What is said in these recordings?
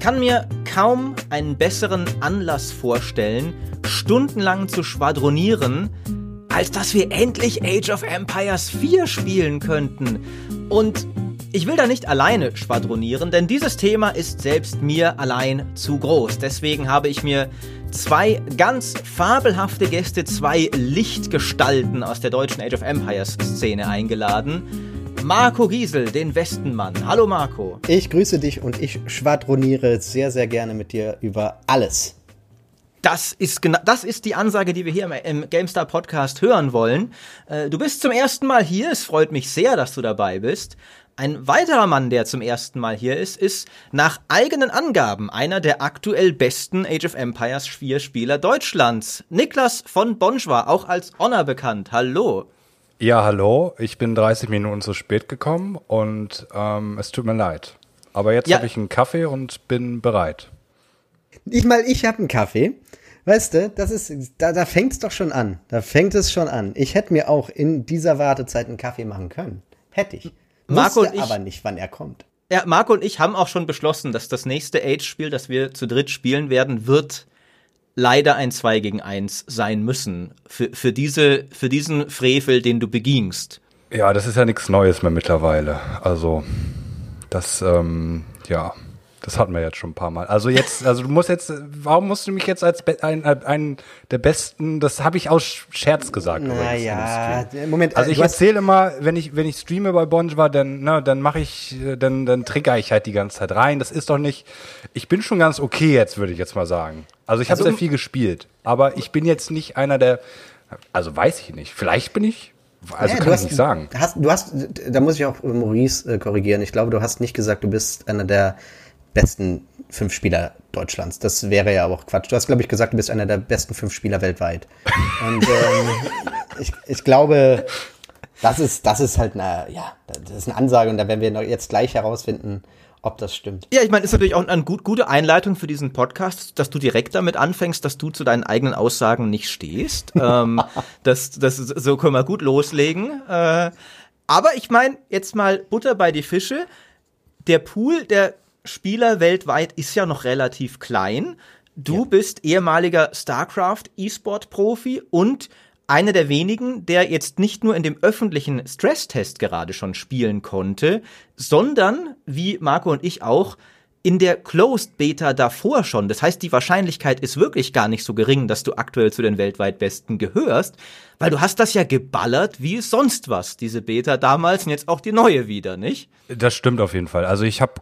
Ich kann mir kaum einen besseren Anlass vorstellen, stundenlang zu schwadronieren, als dass wir endlich Age of Empires 4 spielen könnten. Und ich will da nicht alleine schwadronieren, denn dieses Thema ist selbst mir allein zu groß. Deswegen habe ich mir zwei ganz fabelhafte Gäste, zwei Lichtgestalten aus der deutschen Age of Empires Szene eingeladen. Marco Giesel, den Westenmann. Hallo Marco. Ich grüße dich und ich schwadroniere sehr, sehr gerne mit dir über alles. Das ist genau, das ist die Ansage, die wir hier im, GameStar Podcast hören wollen. Äh, du bist zum ersten Mal hier. Es freut mich sehr, dass du dabei bist. Ein weiterer Mann, der zum ersten Mal hier ist, ist nach eigenen Angaben einer der aktuell besten Age of Empires 4 Spieler Deutschlands. Niklas von Bonschwa, auch als Honor bekannt. Hallo. Ja, hallo. Ich bin 30 Minuten zu spät gekommen und ähm, es tut mir leid. Aber jetzt ja. habe ich einen Kaffee und bin bereit. Ich mal, ich habe einen Kaffee. Weißt du, das ist, da, da fängt es doch schon an. Da fängt es schon an. Ich hätte mir auch in dieser Wartezeit einen Kaffee machen können. Hätte ich. Marco und ich, aber nicht, wann er kommt. Ja, Marco und ich haben auch schon beschlossen, dass das nächste Age-Spiel, das wir zu dritt spielen werden, wird leider ein 2 gegen 1 sein müssen. Für, für, diese, für diesen Frevel, den du begingst. Ja, das ist ja nichts Neues mehr mittlerweile. Also, das, ähm, ja. Das hatten wir jetzt schon ein paar Mal. Also jetzt, also du musst jetzt, warum musst du mich jetzt als ein, ein der besten, das habe ich aus Scherz gesagt. Naja, Moment. Also ich erzähle immer, wenn ich, wenn ich streame bei Bonjwa, dann, ne, dann mache ich, dann, dann trigger ich halt die ganze Zeit rein. Das ist doch nicht, ich bin schon ganz okay jetzt, würde ich jetzt mal sagen. Also ich habe also, sehr viel gespielt, aber ich bin jetzt nicht einer der, also weiß ich nicht. Vielleicht bin ich, also ja, kann ich nicht sagen. Hast, du hast, da muss ich auch Maurice äh, korrigieren. Ich glaube, du hast nicht gesagt, du bist einer der besten fünf Spieler Deutschlands. Das wäre ja auch Quatsch. Du hast, glaube ich, gesagt, du bist einer der besten fünf Spieler weltweit. Und ähm, ich, ich glaube, das ist, das ist halt eine, ja, das ist eine Ansage und da werden wir jetzt gleich herausfinden, ob das stimmt. Ja, ich meine, ist natürlich auch eine gut, gute Einleitung für diesen Podcast, dass du direkt damit anfängst, dass du zu deinen eigenen Aussagen nicht stehst. ähm, das, das, so können wir gut loslegen. Äh, aber ich meine, jetzt mal Butter bei die Fische. Der Pool der Spieler weltweit ist ja noch relativ klein. Du ja. bist ehemaliger StarCraft E-Sport-Profi und einer der wenigen, der jetzt nicht nur in dem öffentlichen Stresstest gerade schon spielen konnte, sondern, wie Marco und ich auch, in der Closed Beta davor schon. Das heißt, die Wahrscheinlichkeit ist wirklich gar nicht so gering, dass du aktuell zu den weltweit Besten gehörst, weil du hast das ja geballert wie sonst was, diese Beta damals und jetzt auch die neue wieder, nicht? Das stimmt auf jeden Fall. Also ich habe,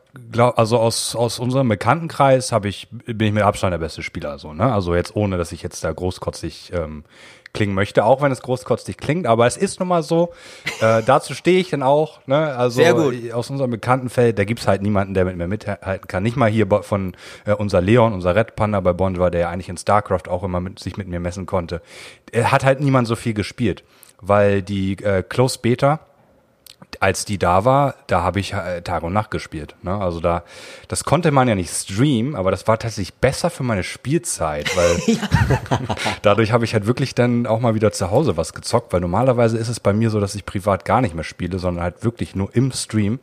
also aus, aus unserem Bekanntenkreis habe ich, bin ich mit Abstand der beste Spieler, so, ne? Also jetzt ohne, dass ich jetzt da großkotzig ähm, klingen möchte, auch wenn es großkotzig klingt, aber es ist nun mal so. Äh, dazu stehe ich dann auch. Ne? Also Sehr gut. aus unserem Bekanntenfeld, da gibt's halt niemanden, der mit mir mithalten kann. Nicht mal hier von äh, unser Leon, unser Red Panda bei Bond war, der ja eigentlich in StarCraft auch immer mit, sich mit mir messen konnte. Er hat halt niemand so viel gespielt, weil die äh, Close Beta als die da war, da habe ich äh, Tag und Nacht gespielt. Ne? Also da, das konnte man ja nicht streamen, aber das war tatsächlich besser für meine Spielzeit, weil dadurch habe ich halt wirklich dann auch mal wieder zu Hause was gezockt, weil normalerweise ist es bei mir so, dass ich privat gar nicht mehr spiele, sondern halt wirklich nur im Stream.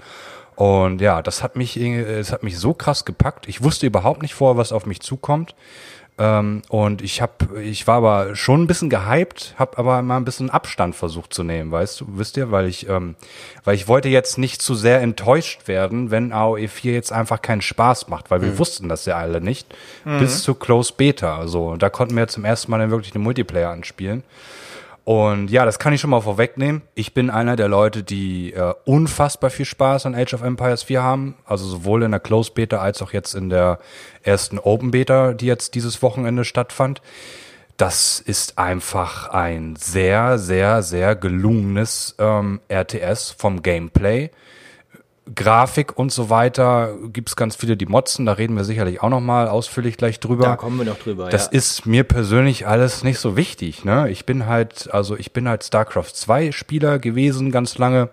Und ja, das hat mich, es hat mich so krass gepackt. Ich wusste überhaupt nicht vorher, was auf mich zukommt. Ähm, und ich habe, ich war aber schon ein bisschen gehypt, habe aber mal ein bisschen Abstand versucht zu nehmen, weißt du, wisst ihr, weil ich, ähm, weil ich wollte jetzt nicht zu sehr enttäuscht werden, wenn AOE 4 jetzt einfach keinen Spaß macht, weil wir mhm. wussten das ja alle nicht, mhm. bis zu Close Beta. Also da konnten wir zum ersten Mal dann wirklich den Multiplayer anspielen. Und ja, das kann ich schon mal vorwegnehmen. Ich bin einer der Leute, die äh, unfassbar viel Spaß an Age of Empires 4 haben. Also sowohl in der Close Beta als auch jetzt in der ersten Open Beta, die jetzt dieses Wochenende stattfand. Das ist einfach ein sehr, sehr, sehr gelungenes ähm, RTS vom Gameplay. Grafik und so weiter gibt es ganz viele, die motzen. Da reden wir sicherlich auch noch mal ausführlich gleich drüber. Da kommen wir noch drüber. Das ja. ist mir persönlich alles nicht so wichtig. Ne? Ich bin halt, also ich bin halt StarCraft 2 Spieler gewesen ganz lange.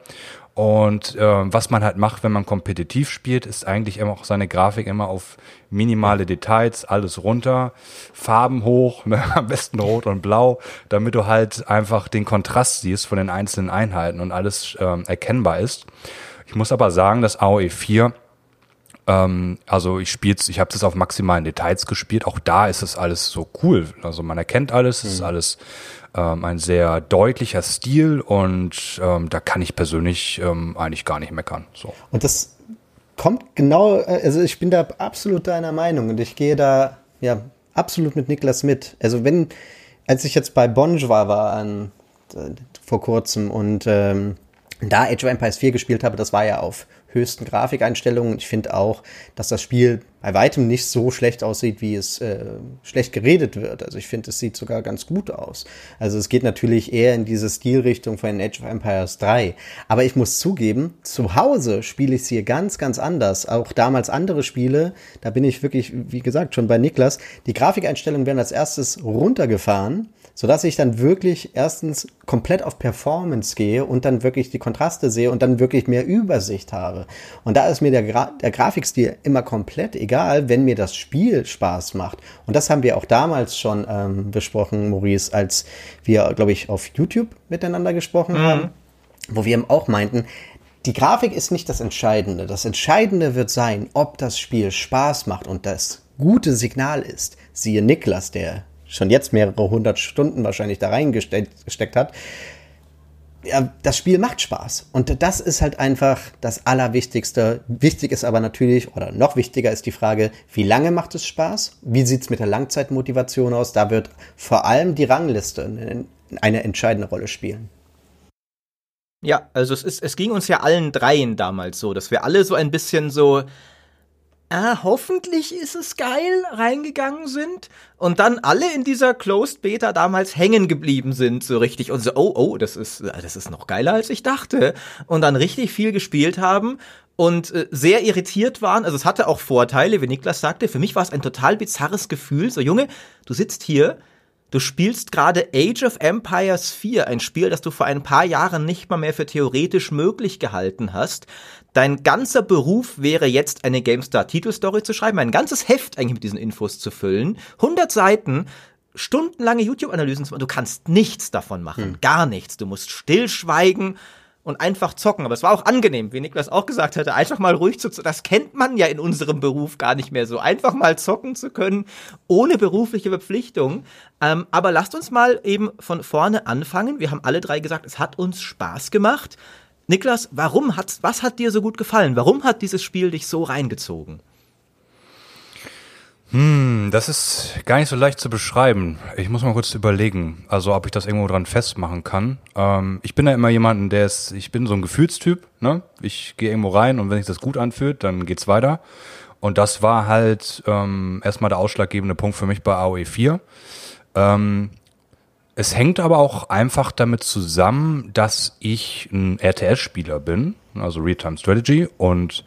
Und äh, was man halt macht, wenn man kompetitiv spielt, ist eigentlich immer auch seine Grafik immer auf minimale Details, alles runter, Farben hoch, ne? am besten rot und blau, damit du halt einfach den Kontrast siehst von den einzelnen Einheiten und alles ähm, erkennbar ist. Ich muss aber sagen, dass AOE 4 Ähm, also ich spiel's, ich habe das auf maximalen Details gespielt. Auch da ist es alles so cool. Also man erkennt alles, es ist alles ähm, ein sehr deutlicher Stil und ähm, da kann ich persönlich ähm, eigentlich gar nicht meckern. So. Und das kommt genau, äh, also ich bin da absolut deiner Meinung und ich gehe da ja absolut mit Niklas mit. Also wenn, als ich jetzt bei Bonjour war an, äh, vor kurzem und ähm, da Age of Empires 4 gespielt habe, das war ja auf höchsten Grafikeinstellungen. Ich finde auch, dass das Spiel bei weitem nicht so schlecht aussieht, wie es äh, schlecht geredet wird. Also ich finde, es sieht sogar ganz gut aus. Also es geht natürlich eher in diese Stilrichtung von Age of Empires 3. Aber ich muss zugeben, zu Hause spiele ich es hier ganz, ganz anders. Auch damals andere Spiele, da bin ich wirklich, wie gesagt, schon bei Niklas. Die Grafikeinstellungen werden als erstes runtergefahren sodass ich dann wirklich erstens komplett auf Performance gehe und dann wirklich die Kontraste sehe und dann wirklich mehr Übersicht habe. Und da ist mir der, Gra der Grafikstil immer komplett egal, wenn mir das Spiel Spaß macht. Und das haben wir auch damals schon ähm, besprochen, Maurice, als wir, glaube ich, auf YouTube miteinander gesprochen mhm. haben, wo wir auch meinten, die Grafik ist nicht das Entscheidende. Das Entscheidende wird sein, ob das Spiel Spaß macht und das gute Signal ist. Siehe Niklas, der schon jetzt mehrere hundert Stunden wahrscheinlich da reingesteckt hat. Ja, das Spiel macht Spaß. Und das ist halt einfach das Allerwichtigste. Wichtig ist aber natürlich, oder noch wichtiger ist die Frage, wie lange macht es Spaß? Wie sieht's mit der Langzeitmotivation aus? Da wird vor allem die Rangliste eine entscheidende Rolle spielen. Ja, also es ist, es ging uns ja allen dreien damals so, dass wir alle so ein bisschen so, ah, hoffentlich ist es geil, reingegangen sind und dann alle in dieser Closed Beta damals hängen geblieben sind, so richtig und so, oh, oh, das ist, das ist noch geiler als ich dachte und dann richtig viel gespielt haben und äh, sehr irritiert waren. Also es hatte auch Vorteile, wie Niklas sagte. Für mich war es ein total bizarres Gefühl. So, Junge, du sitzt hier, du spielst gerade Age of Empires 4, ein Spiel, das du vor ein paar Jahren nicht mal mehr für theoretisch möglich gehalten hast. Dein ganzer Beruf wäre jetzt eine GameStar-Titelstory zu schreiben, ein ganzes Heft eigentlich mit diesen Infos zu füllen, 100 Seiten, stundenlange YouTube-Analysen zu machen. Du kannst nichts davon machen, hm. gar nichts. Du musst stillschweigen und einfach zocken. Aber es war auch angenehm, wie Niklas auch gesagt hatte, einfach mal ruhig zu zocken. Das kennt man ja in unserem Beruf gar nicht mehr so. Einfach mal zocken zu können, ohne berufliche Verpflichtung. Ähm, aber lasst uns mal eben von vorne anfangen. Wir haben alle drei gesagt, es hat uns Spaß gemacht. Niklas, warum hat, was hat dir so gut gefallen? Warum hat dieses Spiel dich so reingezogen? Hm, das ist gar nicht so leicht zu beschreiben. Ich muss mal kurz überlegen, also ob ich das irgendwo dran festmachen kann. Ähm, ich bin ja immer jemanden, der ist, ich bin so ein Gefühlstyp, ne? Ich gehe irgendwo rein und wenn sich das gut anfühlt, dann geht's weiter. Und das war halt ähm, erstmal der ausschlaggebende Punkt für mich bei AOE 4. Ähm, es hängt aber auch einfach damit zusammen, dass ich ein RTS-Spieler bin, also Real-Time Strategy, und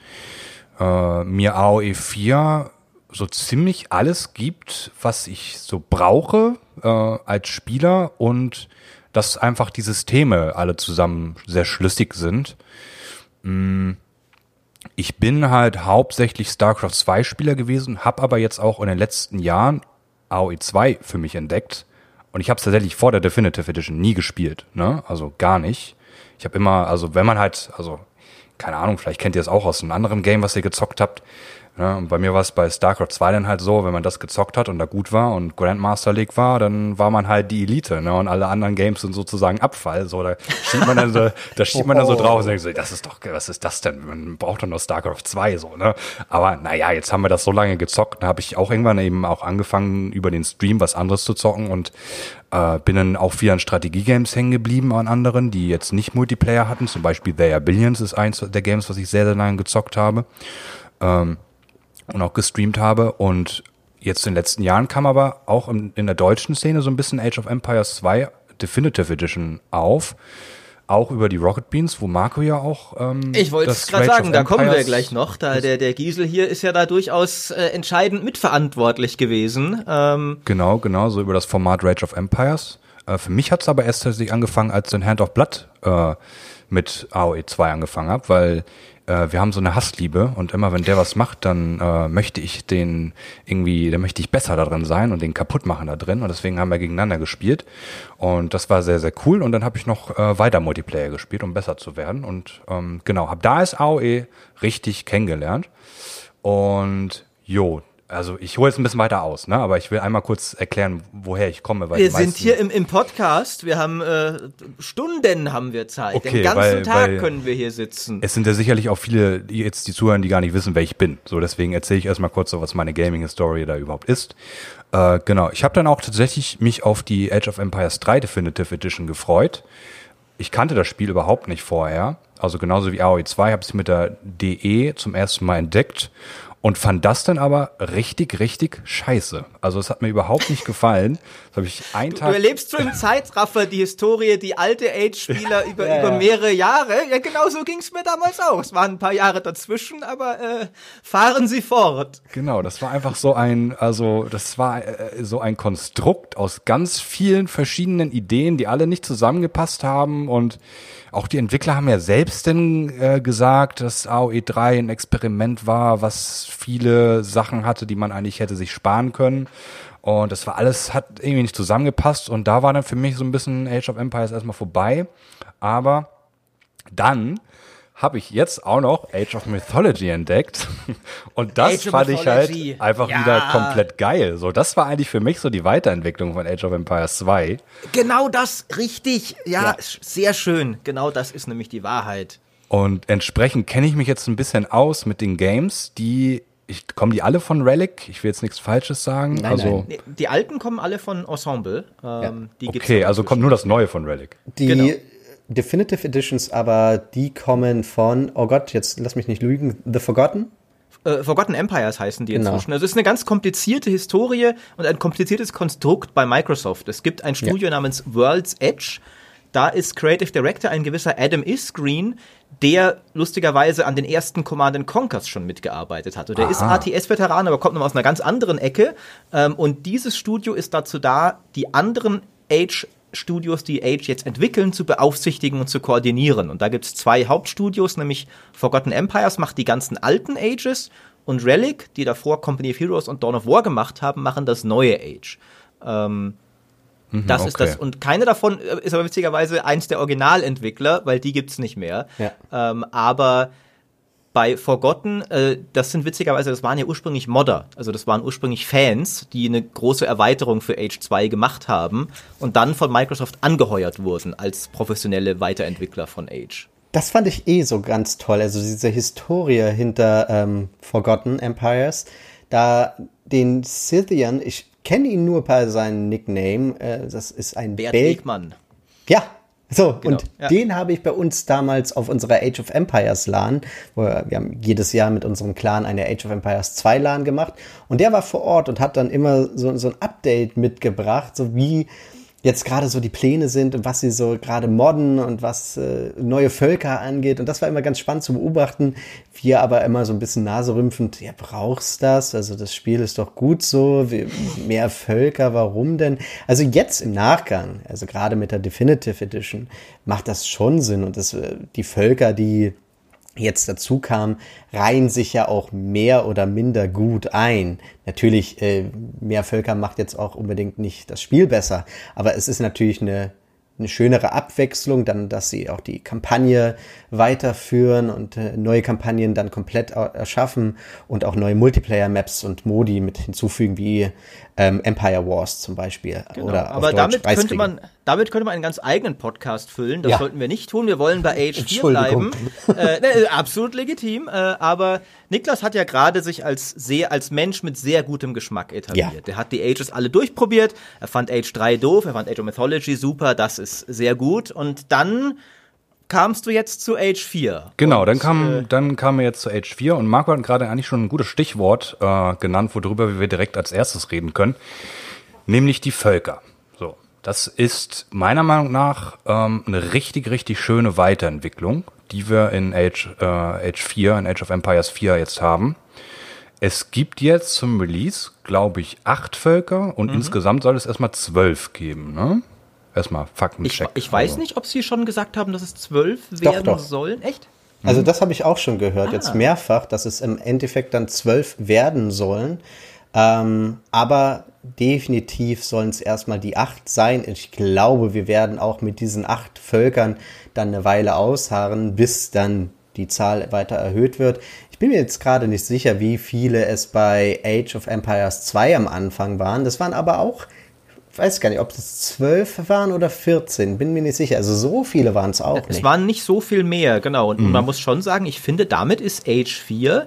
äh, mir AOE 4 so ziemlich alles gibt, was ich so brauche äh, als Spieler und dass einfach die Systeme alle zusammen sehr schlüssig sind. Mm, ich bin halt hauptsächlich StarCraft 2 Spieler gewesen, habe aber jetzt auch in den letzten Jahren AOE 2 für mich entdeckt und ich habe es tatsächlich vor der Definitive Edition nie gespielt, ne? Also gar nicht. Ich habe immer, also wenn man halt, also keine Ahnung, vielleicht kennt ihr es auch aus einem anderen Game, was ihr gezockt habt. Ja, und bei mir war es bei StarCraft 2 dann halt so, wenn man das gezockt hat und da gut war und Grandmaster League war, dann war man halt die Elite, ne? Und alle anderen Games sind sozusagen Abfall. So, da schiebt man dann so, da schiebt man dann so drauf und denkt so, das ist doch, was ist das denn? Man braucht doch nur StarCraft 2, so, ne? Aber naja, jetzt haben wir das so lange gezockt, da habe ich auch irgendwann eben auch angefangen, über den Stream was anderes zu zocken und äh, bin dann auch viel an Strategiegames hängen geblieben, an anderen, die jetzt nicht Multiplayer hatten. Zum Beispiel They Are Billions ist eins der Games, was ich sehr, sehr lange gezockt habe. Ähm, und auch gestreamt habe. Und jetzt in den letzten Jahren kam aber auch in, in der deutschen Szene so ein bisschen Age of Empires 2 Definitive Edition auf. Auch über die Rocket Beans, wo Marco ja auch. Ähm, ich wollte es gerade sagen, da kommen wir gleich noch. Da der, der Giesel hier ist ja da durchaus äh, entscheidend mitverantwortlich gewesen. Ähm genau, genau, so über das Format Rage of Empires. Äh, für mich hat es aber erst tatsächlich angefangen, als ich Hand of Blood äh, mit AOE 2 angefangen habe, weil äh, wir haben so eine Hassliebe und immer wenn der was macht, dann äh, möchte ich den irgendwie, dann möchte ich besser darin sein und den kaputt machen da drin und deswegen haben wir gegeneinander gespielt und das war sehr, sehr cool und dann habe ich noch äh, weiter Multiplayer gespielt, um besser zu werden und ähm, genau, habe da ist AOE richtig kennengelernt Und jo, also ich hole jetzt ein bisschen weiter aus, ne? aber ich will einmal kurz erklären, woher ich komme. Weil wir sind hier im, im Podcast, wir haben äh, Stunden haben wir Zeit, okay, den ganzen weil, Tag weil können wir hier sitzen. Es sind ja sicherlich auch viele jetzt die zuhören, die gar nicht wissen, wer ich bin. So deswegen erzähle ich erstmal kurz so, was meine Gaming-Story da überhaupt ist. Äh, genau, ich habe dann auch tatsächlich mich auf die Age of Empires 3 Definitive Edition gefreut. Ich kannte das Spiel überhaupt nicht vorher. Also genauso wie AOE 2 habe ich es mit der DE zum ersten Mal entdeckt und fand das dann aber richtig, richtig scheiße. Also es hat mir überhaupt nicht gefallen. Das habe ich einen Tag. Du erlebst so im Zeitraffer die Historie, die alte Age-Spieler über, ja, über mehrere Jahre. Ja, genau so ging es mir damals auch. Es waren ein paar Jahre dazwischen, aber äh, fahren Sie fort. Genau, das war einfach so ein, also das war äh, so ein Konstrukt aus ganz vielen verschiedenen Ideen, die alle nicht zusammengepasst haben und auch die Entwickler haben ja selbst denn äh, gesagt, dass AOE 3 ein Experiment war, was viele Sachen hatte, die man eigentlich hätte sich sparen können. Und das war alles, hat irgendwie nicht zusammengepasst. Und da war dann für mich so ein bisschen Age of Empires erstmal vorbei. Aber dann habe ich jetzt auch noch Age of Mythology entdeckt. Und das Age fand ich halt einfach ja. wieder komplett geil. So, das war eigentlich für mich so die Weiterentwicklung von Age of Empires 2. Genau das, richtig. Ja, ja. sehr schön. Genau das ist nämlich die Wahrheit. Und entsprechend kenne ich mich jetzt ein bisschen aus mit den Games, die ich, kommen die alle von Relic? Ich will jetzt nichts Falsches sagen. Nein, also, nein. Die alten kommen alle von Ensemble. Ähm, ja. okay, also kommt nur das Neue von Relic. Die genau. Definitive Editions, aber die kommen von, oh Gott, jetzt lass mich nicht lügen, The Forgotten? Äh, Forgotten Empires heißen die genau. inzwischen. Also es ist eine ganz komplizierte Historie und ein kompliziertes Konstrukt bei Microsoft. Es gibt ein Studio ja. namens World's Edge. Da ist Creative Director ein gewisser Adam Isgreen, der lustigerweise an den ersten Command Conquers schon mitgearbeitet hat. Und der Aha. ist ATS-Veteran, aber kommt noch aus einer ganz anderen Ecke. Ähm, und dieses Studio ist dazu da, die anderen Age Studios, die Age jetzt entwickeln, zu beaufsichtigen und zu koordinieren. Und da gibt es zwei Hauptstudios, nämlich Forgotten Empires macht die ganzen alten Ages und Relic, die davor Company of Heroes und Dawn of War gemacht haben, machen das neue Age. Ähm, mhm, das okay. ist das. Und keine davon äh, ist aber witzigerweise eins der Originalentwickler, weil die gibt es nicht mehr. Ja. Ähm, aber bei Forgotten, äh, das sind witzigerweise, das waren ja ursprünglich Modder, also das waren ursprünglich Fans, die eine große Erweiterung für Age 2 gemacht haben und dann von Microsoft angeheuert wurden als professionelle Weiterentwickler von Age. Das fand ich eh so ganz toll, also diese Historie hinter ähm, Forgotten Empires, da den Scythian, ich kenne ihn nur bei seinem Nickname, äh, das ist ein Bert Bel Wegmann. Ja, so, genau, und ja. den habe ich bei uns damals auf unserer Age of Empires LAN, wo wir, wir haben jedes Jahr mit unserem Clan eine Age of Empires 2 LAN gemacht. Und der war vor Ort und hat dann immer so, so ein Update mitgebracht, so wie jetzt gerade so die Pläne sind und was sie so gerade modden und was äh, neue Völker angeht. Und das war immer ganz spannend zu beobachten. Wir aber immer so ein bisschen naserümpfend, ja, brauchst das? Also das Spiel ist doch gut so, mehr Völker, warum denn? Also jetzt im Nachgang, also gerade mit der Definitive Edition, macht das schon Sinn. Und das, äh, die Völker, die jetzt dazu kam, reihen sich ja auch mehr oder minder gut ein. Natürlich, äh, mehr Völker macht jetzt auch unbedingt nicht das Spiel besser, aber es ist natürlich eine eine schönere Abwechslung, dann, dass sie auch die Kampagne weiterführen und äh, neue Kampagnen dann komplett erschaffen und auch neue Multiplayer-Maps und Modi mit hinzufügen, wie ähm, Empire Wars zum Beispiel. Genau. Oder Aber damit könnte man, damit könnte man einen ganz eigenen Podcast füllen. Das ja. sollten wir nicht tun. Wir wollen bei Age 4 bleiben. äh, ne, absolut legitim. Äh, aber Niklas hat ja gerade sich als sehr, als Mensch mit sehr gutem Geschmack etabliert. Ja. Der hat die Ages alle durchprobiert. Er fand Age 3 doof, er fand Age of Mythology super, das ist sehr gut. Und dann kamst du jetzt zu Age 4. Genau, und, dann kam, äh, dann kamen wir jetzt zu Age 4 und Marco hat gerade eigentlich schon ein gutes Stichwort äh, genannt, worüber wir direkt als erstes reden können, nämlich die Völker. Das ist meiner Meinung nach ähm, eine richtig, richtig schöne Weiterentwicklung, die wir in Age, äh, Age 4, in Age of Empires 4 jetzt haben. Es gibt jetzt zum Release, glaube ich, acht Völker und mhm. insgesamt soll es erstmal zwölf geben, ne? Erstmal Faktencheck. Ich, ich weiß also. nicht, ob Sie schon gesagt haben, dass es zwölf werden doch, doch. sollen. Echt? Also das habe ich auch schon gehört, ah. jetzt mehrfach, dass es im Endeffekt dann zwölf werden sollen. Ähm, aber definitiv sollen es erstmal die acht sein. Ich glaube, wir werden auch mit diesen acht Völkern dann eine Weile ausharren, bis dann die Zahl weiter erhöht wird. Ich bin mir jetzt gerade nicht sicher, wie viele es bei Age of Empires 2 am Anfang waren. Das waren aber auch, weiß gar nicht, ob es 12 waren oder 14, bin mir nicht sicher. Also so viele waren es auch Es nicht. waren nicht so viel mehr, genau. Und man muss schon sagen, ich finde, damit ist Age 4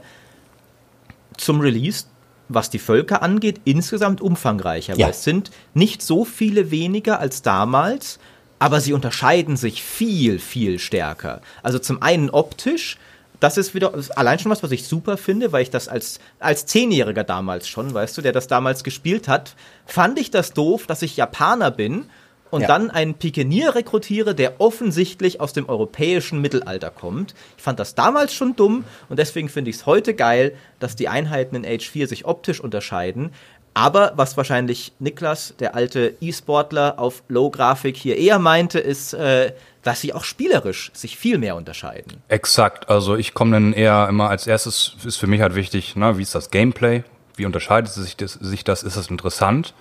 zum Release, was die Völker angeht, insgesamt umfangreicher. Ja. Weil es sind nicht so viele weniger als damals, aber sie unterscheiden sich viel, viel stärker. Also zum einen optisch, das ist wieder allein schon was, was ich super finde, weil ich das als, als Zehnjähriger damals schon, weißt du, der das damals gespielt hat, fand ich das doof, dass ich Japaner bin und Ja. dann einen Pikenier rekrutiere, der offensichtlich aus dem europäischen Mittelalter kommt. Ich fand das damals schon dumm und deswegen finde ich es heute geil, dass die Einheiten in Age 4 sich optisch unterscheiden. Aber was wahrscheinlich Niklas, der alte E-Sportler auf Low-Grafik hier eher meinte, ist, äh, dass sie auch spielerisch sich viel mehr unterscheiden. Exakt, also ich komme dann eher immer als erstes, ist für mich halt wichtig, ne, wie ist das Gameplay, wie unterscheidet sich das, sich das ist das interessant?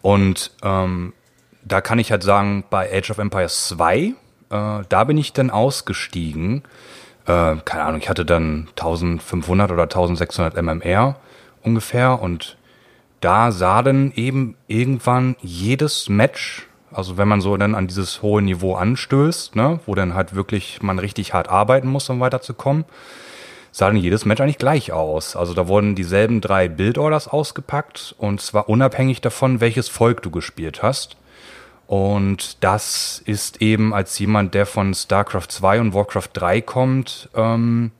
Und ähm, da kann ich halt sagen, bei Age of Empires 2, äh, da bin ich dann ausgestiegen. Äh, keine Ahnung, ich hatte dann 1500 oder 1600 MMR ungefähr und da sah dann eben irgendwann jedes Match, also wenn man so dann an dieses hohe Niveau anstößt, ne, wo dann halt wirklich man richtig hart arbeiten muss, um weiterzukommen, sah dann jedes Match eigentlich gleich aus. Also da wurden dieselben drei Bildorders ausgepackt und zwar unabhängig davon, welches Volk du gespielt hast. Und das ist eben als jemand, der von StarCraft 2 und Warcraft 3 kommt, ähm,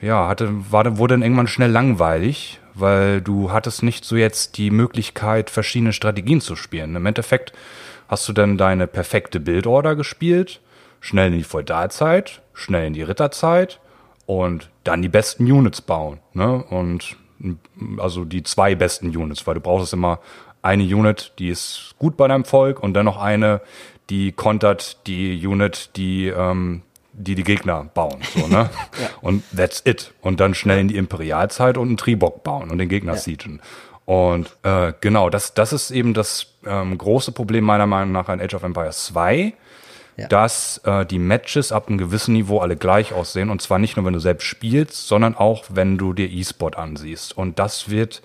ja, hatte, war, wurde dann irgendwann schnell langweilig, weil du hattest nicht so jetzt die Möglichkeit, verschiedene Strategien zu spielen. Im Endeffekt hast du dann deine perfekte Bildorder gespielt, schnell in die Feudalzeit, schnell in die Ritterzeit und dann die besten Units bauen. Ne? Und also die zwei besten Units, weil du brauchst immer eine Unit, die ist gut bei deinem Volk und dann noch eine, die kontert die Unit, die ähm, die die Gegner bauen. So, ne? Und that's it. Und dann schnell in die Imperialzeit und einen Tribok bauen und den Gegner siegen. Und äh, genau, das, das ist eben das ähm, große Problem meiner Meinung nach an Age of Empires 2, Ja. dass äh, die Matches ab einem gewissen Niveau alle gleich aussehen. Und zwar nicht nur, wenn du selbst spielst, sondern auch, wenn du dir E-Sport ansiehst. Und das wird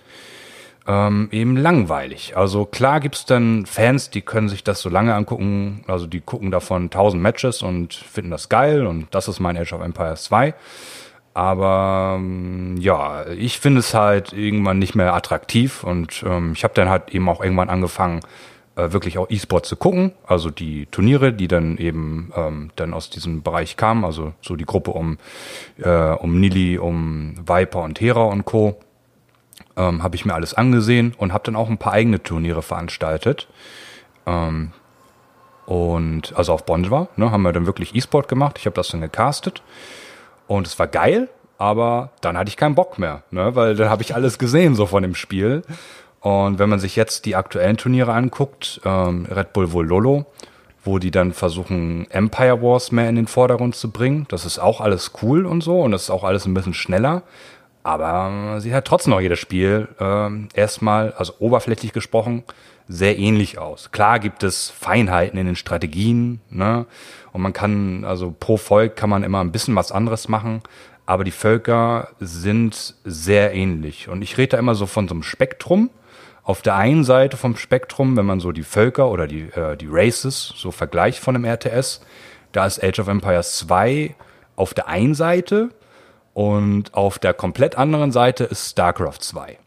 ähm, eben langweilig. Also klar gibt's dann Fans, die können sich das so lange angucken, also die gucken davon 1000 Matches und finden das geil und das ist mein Age of Empires 2. Aber ähm, ja, ich finde es halt irgendwann nicht mehr attraktiv und ähm, ich habe dann halt eben auch irgendwann angefangen, äh, wirklich auch E-Sport zu gucken. Also die Turniere, die dann eben ähm, dann aus diesem Bereich kamen, also so die Gruppe um, äh, um Nili, um Viper und Hera und Co ähm, habe ich mir alles angesehen und habe dann auch ein paar eigene Turniere veranstaltet. Ähm, und also auf Bonjwa, ne, haben wir dann wirklich E-Sport gemacht. Ich habe das dann gecastet und es war geil, aber dann hatte ich keinen Bock mehr, ne, weil dann habe ich alles gesehen so von dem Spiel. Und wenn man sich jetzt die aktuellen Turniere anguckt, ähm, Red Bull Vololo, wo die dann versuchen, Empire Wars mehr in den Vordergrund zu bringen, das ist auch alles cool und so und das ist auch alles ein bisschen schneller. Aber sieht halt trotzdem noch jedes Spiel ähm, erstmal, also oberflächlich gesprochen, sehr ähnlich aus. Klar gibt es Feinheiten in den Strategien, ne? Und man kann, also pro Volk kann man immer ein bisschen was anderes machen, aber die Völker sind sehr ähnlich. Und ich rede da immer so von so einem Spektrum. Auf der einen Seite vom Spektrum, wenn man so die Völker oder die, äh, die Races so vergleicht von einem RTS, da ist Age of Empires 2 auf der einen Seite und auf der komplett anderen Seite ist StarCraft 2.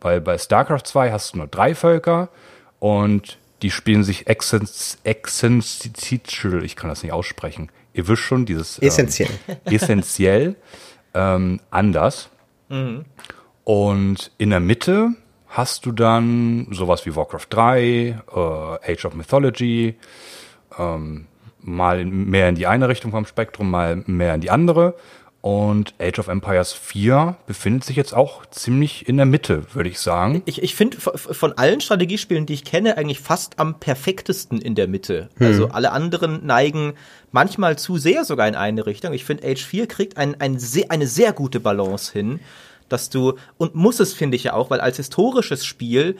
Weil bei StarCraft 2 hast du nur drei Völker und die spielen sich essential, ich kann das nicht aussprechen. Ihr wisst schon, dieses Essentiell. Ähm, essentiell ähm, anders. Und in der Mitte hast du dann sowas wie Warcraft 3, äh, Age of Mythology, ähm, mal mehr in die eine Richtung vom Spektrum, mal mehr in die andere. Und Age of Empires 4 befindet sich jetzt auch ziemlich in der Mitte, würde ich sagen. Ich, ich finde von allen Strategiespielen, die ich kenne, eigentlich fast am perfektesten in der Mitte. Also alle anderen neigen manchmal zu sehr sogar in eine Richtung. Ich finde, Age 4 kriegt ein, ein sehr, eine sehr gute Balance hin, dass du, und muss es, finde ich ja auch, weil als historisches Spiel,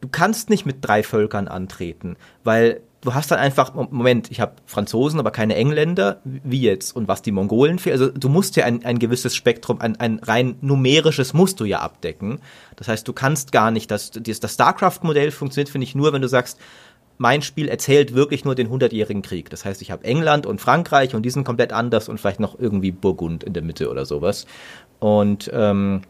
du kannst nicht mit drei Völkern antreten, weil du hast dann einfach, Moment, ich habe Franzosen, aber keine Engländer, wie jetzt? Und was die Mongolen für, also du musst ja ein, ein gewisses Spektrum, ein, ein rein numerisches musst du ja abdecken. Das heißt, du kannst gar nicht, das, das StarCraft-Modell funktioniert, finde ich, nur, wenn du sagst, mein Spiel erzählt wirklich nur den 100-jährigen Krieg. Das heißt, ich habe England und Frankreich und die sind komplett anders und vielleicht noch irgendwie Burgund in der Mitte oder sowas. Und ähm,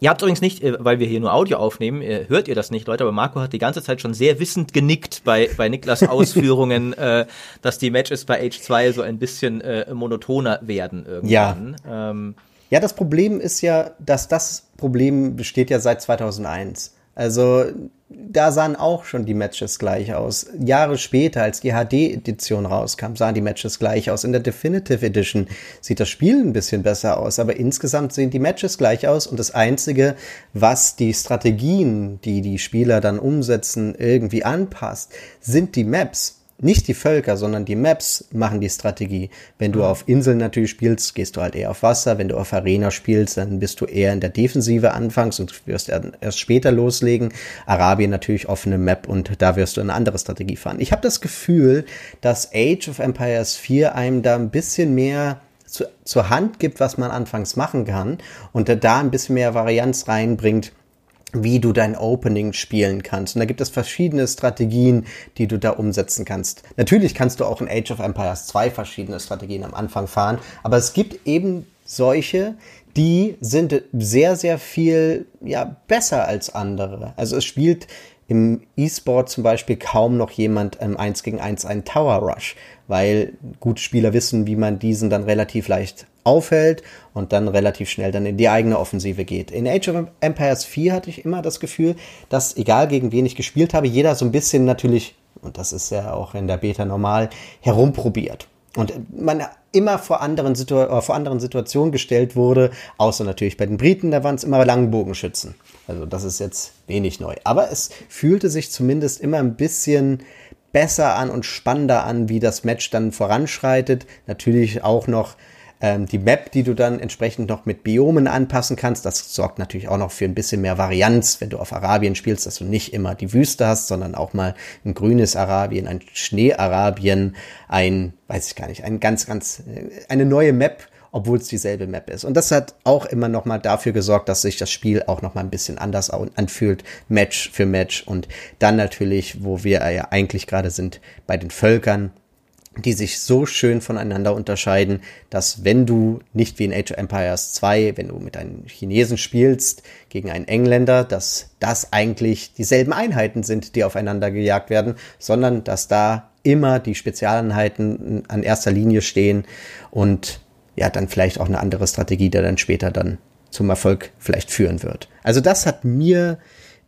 Ihr habt übrigens nicht, äh, weil wir hier nur Audio aufnehmen, äh, hört ihr das nicht, Leute, aber Marco hat die ganze Zeit schon sehr wissend genickt bei, bei Niklas Ausführungen, äh, dass die Matches bei Age 2 so ein bisschen äh, monotoner werden irgendwann. Ja. Ähm, ja, das Problem ist ja, dass das Problem besteht ja seit 2001. Also da sahen auch schon die Matches gleich aus. Jahre später, als die HD-Edition rauskam, sahen die Matches gleich aus. In der Definitive Edition sieht das Spiel ein bisschen besser aus, aber insgesamt sehen die Matches gleich aus und das Einzige, was die Strategien, die die Spieler dann umsetzen, irgendwie anpasst, sind die Maps nicht die Völker, sondern die Maps machen die Strategie. Wenn du auf Inseln natürlich spielst, gehst du halt eher auf Wasser. Wenn du auf Arena spielst, dann bist du eher in der Defensive anfangs und wirst erst später loslegen. Arabien natürlich offene Map und da wirst du eine andere Strategie fahren. Ich habe das Gefühl, dass Age of Empires 4 einem da ein bisschen mehr zu, zur Hand gibt, was man anfangs machen kann und da ein bisschen mehr Varianz reinbringt wie du dein Opening spielen kannst. Und da gibt es verschiedene Strategien, die du da umsetzen kannst. Natürlich kannst du auch in Age of Empires 2 verschiedene Strategien am Anfang fahren, aber es gibt eben solche, die sind sehr, sehr viel ja, besser als andere. Also es spielt im E-Sport zum Beispiel kaum noch jemand im 1 gegen 1 einen Tower Rush, weil gute Spieler wissen, wie man diesen dann relativ leicht aufhält und dann relativ schnell dann in die eigene Offensive geht. In Age of Empires 4 hatte ich immer das Gefühl, dass egal gegen wen ich gespielt habe, jeder so ein bisschen natürlich, und das ist ja auch in der Beta normal, herumprobiert. Und man immer vor anderen, Situ äh, vor anderen Situationen gestellt wurde, außer natürlich bei den Briten, da waren es immer Langbogenschützen. Also das ist jetzt wenig neu. Aber es fühlte sich zumindest immer ein bisschen besser an und spannender an, wie das Match dann voranschreitet. Natürlich auch noch ähm, die Map, die du dann entsprechend noch mit Biomen anpassen kannst. Das sorgt natürlich auch noch für ein bisschen mehr Varianz, wenn du auf Arabien spielst, dass du nicht immer die Wüste hast, sondern auch mal ein grünes Arabien, ein Schneearabien, ein, weiß ich gar nicht, ein ganz, ganz, äh, eine neue Map, obwohl es dieselbe Map ist. Und das hat auch immer noch mal dafür gesorgt, dass sich das Spiel auch noch mal ein bisschen anders anfühlt, Match für Match. Und dann natürlich, wo wir ja eigentlich gerade sind, bei den Völkern, die sich so schön voneinander unterscheiden, dass wenn du nicht wie in Age of Empires 2, wenn du mit einem Chinesen spielst gegen einen Engländer, dass das eigentlich dieselben Einheiten sind, die aufeinander gejagt werden, sondern dass da immer die Spezialeinheiten an erster Linie stehen und ja, dann vielleicht auch eine andere Strategie, der dann später dann zum Erfolg vielleicht führen wird. Also das hat mir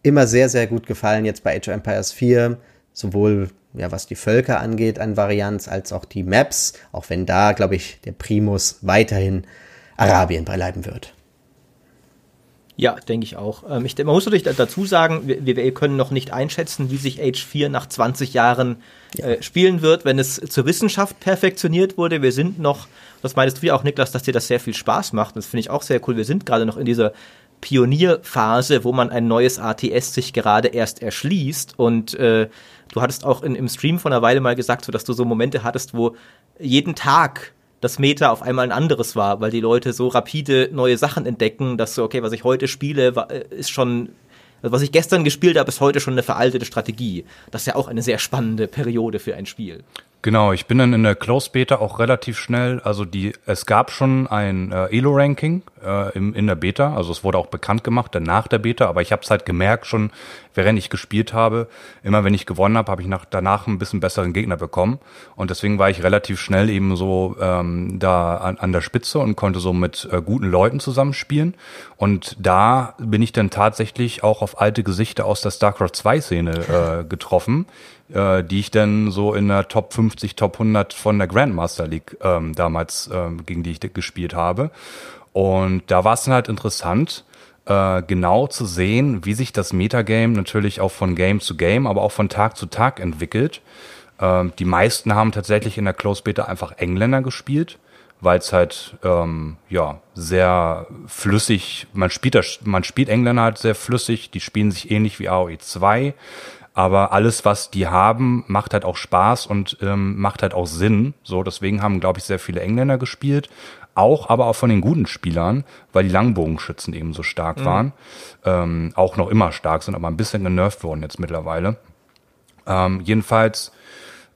immer sehr, sehr gut gefallen jetzt bei Age of Empires 4, sowohl ja, was die Völker angeht an Varianz, als auch die Maps, auch wenn da, glaube ich, der Primus weiterhin Arabien beileiben wird. Ja, denke ich auch. Ähm, ich, man muss natürlich dazu sagen, wir, wir, können noch nicht einschätzen, wie sich Age 4 nach 20 Jahren äh, spielen wird, wenn es zur Wissenschaft perfektioniert wurde. Wir sind noch, das meintest du ja auch, Niklas, dass dir das sehr viel Spaß macht. Das finde ich auch sehr cool. Wir sind gerade noch in dieser Pionierphase, wo man ein neues ATS sich gerade erst erschließt und äh, Du hattest auch in, im Stream vor einer Weile mal gesagt, so dass du so Momente hattest, wo jeden Tag das Meta auf einmal ein anderes war, weil die Leute so rapide neue Sachen entdecken, dass so, okay, was ich heute spiele, äh, ist schon, also was ich gestern gespielt habe, ist heute schon eine veraltete Strategie. Das ist ja auch eine sehr spannende Periode für ein Spiel. Genau, ich bin dann in der Close Beta auch relativ schnell, also die, es gab schon ein äh, Elo-Ranking äh, im, in der Beta, also es wurde auch bekannt gemacht dann nach der Beta, aber ich habe es halt gemerkt schon, während ich gespielt habe, immer wenn ich gewonnen habe, habe ich nach, danach ein bisschen besseren Gegner bekommen. Und deswegen war ich relativ schnell eben so ähm, da an, an der Spitze und konnte so mit äh, guten Leuten zusammenspielen. Und da bin ich dann tatsächlich auch auf alte Gesichter aus der StarCraft 2 Szene äh, getroffen, äh, die ich dann so in der Top 50, Top 100 von der Grandmaster League ähm, damals, ähm, gegen die ich gespielt habe. Und da war es dann halt interessant, äh, genau zu sehen, wie sich das Metagame natürlich auch von Game zu Game, aber auch von Tag zu Tag entwickelt. Ähm, die meisten haben tatsächlich in der Close Beta einfach Engländer gespielt, weil es halt ähm, ja sehr flüssig, man spielt das, man spielt Engländer halt sehr flüssig, die spielen sich ähnlich wie AOE 2 aber alles, was die haben, macht halt auch Spaß und ähm, macht halt auch Sinn. So, deswegen haben, glaube ich, sehr viele Engländer gespielt. Auch, aber auch von den guten Spielern, weil die Langbogenschützen eben so stark mhm. waren. Ähm, auch noch immer stark sind, aber ein bisschen genervt worden jetzt mittlerweile. Ähm, jedenfalls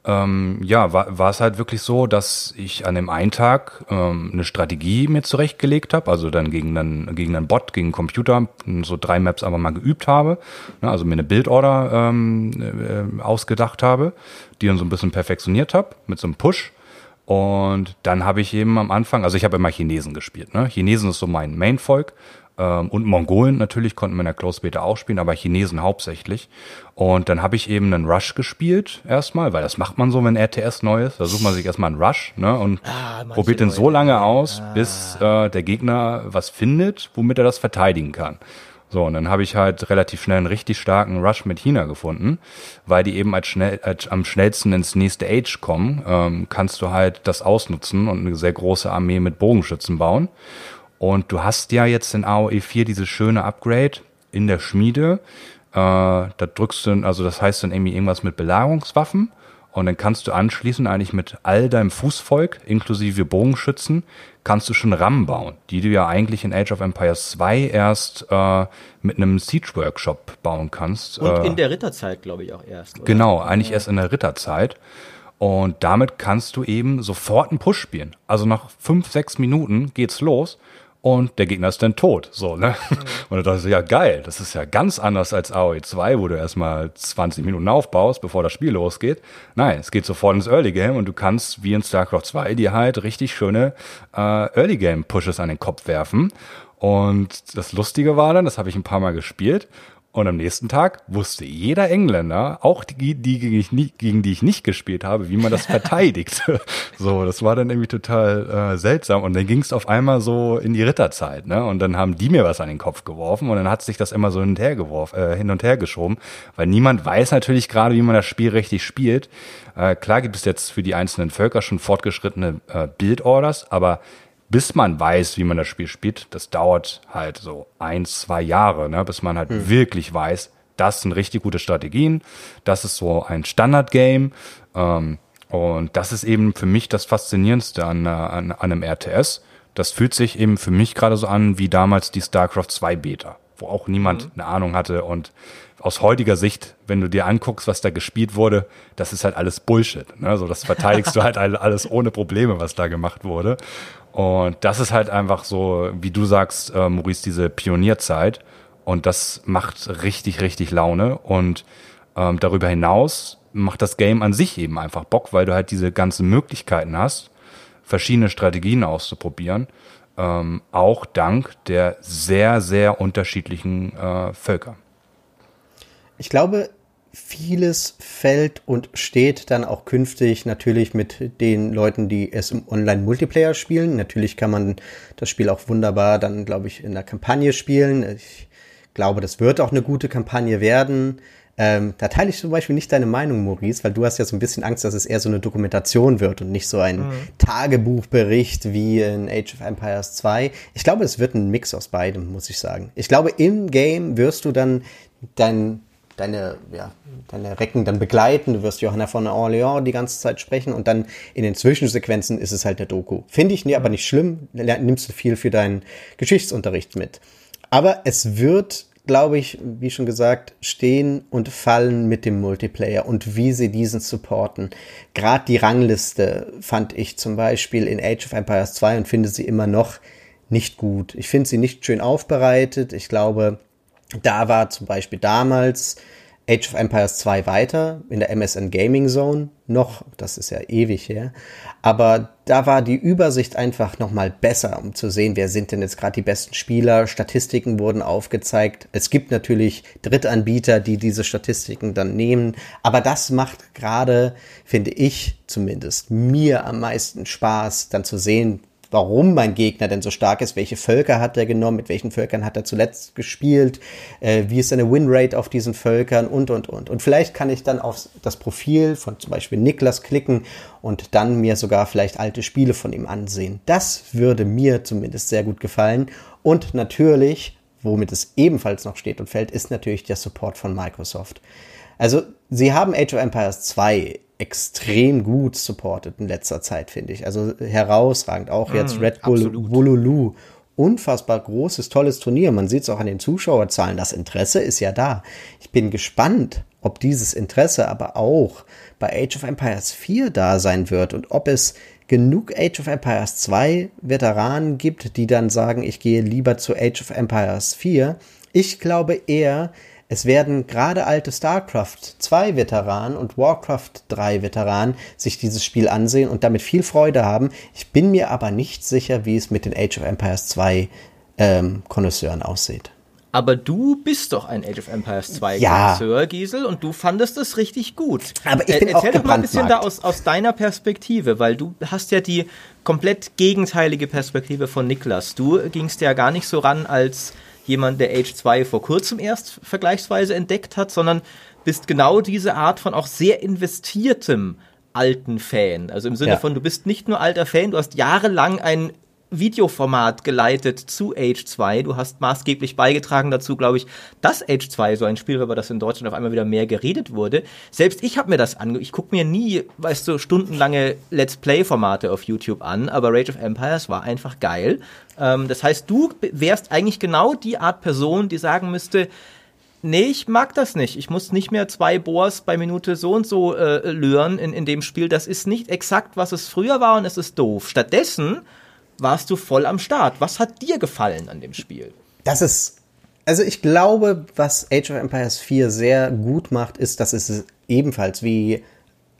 ähm, ja, war, war es halt wirklich so, dass ich an dem einen Tag ähm, eine Strategie mir zurechtgelegt habe, also dann gegen einen, gegen einen Bot, gegen einen Computer, so drei Maps einfach mal geübt habe, ne, also mir eine Bildorder ähm, äh, ausgedacht habe, die dann so ein bisschen perfektioniert habe mit so einem Push. Und dann habe ich eben am Anfang, also ich habe immer Chinesen gespielt. Ne? Chinesen ist so mein Main-Volk. Ähm, und Mongolen natürlich konnten wir in der Close Beta auch spielen, aber Chinesen hauptsächlich. Und dann habe ich eben einen Rush gespielt erstmal, weil das macht man so, wenn RTS neu ist. Da sucht man sich erstmal einen Rush ne, und ah, probiert den so lange aus, ah. bis äh, der Gegner was findet, womit er das verteidigen kann. So, und dann habe ich halt relativ schnell einen richtig starken Rush mit China gefunden, weil die eben als schnell, als am schnellsten ins nächste Age kommen, ähm, kannst du halt das ausnutzen und eine sehr große Armee mit Bogenschützen bauen. Und du hast ja jetzt in AOE 4 dieses schöne Upgrade in der Schmiede. Äh, da drückst du, also das heißt dann irgendwie irgendwas mit Belagerungswaffen. Und dann kannst du anschließend eigentlich mit all deinem Fußvolk, inklusive Bogenschützen, kannst du schon Rammen bauen, die du ja eigentlich in Age of Empires 2 erst äh, mit einem Siege-Workshop bauen kannst. Und äh, in der Ritterzeit, glaube ich, auch erst. Oder? Genau, eigentlich ja. erst in der Ritterzeit. Und damit kannst du eben sofort einen Push spielen. Also nach fünf, sechs Minuten geht's los und der Gegner ist dann tot. So, ne? Mhm. Und da dachte ich, ja geil, das ist ja ganz anders als AOE 2, wo du erstmal 20 Minuten aufbaust, bevor das Spiel losgeht. Nein, es geht sofort ins Early Game und du kannst wie in StarCraft 2 dir halt richtig schöne äh, Early Game Pushes an den Kopf werfen. Und das Lustige war dann, das habe ich ein paar Mal gespielt und am nächsten Tag wusste jeder Engländer, auch die, die gegen, ich nie, gegen die ich nicht gespielt habe, wie man das verteidigt. so, das war dann irgendwie total äh, seltsam. Und dann ging es auf einmal so in die Ritterzeit, ne? Und dann haben die mir was an den Kopf geworfen und dann hat sich das immer so hin und her geworfen, äh, hin und her geschoben, weil niemand weiß natürlich gerade, wie man das Spiel richtig spielt. Äh, klar gibt es jetzt für die einzelnen Völker schon fortgeschrittene äh, Bildorders, aber bis man weiß, wie man das Spiel spielt, das dauert halt so ein, zwei Jahre, ne, bis man halt hm. wirklich weiß, das sind richtig gute Strategien, das ist so ein Standard-Game. Ähm, und das ist eben für mich das Faszinierendste an, an, an einem RTS. Das fühlt sich eben für mich gerade so an wie damals die StarCraft 2 Beta, wo auch niemand mhm. eine Ahnung hatte. Und aus heutiger Sicht, wenn du dir anguckst, was da gespielt wurde, das ist halt alles Bullshit. Ne? Also das verteidigst du halt alles ohne Probleme, was da gemacht wurde. Und das ist halt einfach so, wie du sagst, äh, Maurice, diese Pionierzeit. Und das macht richtig, richtig Laune. Und ähm, darüber hinaus macht das Game an sich eben einfach Bock, weil du halt diese ganzen Möglichkeiten hast, verschiedene Strategien auszuprobieren. Ähm, auch dank der sehr, sehr unterschiedlichen äh, Völker. Ich glaube, vieles fällt und steht dann auch künftig natürlich mit den Leuten, die es im Online-Multiplayer spielen. Natürlich kann man das Spiel auch wunderbar dann, glaube ich, in der Kampagne spielen. Ich glaube, das wird auch eine gute Kampagne werden. Ähm, da teile ich zum Beispiel nicht deine Meinung, Maurice, weil du hast ja so ein bisschen Angst, dass es eher so eine Dokumentation wird und nicht so ein mhm. Tagebuchbericht wie in Age of Empires 2. Ich glaube, es wird ein Mix aus beidem, muss ich sagen. Ich glaube, im Game wirst du dann dein deine, ja, deine Recken dann begleiten. Du wirst Johanna von Orléans die ganze Zeit sprechen und dann in den Zwischensequenzen ist es halt der Doku. Finde ich nee, aber nicht schlimm. Nimmst du viel für deinen Geschichtsunterricht mit. Aber es wird, glaube ich, wie schon gesagt, stehen und fallen mit dem Multiplayer und wie sie diesen supporten. Gerade die Rangliste fand ich zum Beispiel in Age of Empires 2 und finde sie immer noch nicht gut. Ich finde sie nicht schön aufbereitet. Ich glaube, da war zum Beispiel damals Age of Empires 2 weiter in der MSN Gaming Zone noch, das ist ja ewig her, aber da war die Übersicht einfach noch mal besser, um zu sehen, wer sind denn jetzt gerade die besten Spieler. Statistiken wurden aufgezeigt. Es gibt natürlich Drittanbieter, die diese Statistiken dann nehmen, aber das macht gerade, finde ich zumindest, mir am meisten Spaß, dann zu sehen, warum mein Gegner denn so stark ist, welche Völker hat er genommen, mit welchen Völkern hat er zuletzt gespielt, äh, wie ist seine Winrate auf diesen Völkern und, und, und. Und vielleicht kann ich dann auf das Profil von zum Beispiel Niklas klicken und dann mir sogar vielleicht alte Spiele von ihm ansehen. Das würde mir zumindest sehr gut gefallen. Und natürlich, womit es ebenfalls noch steht und fällt, ist natürlich der Support von Microsoft. Also, sie haben Age of Empires 2 extrem gut supported in letzter Zeit, finde ich. Also herausragend. Auch jetzt mm, Red Bull Wolulu. Unfassbar großes, tolles Turnier. Man sieht es auch an den Zuschauerzahlen. Das Interesse ist ja da. Ich bin gespannt, ob dieses Interesse aber auch bei Age of Empires 4 da sein wird und ob es genug Age of Empires 2 Veteranen gibt, die dann sagen, ich gehe lieber zu Age of Empires 4. Ich glaube eher, es werden gerade alte StarCraft 2 Veteranen und Warcraft 3 Veteranen sich dieses Spiel ansehen und damit viel Freude haben. Ich bin mir aber nicht sicher, wie es mit den Age of Empires 2 ähm, Konnoisseuren aussieht. Aber du bist doch ein Age of Empires 2 ja. Konnoisseur, Giesel, und du fandest es richtig gut. Aber ich bin äh, Erzähl doch mal ein bisschen da aus, aus deiner Perspektive, weil du hast ja die komplett gegenteilige Perspektive von Niklas. Du gingst ja gar nicht so ran als jemand, der Age 2 vor kurzem erst vergleichsweise entdeckt hat, sondern bist genau diese Art von auch sehr investiertem alten Fan. Also im Sinne ja. von, du bist nicht nur alter Fan, du hast jahrelang ein Videoformat geleitet zu Age 2. Du hast maßgeblich beigetragen dazu, glaube ich, dass Age 2 so ein Spiel war, über das in Deutschland auf einmal wieder mehr geredet wurde. Selbst ich habe mir das ange... Ich gucke mir nie, weißt du, stundenlange Let's Play-Formate auf YouTube an, aber Rage of Empires war einfach geil. Ähm, das heißt, du wärst eigentlich genau die Art Person, die sagen müsste, nee, ich mag das nicht. Ich muss nicht mehr zwei Boars bei Minute so und so äh, lören in, in dem Spiel. Das ist nicht exakt, was es früher war und es ist doof. Stattdessen warst du voll am Start. Was hat dir gefallen an dem Spiel? Das ist, also ich glaube, was Age of Empires 4 sehr gut macht, ist, dass es ebenfalls wie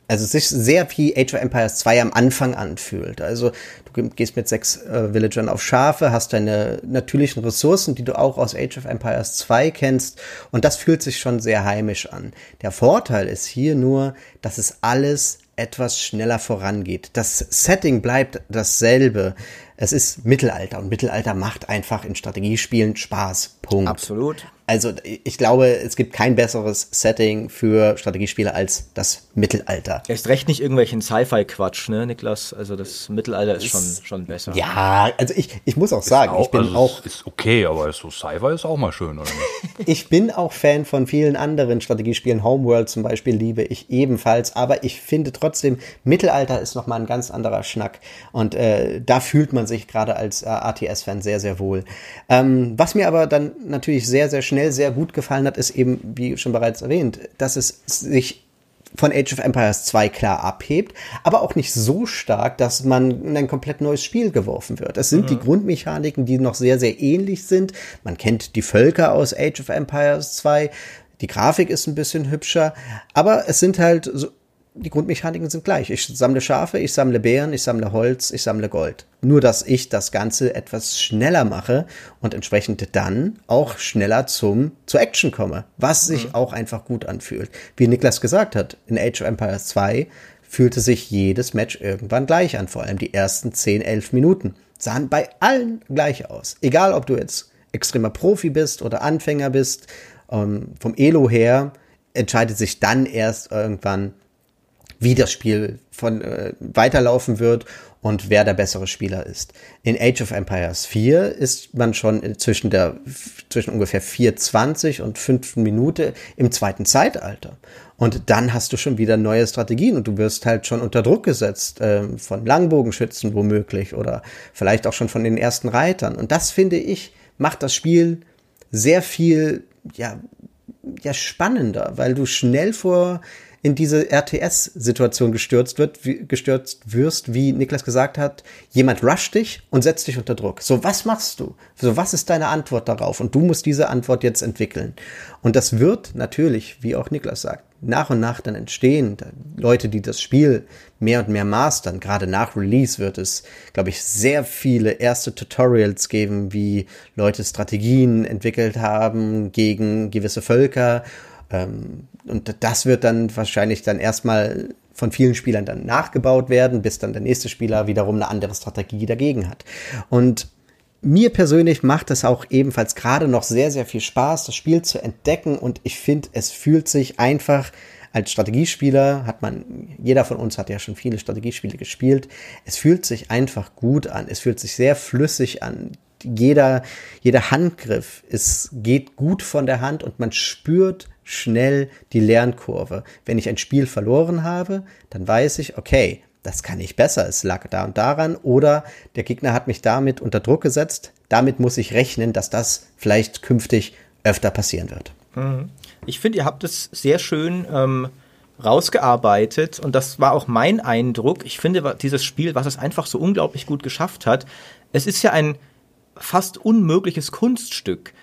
also sich sehr wie Age of Empires 2 am Anfang anfühlt. Also du gehst mit sechs äh, Villagern auf Schafe, hast deine natürlichen Ressourcen, die du auch aus Age of Empires 2 kennst und das fühlt sich schon sehr heimisch an. Der Vorteil ist hier nur, dass es alles etwas schneller vorangeht. Das Setting bleibt dasselbe es ist Mittelalter und Mittelalter macht einfach in Strategiespielen Spaß. Punkt. Absolut. Also ich glaube, es gibt kein besseres Setting für Strategiespiele als das Mittelalter. Erst recht nicht irgendwelchen Sci-Fi-Quatsch, ne, Niklas? Also das Mittelalter ist, ist schon, schon besser. Ja, also ich, ich muss auch sagen, auch, ich bin also auch. Ist okay, aber so Sci-Fi ist auch mal schön, oder nicht? ich bin auch Fan von vielen anderen Strategiespielen. Homeworld zum Beispiel liebe ich ebenfalls, aber ich finde trotzdem, Mittelalter ist nochmal ein ganz anderer Schnack. Und äh, da fühlt man sich gerade als äh, ATS-Fan sehr, sehr wohl. Ähm, was mir aber dann natürlich sehr, sehr schnell sehr gut gefallen hat, ist eben, wie schon bereits erwähnt, dass es sich von Age of Empires 2 klar abhebt, aber auch nicht so stark, dass man in ein komplett neues Spiel geworfen wird. Es sind mhm. die Grundmechaniken, die noch sehr, sehr ähnlich sind. Man kennt die Völker aus Age of Empires 2. Die Grafik ist ein bisschen hübscher, aber es sind halt so die Grundmechaniken sind gleich. Ich sammle Schafe, ich sammle Beeren, ich sammle Holz, ich sammle Gold. Nur, dass ich das Ganze etwas schneller mache und entsprechend dann auch schneller zum, zur Action komme, was sich mhm. auch einfach gut anfühlt. Wie Niklas gesagt hat, in Age of Empires 2 fühlte sich jedes Match irgendwann gleich an, vor allem die ersten 10, 11 Minuten. Sahen bei allen gleich aus. Egal, ob du jetzt extremer Profi bist oder Anfänger bist, ähm, vom Elo her entscheidet sich dann erst irgendwann, wie das Spiel von äh, weiterlaufen wird und wer der bessere Spieler ist. In Age of Empires 4 ist man schon zwischen der zwischen ungefähr 4,20 und 5 Minute im zweiten Zeitalter. Und dann hast du schon wieder neue Strategien und du wirst halt schon unter Druck gesetzt äh, von Langbogenschützen womöglich oder vielleicht auch schon von den ersten Reitern. Und das finde ich macht das Spiel sehr viel ja ja spannender, weil du schnell vor in diese RTS-Situation gestürzt wird, wie, gestürzt wirst, wie Niklas gesagt hat, jemand rusht dich und setzt dich unter Druck. So, was machst du? So, was ist deine Antwort darauf? Und du musst diese Antwort jetzt entwickeln. Und das wird natürlich, wie auch Niklas sagt, nach und nach dann entstehen. Leute, die das Spiel mehr und mehr mastern, gerade nach Release wird es, glaube ich, sehr viele erste Tutorials geben, wie Leute Strategien entwickelt haben gegen gewisse Völker und das wird dann wahrscheinlich dann erstmal von vielen Spielern dann nachgebaut werden, bis dann der nächste Spieler wiederum eine andere Strategie dagegen hat. Und mir persönlich macht es auch ebenfalls gerade noch sehr, sehr viel Spaß, das Spiel zu entdecken und ich finde, es fühlt sich einfach als Strategiespieler hat man, jeder von uns hat ja schon viele Strategiespiele gespielt. Es fühlt sich einfach gut an. Es fühlt sich sehr flüssig an. Jeder, jeder Handgriff, es geht gut von der Hand und man spürt, schnell die Lernkurve. Wenn ich ein Spiel verloren habe, dann weiß ich, okay, das kann ich besser, es lag da und daran, oder der Gegner hat mich damit unter Druck gesetzt, damit muss ich rechnen, dass das vielleicht künftig öfter passieren wird. Mhm. Ich finde, ihr habt es sehr schön ähm, rausgearbeitet und das war auch mein Eindruck. Ich finde, dieses Spiel, was es einfach so unglaublich gut geschafft hat, es ist ja ein fast unmögliches Kunststück,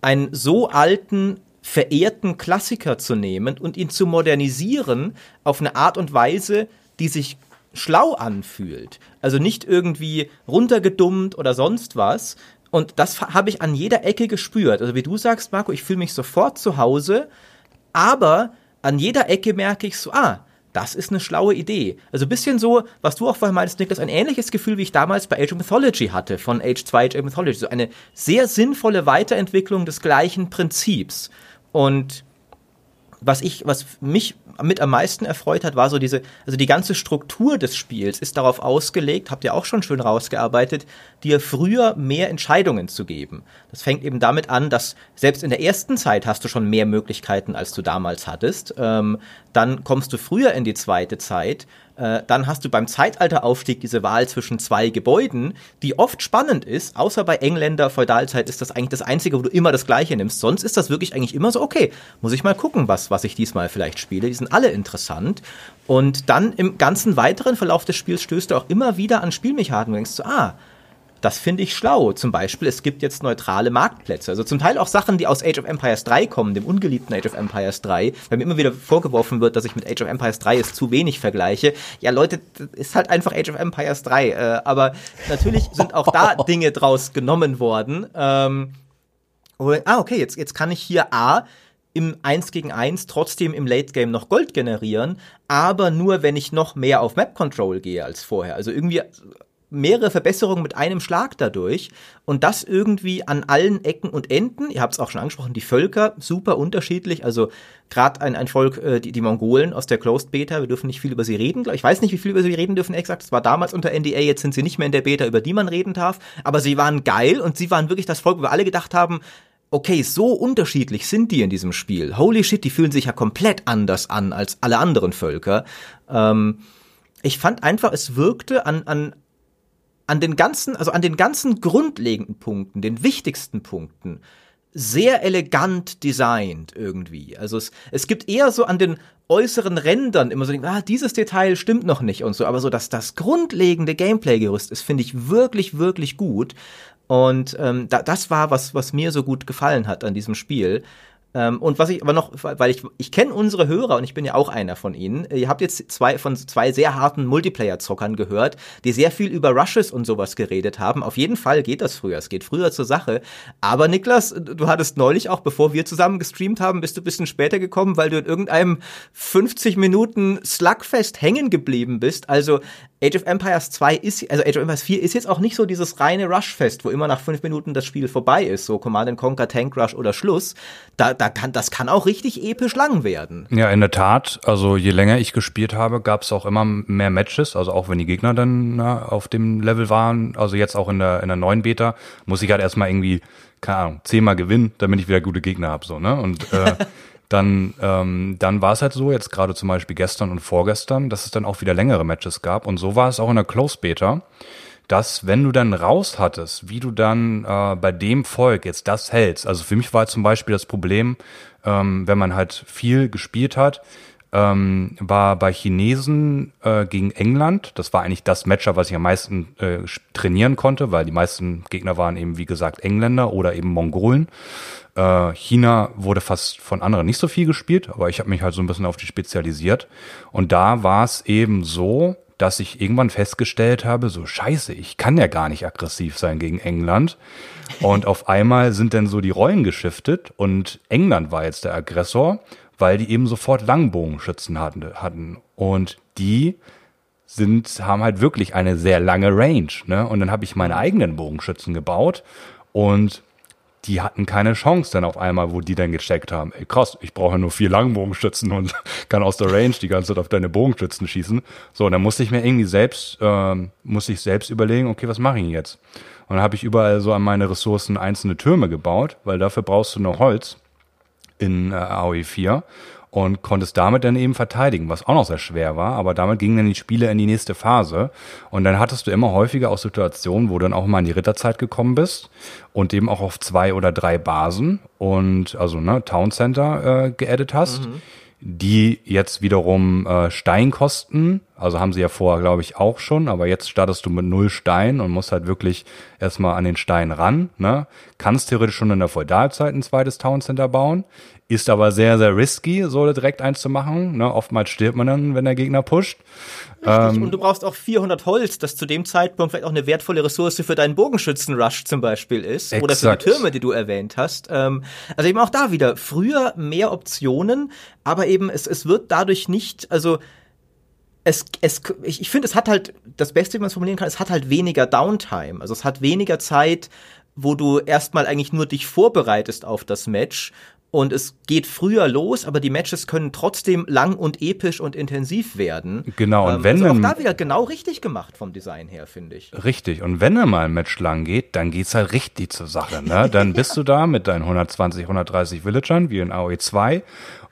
einen so alten, verehrten Klassiker zu nehmen und ihn zu modernisieren auf eine Art und Weise, die sich schlau anfühlt. Also nicht irgendwie runtergedummt oder sonst was. Und das habe ich an jeder Ecke gespürt. Also wie du sagst, Marco, ich fühle mich sofort zu Hause, aber an jeder Ecke merke ich so, ah, das ist eine schlaue Idee. Also ein bisschen so, was du auch vorhin meinst, Niklas, ein ähnliches Gefühl, wie ich damals bei Age of Mythology hatte, von Age 2 Age of Mythology. So eine sehr sinnvolle Weiterentwicklung des gleichen Prinzips. Und was ich, was mich mit am meisten erfreut hat, war so diese, also die ganze Struktur des Spiels ist darauf ausgelegt, habt ihr auch schon schön rausgearbeitet, dir früher mehr Entscheidungen zu geben. Das fängt eben damit an, dass selbst in der ersten Zeit hast du schon mehr Möglichkeiten, als du damals hattest. Ähm, dann kommst du früher in die zweite Zeit äh, dann hast du beim Zeitalteraufstieg diese Wahl zwischen zwei Gebäuden, die oft spannend ist, außer bei Engländer Feudalzeit ist das eigentlich das Einzige, wo du immer das Gleiche nimmst. Sonst ist das wirklich eigentlich immer so, okay, muss ich mal gucken, was, was ich diesmal vielleicht spiele. Die sind alle interessant. Und dann im ganzen weiteren Verlauf des Spiels stößt du auch immer wieder an Spielmechaniken und denkst so, ah, das finde ich schlau. Zum Beispiel, es gibt jetzt neutrale Marktplätze. Also zum Teil auch Sachen, die aus Age of Empires 3 kommen, dem ungeliebten Age of Empires 3, weil mir immer wieder vorgeworfen wird, dass ich mit Age of Empires 3 es zu wenig vergleiche. Ja, Leute, das ist halt einfach Age of Empires 3. Äh, aber natürlich sind auch da Dinge draus genommen worden. Ähm, ah, okay, jetzt, jetzt kann ich hier A im 1 gegen 1 trotzdem im Late Game noch Gold generieren, aber nur wenn ich noch mehr auf Map Control gehe als vorher. Also irgendwie mehrere Verbesserungen mit einem Schlag dadurch und das irgendwie an allen Ecken und Enden. Ihr habt es auch schon angesprochen, die Völker super unterschiedlich. Also gerade ein, ein Volk, äh, die, die Mongolen aus der Closed Beta, wir dürfen nicht viel über sie reden. Ich weiß nicht, wie viel über sie reden dürfen exakt. Es war damals unter NDA, jetzt sind sie nicht mehr in der Beta, über die man reden darf. Aber sie waren geil und sie waren wirklich das Volk, wo wir alle gedacht haben, okay, so unterschiedlich sind die in diesem Spiel. Holy shit, die fühlen sich ja komplett anders an als alle anderen Völker. Ähm, ich fand einfach, es wirkte an, an an den ganzen, also an den ganzen grundlegenden Punkten, den wichtigsten Punkten, sehr elegant designt irgendwie. Also es, es gibt eher so an den äußeren Rändern immer so, ah, dieses Detail stimmt noch nicht und so, aber so, dass das grundlegende Gameplay-Gerüst ist, finde ich wirklich, wirklich gut. Und ähm, da, das war was, was mir so gut gefallen hat an diesem Spiel. Ähm, und was ich aber noch, weil ich, ich kenne unsere Hörer und ich bin ja auch einer von ihnen. Ihr habt jetzt zwei von zwei sehr harten Multiplayer-Zockern gehört, die sehr viel über Rushes und sowas geredet haben. Auf jeden Fall geht das früher. Es geht früher zur Sache. Aber Niklas, du hattest neulich auch, bevor wir zusammen gestreamt haben, bist du ein bisschen später gekommen, weil du in irgendeinem 50 Minuten Slugfest hängen geblieben bist. Also Age of Empires 2 ist, also Age of Empires 4 ist jetzt auch nicht so dieses reine Rushfest, wo immer nach fünf Minuten das Spiel vorbei ist, so Command Conquer, Tank Rush oder Schluss. Da, da kann, das kann auch richtig episch lang werden. Ja, in der Tat. Also je länger ich gespielt habe, gab es auch immer mehr Matches. Also auch wenn die Gegner dann na, auf dem Level waren. Also jetzt auch in der, in der neuen Beta muss ich halt erstmal irgendwie, keine Ahnung, zehnmal gewinnen, damit ich wieder gute Gegner habe. So, ne? Und äh, dann, ähm, dann war es halt so, jetzt gerade zum Beispiel gestern und vorgestern, dass es dann auch wieder längere Matches gab. Und so war es auch in der Close Beta, dass wenn du dann raus hattest, wie du dann äh, bei dem Volk jetzt das hältst. Also für mich war zum Beispiel das Problem, ähm, wenn man halt viel gespielt hat, ähm, war bei Chinesen äh, gegen England. Das war eigentlich das Matcher, was ich am meisten äh, trainieren konnte, weil die meisten Gegner waren eben, wie gesagt, Engländer oder eben Mongolen. Äh, China wurde fast von anderen nicht so viel gespielt, aber ich habe mich halt so ein bisschen auf die spezialisiert. Und da war es eben so, dass ich irgendwann festgestellt habe, so scheiße, ich kann ja gar nicht aggressiv sein gegen England. Und auf einmal sind dann so die Rollen geschiftet und England war jetzt der Aggressor, weil die eben sofort Langbogenschützen hatten. hatten. Und die sind, haben halt wirklich eine sehr lange Range. Ne? Und dann habe ich meine eigenen Bogenschützen gebaut und die hatten keine Chance dann auf einmal, wo die dann gecheckt haben, ey krass, ich brauche nur vier Langbogenschützen und kann aus der Range die ganze Zeit auf deine Bogenschützen schießen. So, und dann musste ich mir irgendwie selbst, ähm, musste ich selbst überlegen, okay, was mache ich jetzt? Und dann habe ich überall so an meine Ressourcen einzelne Türme gebaut, weil dafür brauchst du noch Holz. in äh, AOE 4 und konntest damit dann eben verteidigen, was auch noch sehr schwer war, aber damit gingen dann die Spiele in die nächste Phase und dann hattest du immer häufiger auch Situationen, wo du dann auch mal in die Ritterzeit gekommen bist und eben auch auf zwei oder drei Basen und also ne, Town Center äh, geaddet hast. Mhm die jetzt wiederum äh, Stein kosten. Also haben sie ja vorher, glaube ich, auch schon, aber jetzt startest du mit null Stein und musst halt wirklich erstmal an den Stein ran. Ne? Kannst theoretisch schon in der Feudalzeit ein zweites Town Center bauen, ist aber sehr, sehr risky, so direkt eins zu machen. Ne? Oftmals stirbt man dann, wenn der Gegner pusht. Ähm, und du brauchst auch 400 Holz, das zu dem Zeitpunkt vielleicht auch eine wertvolle Ressource für deinen Bogenschützen-Rush zum Beispiel ist. Exakt. Oder für die Türme, die du erwähnt hast. Ähm, also eben auch da wieder, früher mehr Optionen, aber eben es, es wird dadurch nicht, also es, es, ich, ich finde, es hat halt, das Beste, wie man es formulieren kann, es hat halt weniger Downtime. Also es hat weniger Zeit, wo du erstmal eigentlich nur dich vorbereitest auf das Match und es geht früher los, aber die Matches können trotzdem lang und episch und intensiv werden. Genau, und ähm, wenn also auch da wieder genau richtig gemacht vom Design her, finde ich. Richtig, und wenn dann mal ein Match lang geht, dann geht's halt richtig zur Sache, ne? Dann bist du da mit deinen 120, 130 Villagern, wie in AOE 2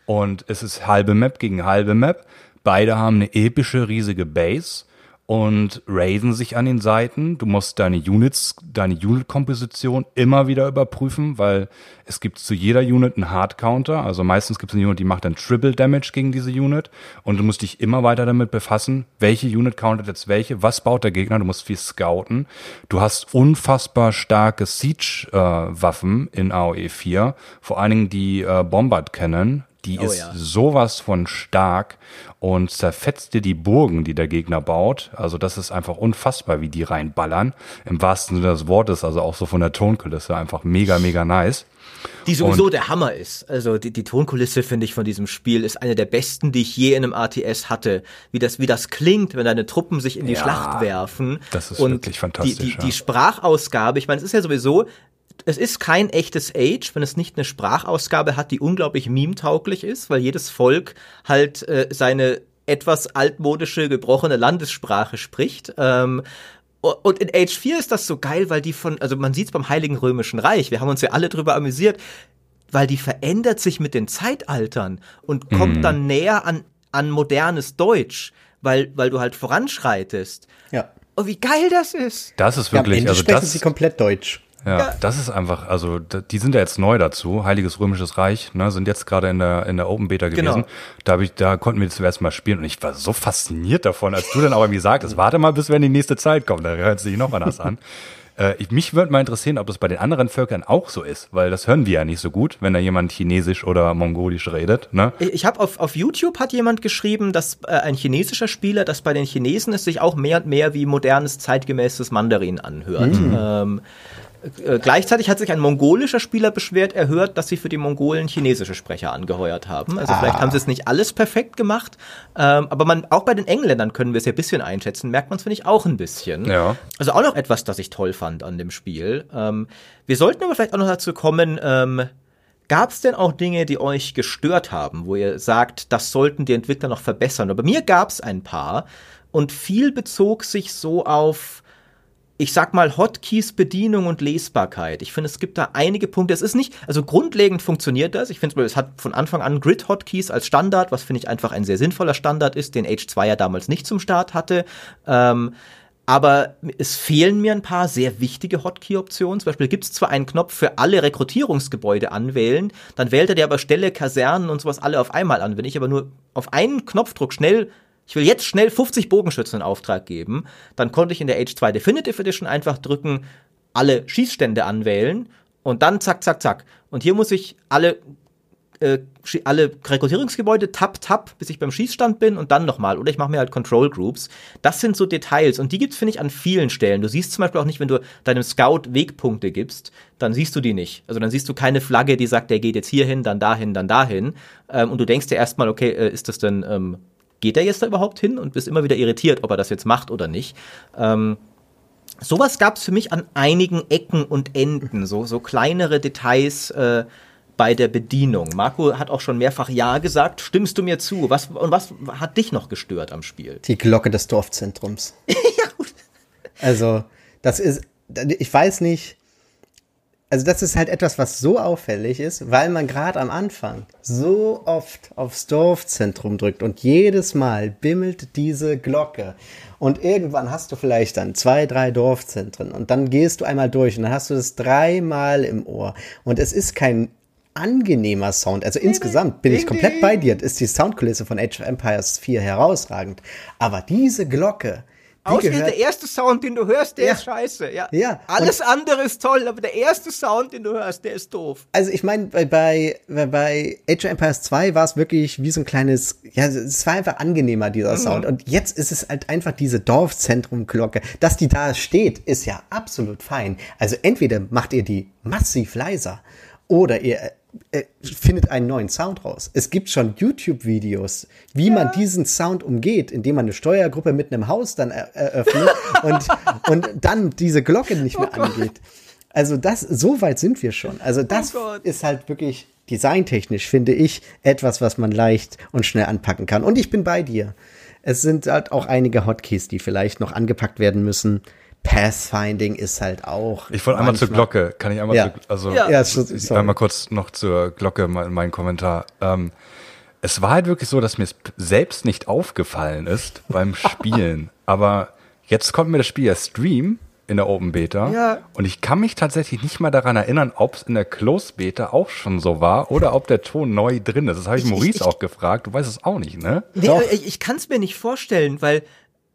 und es ist halbe Map gegen halbe Map. Beide haben eine epische, riesige Base und raisen sich an den Seiten. Du musst deine Units, deine Unit-Komposition immer wieder überprüfen, weil es gibt zu jeder Unit einen Hard-Counter. Also meistens gibt es eine Unit, die macht dann Triple Damage gegen diese Unit. Und du musst dich immer weiter damit befassen, welche Unit countet jetzt welche, was baut der Gegner. Du musst viel scouten. Du hast unfassbar starke Siege-Waffen äh, in AOE 4. Vor allen Dingen die äh, Bombard Cannon, die oh, ist ja. sowas von stark und zerfetzt dir die Burgen, die der Gegner baut. Also das ist einfach unfassbar, wie die reinballern. Im wahrsten Sinne des Wortes, also auch so von der Tonkulisse einfach mega, mega nice. Die sowieso und der Hammer ist. Also die, die Tonkulisse, finde ich, von diesem Spiel ist eine der besten, die ich je in einem RTS hatte. Wie das, wie das klingt, wenn deine Truppen sich in die ja, Schlacht werfen. Das ist und wirklich fantastisch. Die, die, ja. die Sprachausgabe, ich meine, es ist ja sowieso, es ist kein echtes Age, wenn es nicht eine Sprachausgabe hat, die unglaublich meme-tauglich ist, weil jedes Volk halt äh, seine etwas altmodische, gebrochene Landessprache spricht. Ähm, und in Age 4 ist das so geil, weil die von, also man sieht es beim Heiligen Römischen Reich, wir haben uns ja alle drüber amüsiert, weil die verändert sich mit den Zeitaltern und kommt mhm. dann näher an, an modernes Deutsch, weil, weil du halt voranschreitest. Ja. Oh, wie geil das ist. Das ist wirklich, ja, also sprechen das sie komplett Deutsch. Ja, ja, das ist einfach, also die sind ja jetzt neu dazu, Heiliges Römisches Reich, ne, sind jetzt gerade in der in der Open Beta gewesen. Genau. Da hab ich, da konnten wir zuerst mal spielen und ich war so fasziniert davon, als du dann auch irgendwie sagtest, warte mal, bis wenn die nächste Zeit kommt, da hört sich noch anders an. Äh, ich, mich würde mal interessieren, ob das bei den anderen Völkern auch so ist, weil das hören wir ja nicht so gut, wenn da jemand Chinesisch oder Mongolisch redet. Ne? Ich, ich habe auf, auf YouTube hat jemand geschrieben, dass äh, ein chinesischer Spieler, dass bei den Chinesen es sich auch mehr und mehr wie modernes zeitgemäßes Mandarin anhört. Mhm. Ähm, äh, gleichzeitig hat sich ein mongolischer Spieler beschwert, er hört, dass sie für die Mongolen chinesische Sprecher angeheuert haben. Also ah. vielleicht haben sie es nicht alles perfekt gemacht, ähm, aber man, auch bei den Engländern können wir es ja ein bisschen einschätzen, merkt man es, finde ich, auch ein bisschen. Ja. Also auch noch etwas, das ich toll fand an dem Spiel. Ähm, wir sollten aber vielleicht auch noch dazu kommen, ähm, Gab es denn auch Dinge, die euch gestört haben, wo ihr sagt, das sollten die Entwickler noch verbessern? Aber mir gab es ein paar und viel bezog sich so auf ich sag mal, Hotkeys, Bedienung und Lesbarkeit. Ich finde, es gibt da einige Punkte. Es ist nicht, also grundlegend funktioniert das. Ich finde, es hat von Anfang an Grid-Hotkeys als Standard, was finde ich einfach ein sehr sinnvoller Standard ist, den H2 ja damals nicht zum Start hatte. Ähm, aber es fehlen mir ein paar sehr wichtige Hotkey-Optionen. Zum Beispiel gibt es zwar einen Knopf für alle Rekrutierungsgebäude anwählen, dann wählt er dir aber Stelle, Kasernen und sowas alle auf einmal an. Wenn ich aber nur auf einen Knopfdruck schnell ich will jetzt schnell 50 Bogenschützen in Auftrag geben, dann konnte ich in der Age 2 Definitive Edition einfach drücken, alle Schießstände anwählen und dann zack, zack, zack. Und hier muss ich alle äh, alle Rekrutierungsgebäude tap, tap, bis ich beim Schießstand bin und dann nochmal. Oder ich mache mir halt Control Groups. Das sind so Details und die gibt's, finde ich, an vielen Stellen. Du siehst zum Beispiel auch nicht, wenn du deinem Scout Wegpunkte gibst, dann siehst du die nicht. Also dann siehst du keine Flagge, die sagt, der geht jetzt hierhin, dann dahin, dann dahin. Ähm, und du denkst dir erstmal, okay, äh, ist das denn ähm, geht er jetzt da überhaupt hin und bist immer wieder irritiert, ob er das jetzt macht oder nicht. Ähm, sowas gab es für mich an einigen Ecken und Enden, so, so kleinere Details äh, bei der Bedienung. Marco hat auch schon mehrfach Ja gesagt. Stimmst du mir zu? Was, und was hat dich noch gestört am Spiel? Die Glocke des Dorfzentrums. ja, gut. Also, das ist, ich weiß nicht, also das ist halt etwas, was so auffällig ist, weil man gerade am Anfang so oft aufs Dorfzentrum drückt und jedes Mal bimmelt diese Glocke. Und irgendwann hast du vielleicht dann zwei, drei Dorfzentren und dann gehst du einmal durch und dann hast du das dreimal im Ohr. Und es ist kein angenehmer Sound. Also insgesamt bin ich komplett bei dir. Ist die Soundkulisse von Age of Empires 4 herausragend. Aber diese Glocke, Ausgerechnet der erste Sound, den du hörst, der Ja. ist scheiße. Ja. Ja. Alles andere ist toll, aber der erste Sound, den du hörst, der ist doof. Also ich meine, bei, bei, bei Age of Empires 2 war es wirklich wie so ein kleines, ja, es war einfach angenehmer, dieser Sound. Und jetzt ist es halt einfach diese Dorfzentrum-Glocke. Dass die da steht, ist ja absolut fein. Also entweder macht ihr die massiv leiser oder ihr äh, findet einen neuen Sound raus. Es gibt schon YouTube-Videos, wie man diesen Sound umgeht, indem man eine Steuergruppe mit einem Haus dann er eröffnet und, und dann diese Glocke nicht mehr angeht. Also das, so weit sind wir schon. Also das Oh ist halt wirklich designtechnisch, finde ich, etwas, was man leicht und schnell anpacken kann. Und ich bin bei dir. Es sind halt auch einige Hotkeys, die vielleicht noch angepackt werden müssen. Pathfinding ist halt auch. Ich wollte einmal zur Glocke. Kann ich einmal Ja. zur, also Ja. Ja, sorry. einmal kurz noch zur Glocke mein, mein Kommentar. Ähm, es war halt wirklich so, dass mir es selbst nicht aufgefallen ist beim Spielen. Aber jetzt kommt mir das Spiel ja Stream in der Open Beta. Ja. Und ich kann mich tatsächlich nicht mal daran erinnern, ob es in der Closed Beta auch schon so war oder ob der Ton neu drin ist. Das habe ich, Ich- Maurice ich- auch gefragt. Du weißt es auch nicht, ne? Nee, Doch. ich, ich kann es mir nicht vorstellen, weil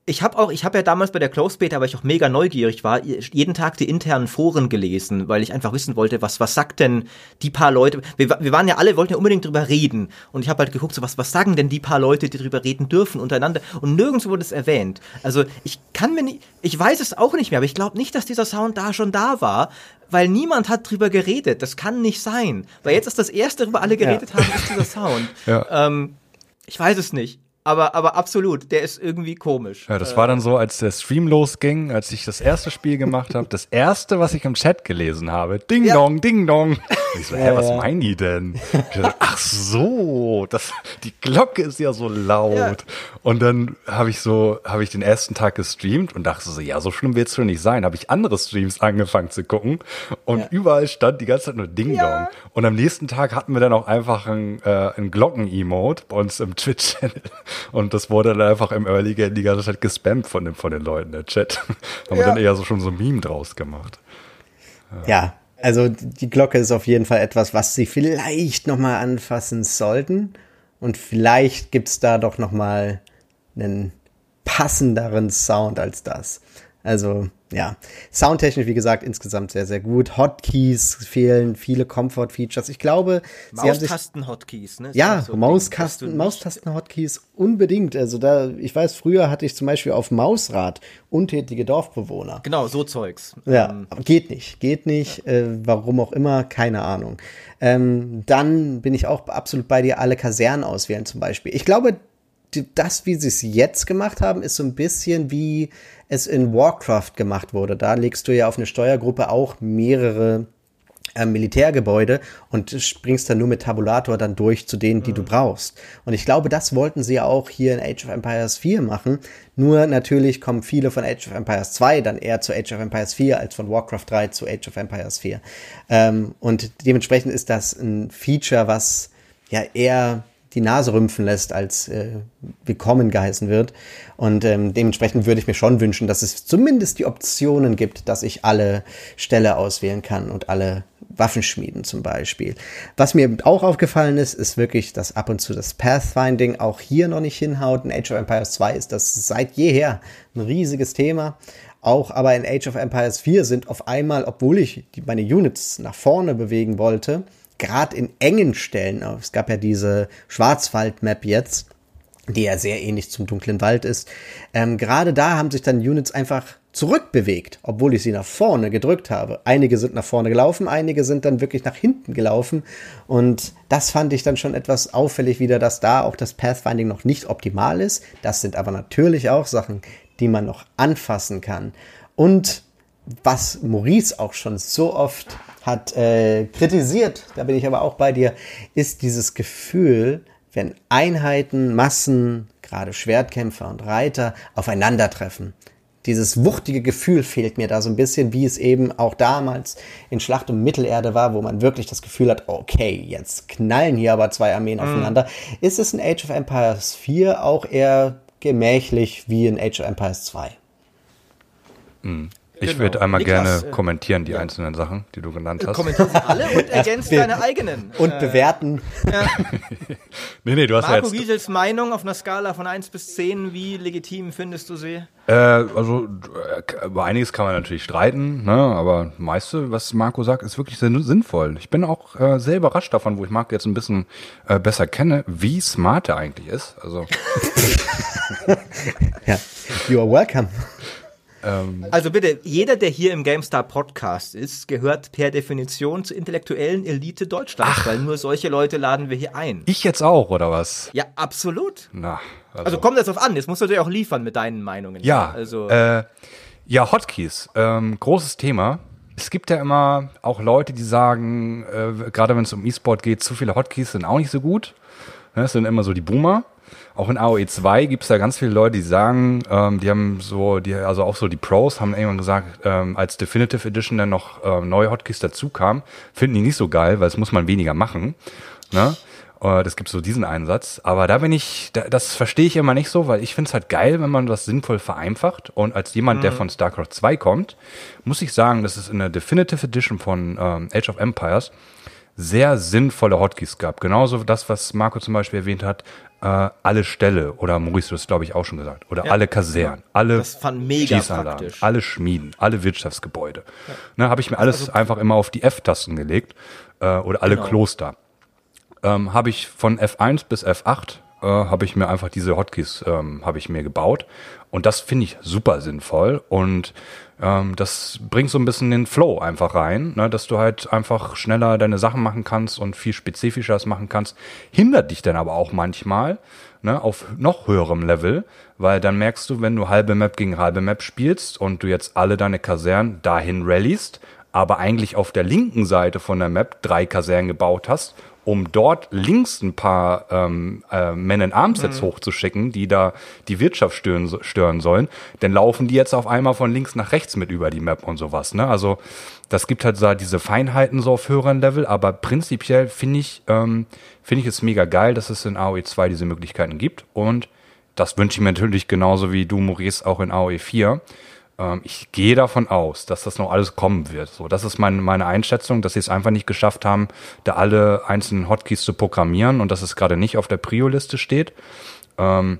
ich habe auch, ich habe ja damals bei der Close Beta, weil ich auch mega neugierig war, jeden Tag die internen Foren gelesen, weil ich einfach wissen wollte, was was sagt denn die paar Leute. Wir, wir waren ja alle, wollten ja unbedingt drüber reden und ich habe halt geguckt, so was was sagen denn die paar Leute, die drüber reden dürfen untereinander und nirgends wurde es erwähnt. Also ich kann mir nicht, ich weiß es auch nicht mehr, aber ich glaube nicht, dass dieser Sound da schon da war. Weil niemand hat drüber geredet. Das kann nicht sein. Weil jetzt ist das erste, worüber alle geredet haben, ist dieser Sound. Ja. Ähm, ich weiß es nicht. Aber, aber absolut, der ist irgendwie komisch. Ja, das war dann so, als der Stream losging, als ich das erste Spiel gemacht habe, das erste, was ich im Chat gelesen habe, Ding Ja. Dong, Ding Dong. Und ich so, hä, was meinen die denn? Ich dachte, Ach so, das, die Glocke ist ja so laut. Ja. Und dann habe ich so, habe ich den ersten Tag gestreamt und dachte so, ja, so schlimm wird's schon nicht sein. Habe ich andere Streams angefangen zu gucken und Ja. überall stand die ganze Zeit nur Ding Dong. Und am nächsten Tag hatten wir dann auch einfach ein, äh, ein Glocken-Emote bei uns im Twitch-Channel. Und das wurde dann einfach im Early Game die ganze Zeit gespammt von den, von den Leuten, der Chat. Haben wir Ja. dann eher so schon so ein Meme draus gemacht. Ja, also die Glocke ist auf jeden Fall etwas, was sie vielleicht noch mal anfassen sollten. Und vielleicht gibt's da doch noch mal einen passenderen Sound als das. Also ja, soundtechnisch wie gesagt insgesamt sehr sehr gut. Hotkeys fehlen, viele Comfort-Features. Ich glaube, Maustasten-Hotkeys, ne? Ist ja, so Mauskasten, Maustasten-Hotkeys unbedingt. Also da, ich weiß, früher hatte ich zum Beispiel auf Mausrad untätige Dorfbewohner. Genau, so Zeugs. Ja, Ähm, geht nicht, geht nicht, äh, warum auch immer, keine Ahnung. Ähm, dann bin ich auch absolut bei dir, alle Kasernen auswählen zum Beispiel. Ich glaube, das, wie sie es jetzt gemacht haben, ist so ein bisschen wie es in Warcraft gemacht wurde. Da legst du ja auf eine Steuergruppe auch mehrere äh, Militärgebäude und springst dann nur mit Tabulator dann durch zu denen, die du brauchst. Und ich glaube, das wollten sie ja auch hier in Age of Empires 4 machen. Nur natürlich kommen viele von Age of Empires 2 dann eher zu Age of Empires 4 als von Warcraft 3 zu Age of Empires 4. Ähm, und dementsprechend ist das ein Feature, was ja eher die Nase rümpfen lässt, als äh, willkommen geheißen wird. Und ähm, dementsprechend würde ich mir schon wünschen, dass es zumindest die Optionen gibt, dass ich alle Ställe auswählen kann und alle Waffenschmieden zum Beispiel. Was mir auch aufgefallen ist, ist wirklich, dass ab und zu das Pathfinding auch hier noch nicht hinhaut. In Age of Empires 2 ist das seit jeher ein riesiges Thema. Auch aber in Age of Empires 4 sind auf einmal, obwohl ich meine Units nach vorne bewegen wollte, gerade in engen Stellen, es gab ja diese Schwarzwald-Map jetzt, die ja sehr ähnlich zum dunklen Wald ist, ähm, gerade da haben sich dann Units einfach zurückbewegt, obwohl ich sie nach vorne gedrückt habe. Einige sind nach vorne gelaufen, einige sind dann wirklich nach hinten gelaufen und das fand ich dann schon etwas auffällig wieder, dass da auch das Pathfinding noch nicht optimal ist. Das sind aber natürlich auch Sachen, die man noch anfassen kann. Und was Maurice auch schon so oft hat äh, kritisiert, da bin ich aber auch bei dir, ist dieses Gefühl, wenn Einheiten, Massen, gerade Schwertkämpfer und Reiter aufeinandertreffen. dieses wuchtige Gefühl fehlt mir da so ein bisschen, wie es eben auch damals in Schlacht um Mittelerde war, wo man wirklich das Gefühl hat, okay, jetzt knallen hier aber zwei Armeen aufeinander. Ist es in Age of Empires 4 auch eher gemächlich wie in Age of Empires 2? Ich Genau. würde einmal Niklas, gerne äh, kommentieren, die einzelnen Sachen, die du genannt hast. Kommentier sie alle und ergänzt wir- deine eigenen. Und bewerten. nee, nee, du hast Marco ja jetzt. Giesels Meinung auf einer Skala von 1 bis 10, wie legitim findest du sie? Äh, also äh, über einiges kann man natürlich streiten, ne? aber das meiste, was Marco sagt, ist wirklich sinn sinnvoll. Ich bin auch äh, sehr überrascht davon, wo ich Marco jetzt ein bisschen äh, besser kenne, wie smart er eigentlich ist. Also Ja. You are welcome. Also bitte, jeder, der hier im GameStar Podcast ist, gehört per Definition zur intellektuellen Elite Deutschlands, weil nur solche Leute laden wir hier ein. ich jetzt auch, oder was? Ja, absolut. Na, also, Also kommt das auf an, jetzt musst du natürlich auch liefern mit deinen Meinungen. Ja, also äh, ja, Hotkeys, ähm, großes Thema. Es gibt ja immer auch Leute, die sagen, äh, gerade wenn es um E-Sport geht, zu viele Hotkeys sind auch nicht so gut. Ne, Das sind immer so die Boomer. Auch in AOE 2 gibt es da ganz viele Leute, die sagen, ähm, die haben so, die, also auch so die Pros haben irgendwann gesagt, ähm, als Definitive Edition dann noch ähm, neue Hotkeys dazu kam, finden die nicht so geil, weil es muss man weniger machen. Ne? Äh, Das gibt so diesen Einsatz. Aber da bin ich, da, das verstehe ich immer nicht so, weil ich finde es halt geil, wenn man das sinnvoll vereinfacht. Und als jemand, der von StarCraft 2 kommt, muss ich sagen, dass es in der Definitive Edition von ähm, Age of Empires sehr sinnvolle Hotkeys gab. Genauso das, was Marco zum Beispiel erwähnt hat, äh, alle Ställe oder Maurice, du hast glaube ich auch schon gesagt, oder alle Kasernen, alle Das fand mega Schießanlagen, alle Schmieden, alle Wirtschaftsgebäude. Ne, Habe ich mir alles einfach immer auf die F-Tasten gelegt äh, oder alle Genau. Kloster. Ähm, habe ich von F1 bis F8 äh, habe ich mir einfach diese Hotkeys ähm, habe ich mir gebaut und das finde ich super sinnvoll und ähm, das bringt so ein bisschen den Flow einfach rein, ne, dass du halt einfach schneller deine Sachen machen kannst und viel spezifischer das machen kannst. Hindert dich dann aber auch manchmal ne, auf noch höherem Level, weil dann merkst du, wenn du halbe Map gegen halbe Map spielst und du jetzt alle deine Kasernen dahin rallyst, aber eigentlich auf der linken Seite von der Map drei Kasernen gebaut hast, um dort links ein paar ähm, äh, Men in Arms jetzt hochzuschicken, die da die Wirtschaft stören, stören sollen, dann laufen die jetzt auf einmal von links nach rechts mit über die Map und sowas. Ne? Also das gibt halt so diese Feinheiten so auf höheren Level, aber prinzipiell finde ich, ähm, finde ich es mega geil, dass es in AOE 2 diese Möglichkeiten gibt und das wünsche ich mir natürlich genauso wie du, Maurice, auch in AOE 4. Ähm, ich gehe davon aus, dass das noch alles kommen wird. So, das ist mein, meine Einschätzung, dass sie es einfach nicht geschafft haben, da alle einzelnen Hotkeys zu programmieren und dass es gerade nicht auf der Prio-Liste steht. Ähm,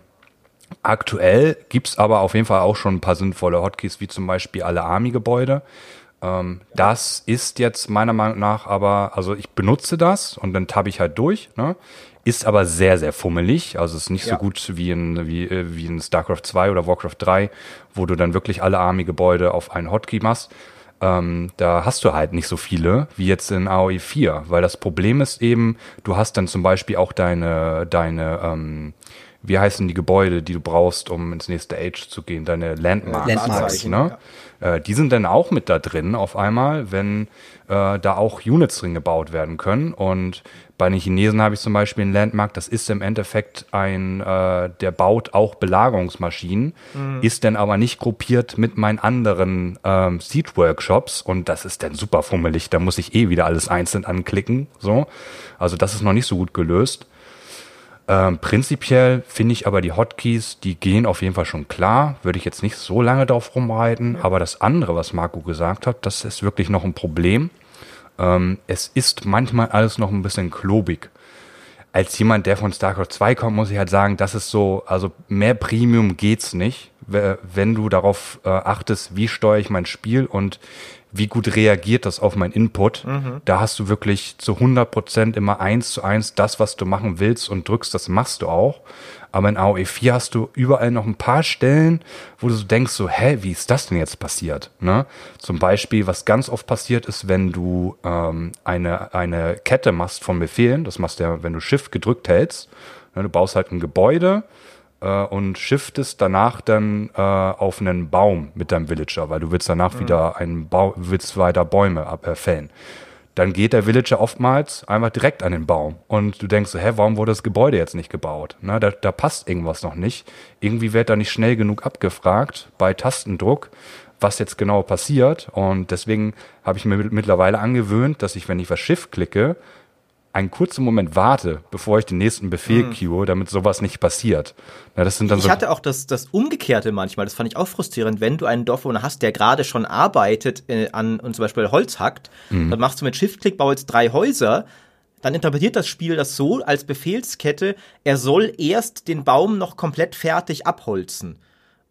aktuell gibt's aber auf jeden Fall auch schon ein paar sinnvolle Hotkeys, wie zum Beispiel alle Army-Gebäude. Ähm, das ist jetzt meiner Meinung nach aber, also ich benutze das und dann tappe ich halt durch, ne? Ist aber sehr, sehr fummelig. Also ist nicht Ja. so gut wie in, wie, äh, wie in StarCraft 2 oder Warcraft 3, wo du dann wirklich alle Army-Gebäude auf einen Hotkey machst. Ähm, da hast du halt nicht so viele wie jetzt in AOE 4, weil das Problem ist eben, du hast dann zum Beispiel auch deine, deine, ähm, wie heißen die Gebäude, die du brauchst, um ins nächste Age zu gehen, deine Landmarks, Landmarks, ne? Äh, die sind dann auch mit da drin auf einmal, wenn äh, da auch Units drin gebaut werden können. Und bei den Chinesen habe ich zum Beispiel einen Landmark, das ist im Endeffekt ein, äh, der baut auch Belagerungsmaschinen, ist dann aber nicht gruppiert mit meinen anderen ähm, Seed-Workshops und das ist dann super fummelig. Da muss ich eh wieder alles einzeln anklicken. So. Also das ist noch nicht so gut gelöst. Ähm, prinzipiell finde ich aber die Hotkeys, die gehen auf jeden Fall schon klar. Würde ich jetzt nicht so lange drauf rumreiten. Aber das andere, was Marco gesagt hat, das ist wirklich noch ein Problem. Ähm, es ist manchmal alles noch ein bisschen klobig. Als jemand, der von StarCraft 2 kommt, muss ich halt sagen, das ist so, also mehr Premium geht's nicht, we- wenn du darauf äh, achtest, wie steuere ich mein Spiel und wie gut reagiert das auf mein Input. Da hast du wirklich zu 100 Prozent immer eins zu eins das, was du machen willst und drückst, das machst du auch. Aber in AOE 4 hast du überall noch ein paar Stellen, wo du so denkst, so, hä, wie ist das denn jetzt passiert? Ne? Zum Beispiel, was ganz oft passiert ist, wenn du ähm, eine, eine Kette machst von Befehlen, das machst du ja, wenn du Shift gedrückt hältst, ne, du baust halt ein Gebäude äh, und shiftest danach dann äh, auf einen Baum mit deinem Villager, weil du willst danach wieder einen Bau, willst weiter Bäume ab, äh, dann geht der Villager oftmals einfach direkt an den Baum. Und du denkst so, hä, warum wurde das Gebäude jetzt nicht gebaut? Na, da, da passt irgendwas noch nicht. Irgendwie wird da nicht schnell genug abgefragt bei Tastendruck, was jetzt genau passiert. Und deswegen habe ich mir mittlerweile angewöhnt, dass ich, wenn ich was Schiff klicke, einen kurzen Moment warte, bevor ich den nächsten Befehl mhm. queue, damit sowas nicht passiert. Na, das sind dann ich so hatte auch das, das Umgekehrte manchmal, das fand ich auch frustrierend, wenn du einen Dorfbewohner hast, der gerade schon arbeitet äh, an und zum Beispiel Holz hackt, mhm. dann machst du mit Shift-Klick, bau jetzt drei Häuser, dann interpretiert das Spiel das so als Befehlskette, er soll erst den Baum noch komplett fertig abholzen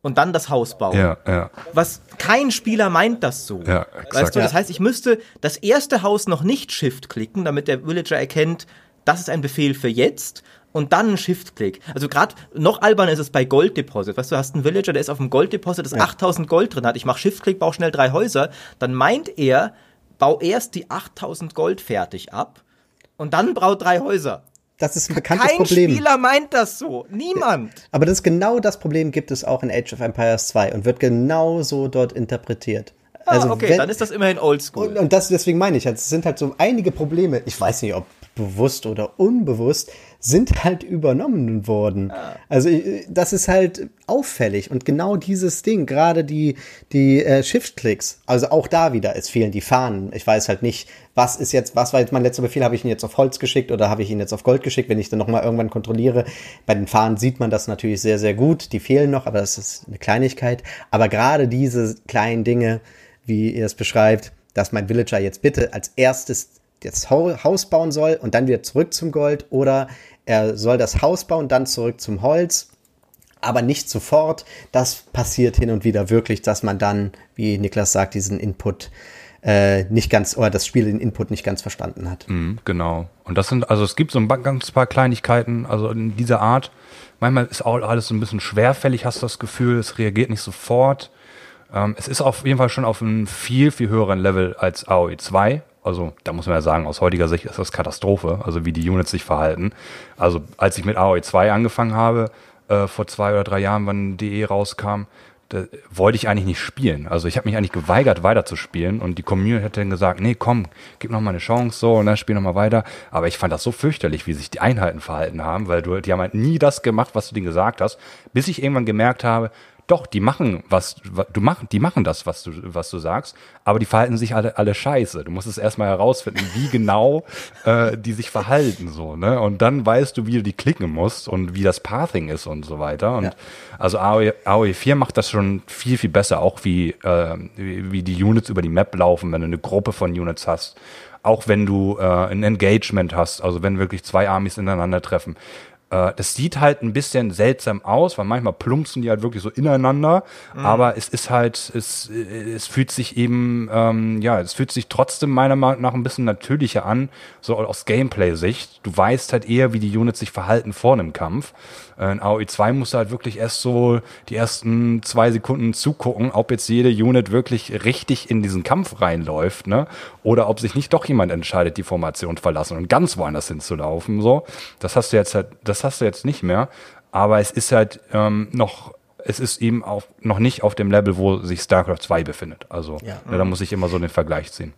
und dann das Haus bauen. Ja, ja. Was kein Spieler meint das so. Ja, exakt. Weißt du, das heißt, ich müsste das erste Haus noch nicht Shift klicken, damit der Villager erkennt, das ist ein Befehl für jetzt und dann Shift-Klick. Also gerade noch alberner ist es bei Gold-Deposit. Weißt du, du hast einen Villager, der ist auf dem Gold-Deposit, das ja. 8000 Gold drin hat. Ich mache Shift-Klick, baue schnell drei Häuser. Dann meint er, bau erst die 8000 Gold fertig ab und dann bau drei Häuser. Das ist ein bekanntes Kein Problem. Kein Spieler meint das so. Niemand. Aber das ist genau das Problem gibt es auch in Age of Empires 2 und wird genau so dort interpretiert. Ah, also okay, wenn, dann ist das immerhin oldschool. Und, und das, deswegen meine ich, es sind halt so einige Probleme, ich weiß nicht, ob bewusst oder unbewusst, sind halt übernommen worden. Ah. Also das ist halt auffällig und genau dieses Ding, gerade die die äh, Shift-Klicks, also auch da wieder, es fehlen die Fahnen. Ich weiß halt nicht, was ist jetzt, was war jetzt mein letzter Befehl, habe ich ihn jetzt auf Holz geschickt oder habe ich ihn jetzt auf Gold geschickt, wenn ich dann nochmal irgendwann kontrolliere. Bei den Fahnen sieht man das natürlich sehr, sehr gut, die fehlen noch, aber das ist eine Kleinigkeit. Aber gerade diese kleinen Dinge, wie ihr es beschreibt, dass mein Villager jetzt bitte als erstes das Haus bauen soll und dann wieder zurück zum Gold oder er soll das Haus bauen, dann zurück zum Holz, aber nicht sofort. Das passiert hin und wieder wirklich, dass man dann, wie Niklas sagt, diesen Input äh, nicht ganz, oder das Spiel den Input nicht ganz verstanden hat. Mhm, genau. Und das sind, also es gibt so ein ganz paar Kleinigkeiten, also in dieser Art. Manchmal ist auch alles so ein bisschen schwerfällig, hast du das Gefühl, es reagiert nicht sofort. Ähm, es ist auf jeden Fall schon auf einem viel, viel höheren Level als AOE 2. Also da muss man ja sagen, aus heutiger Sicht ist das Katastrophe, also wie die Units sich verhalten. Also als ich mit AOE 2 angefangen habe, äh, vor zwei oder drei Jahren, wann DE rauskam, da wollte ich eigentlich nicht spielen. Also ich habe mich eigentlich geweigert, weiterzuspielen und die Community hätte dann gesagt, nee, komm, gib noch mal eine Chance so und dann spiel noch mal weiter. Aber ich fand das so fürchterlich, wie sich die Einheiten verhalten haben, weil du, die haben halt nie das gemacht, was du denen gesagt hast, bis ich irgendwann gemerkt habe, doch, die machen was, du machen, die machen das, was du, was du sagst, aber die verhalten sich alle, alle scheiße. Du musst es erstmal herausfinden, wie genau äh, die sich verhalten, so, ne? Und dann weißt du, wie du die klicken musst und wie das Pathing ist und so weiter. Und ja. also AOE, AOE 4 macht das schon viel, viel besser, auch wie, äh, wie, wie die Units über die Map laufen, wenn du eine Gruppe von Units hast auch wenn du äh, ein Engagement hast, also wenn wirklich zwei Armies ineinander treffen. Äh, das sieht halt ein bisschen seltsam aus, weil manchmal plumpsen die halt wirklich so ineinander, mhm. aber es ist halt, es, es fühlt sich eben, ähm, ja, es fühlt sich trotzdem meiner Meinung nach ein bisschen natürlicher an, so aus Gameplay-Sicht. Du weißt halt eher, wie die Units sich verhalten vor einem Kampf. Äh, in AOE 2 musst du halt wirklich erst so die ersten zwei Sekunden zugucken, ob jetzt jede Unit wirklich richtig in diesen Kampf reinläuft, ne? Oder ob sich nicht doch jemand entscheidet, die Formation verlassen und ganz woanders hinzulaufen, so. Das hast du jetzt halt, das hast du jetzt nicht mehr. Aber es ist halt ähm, noch es ist eben auch noch nicht auf dem Level, wo sich StarCraft 2 befindet. Also ja. da muss ich immer so den Vergleich ziehen.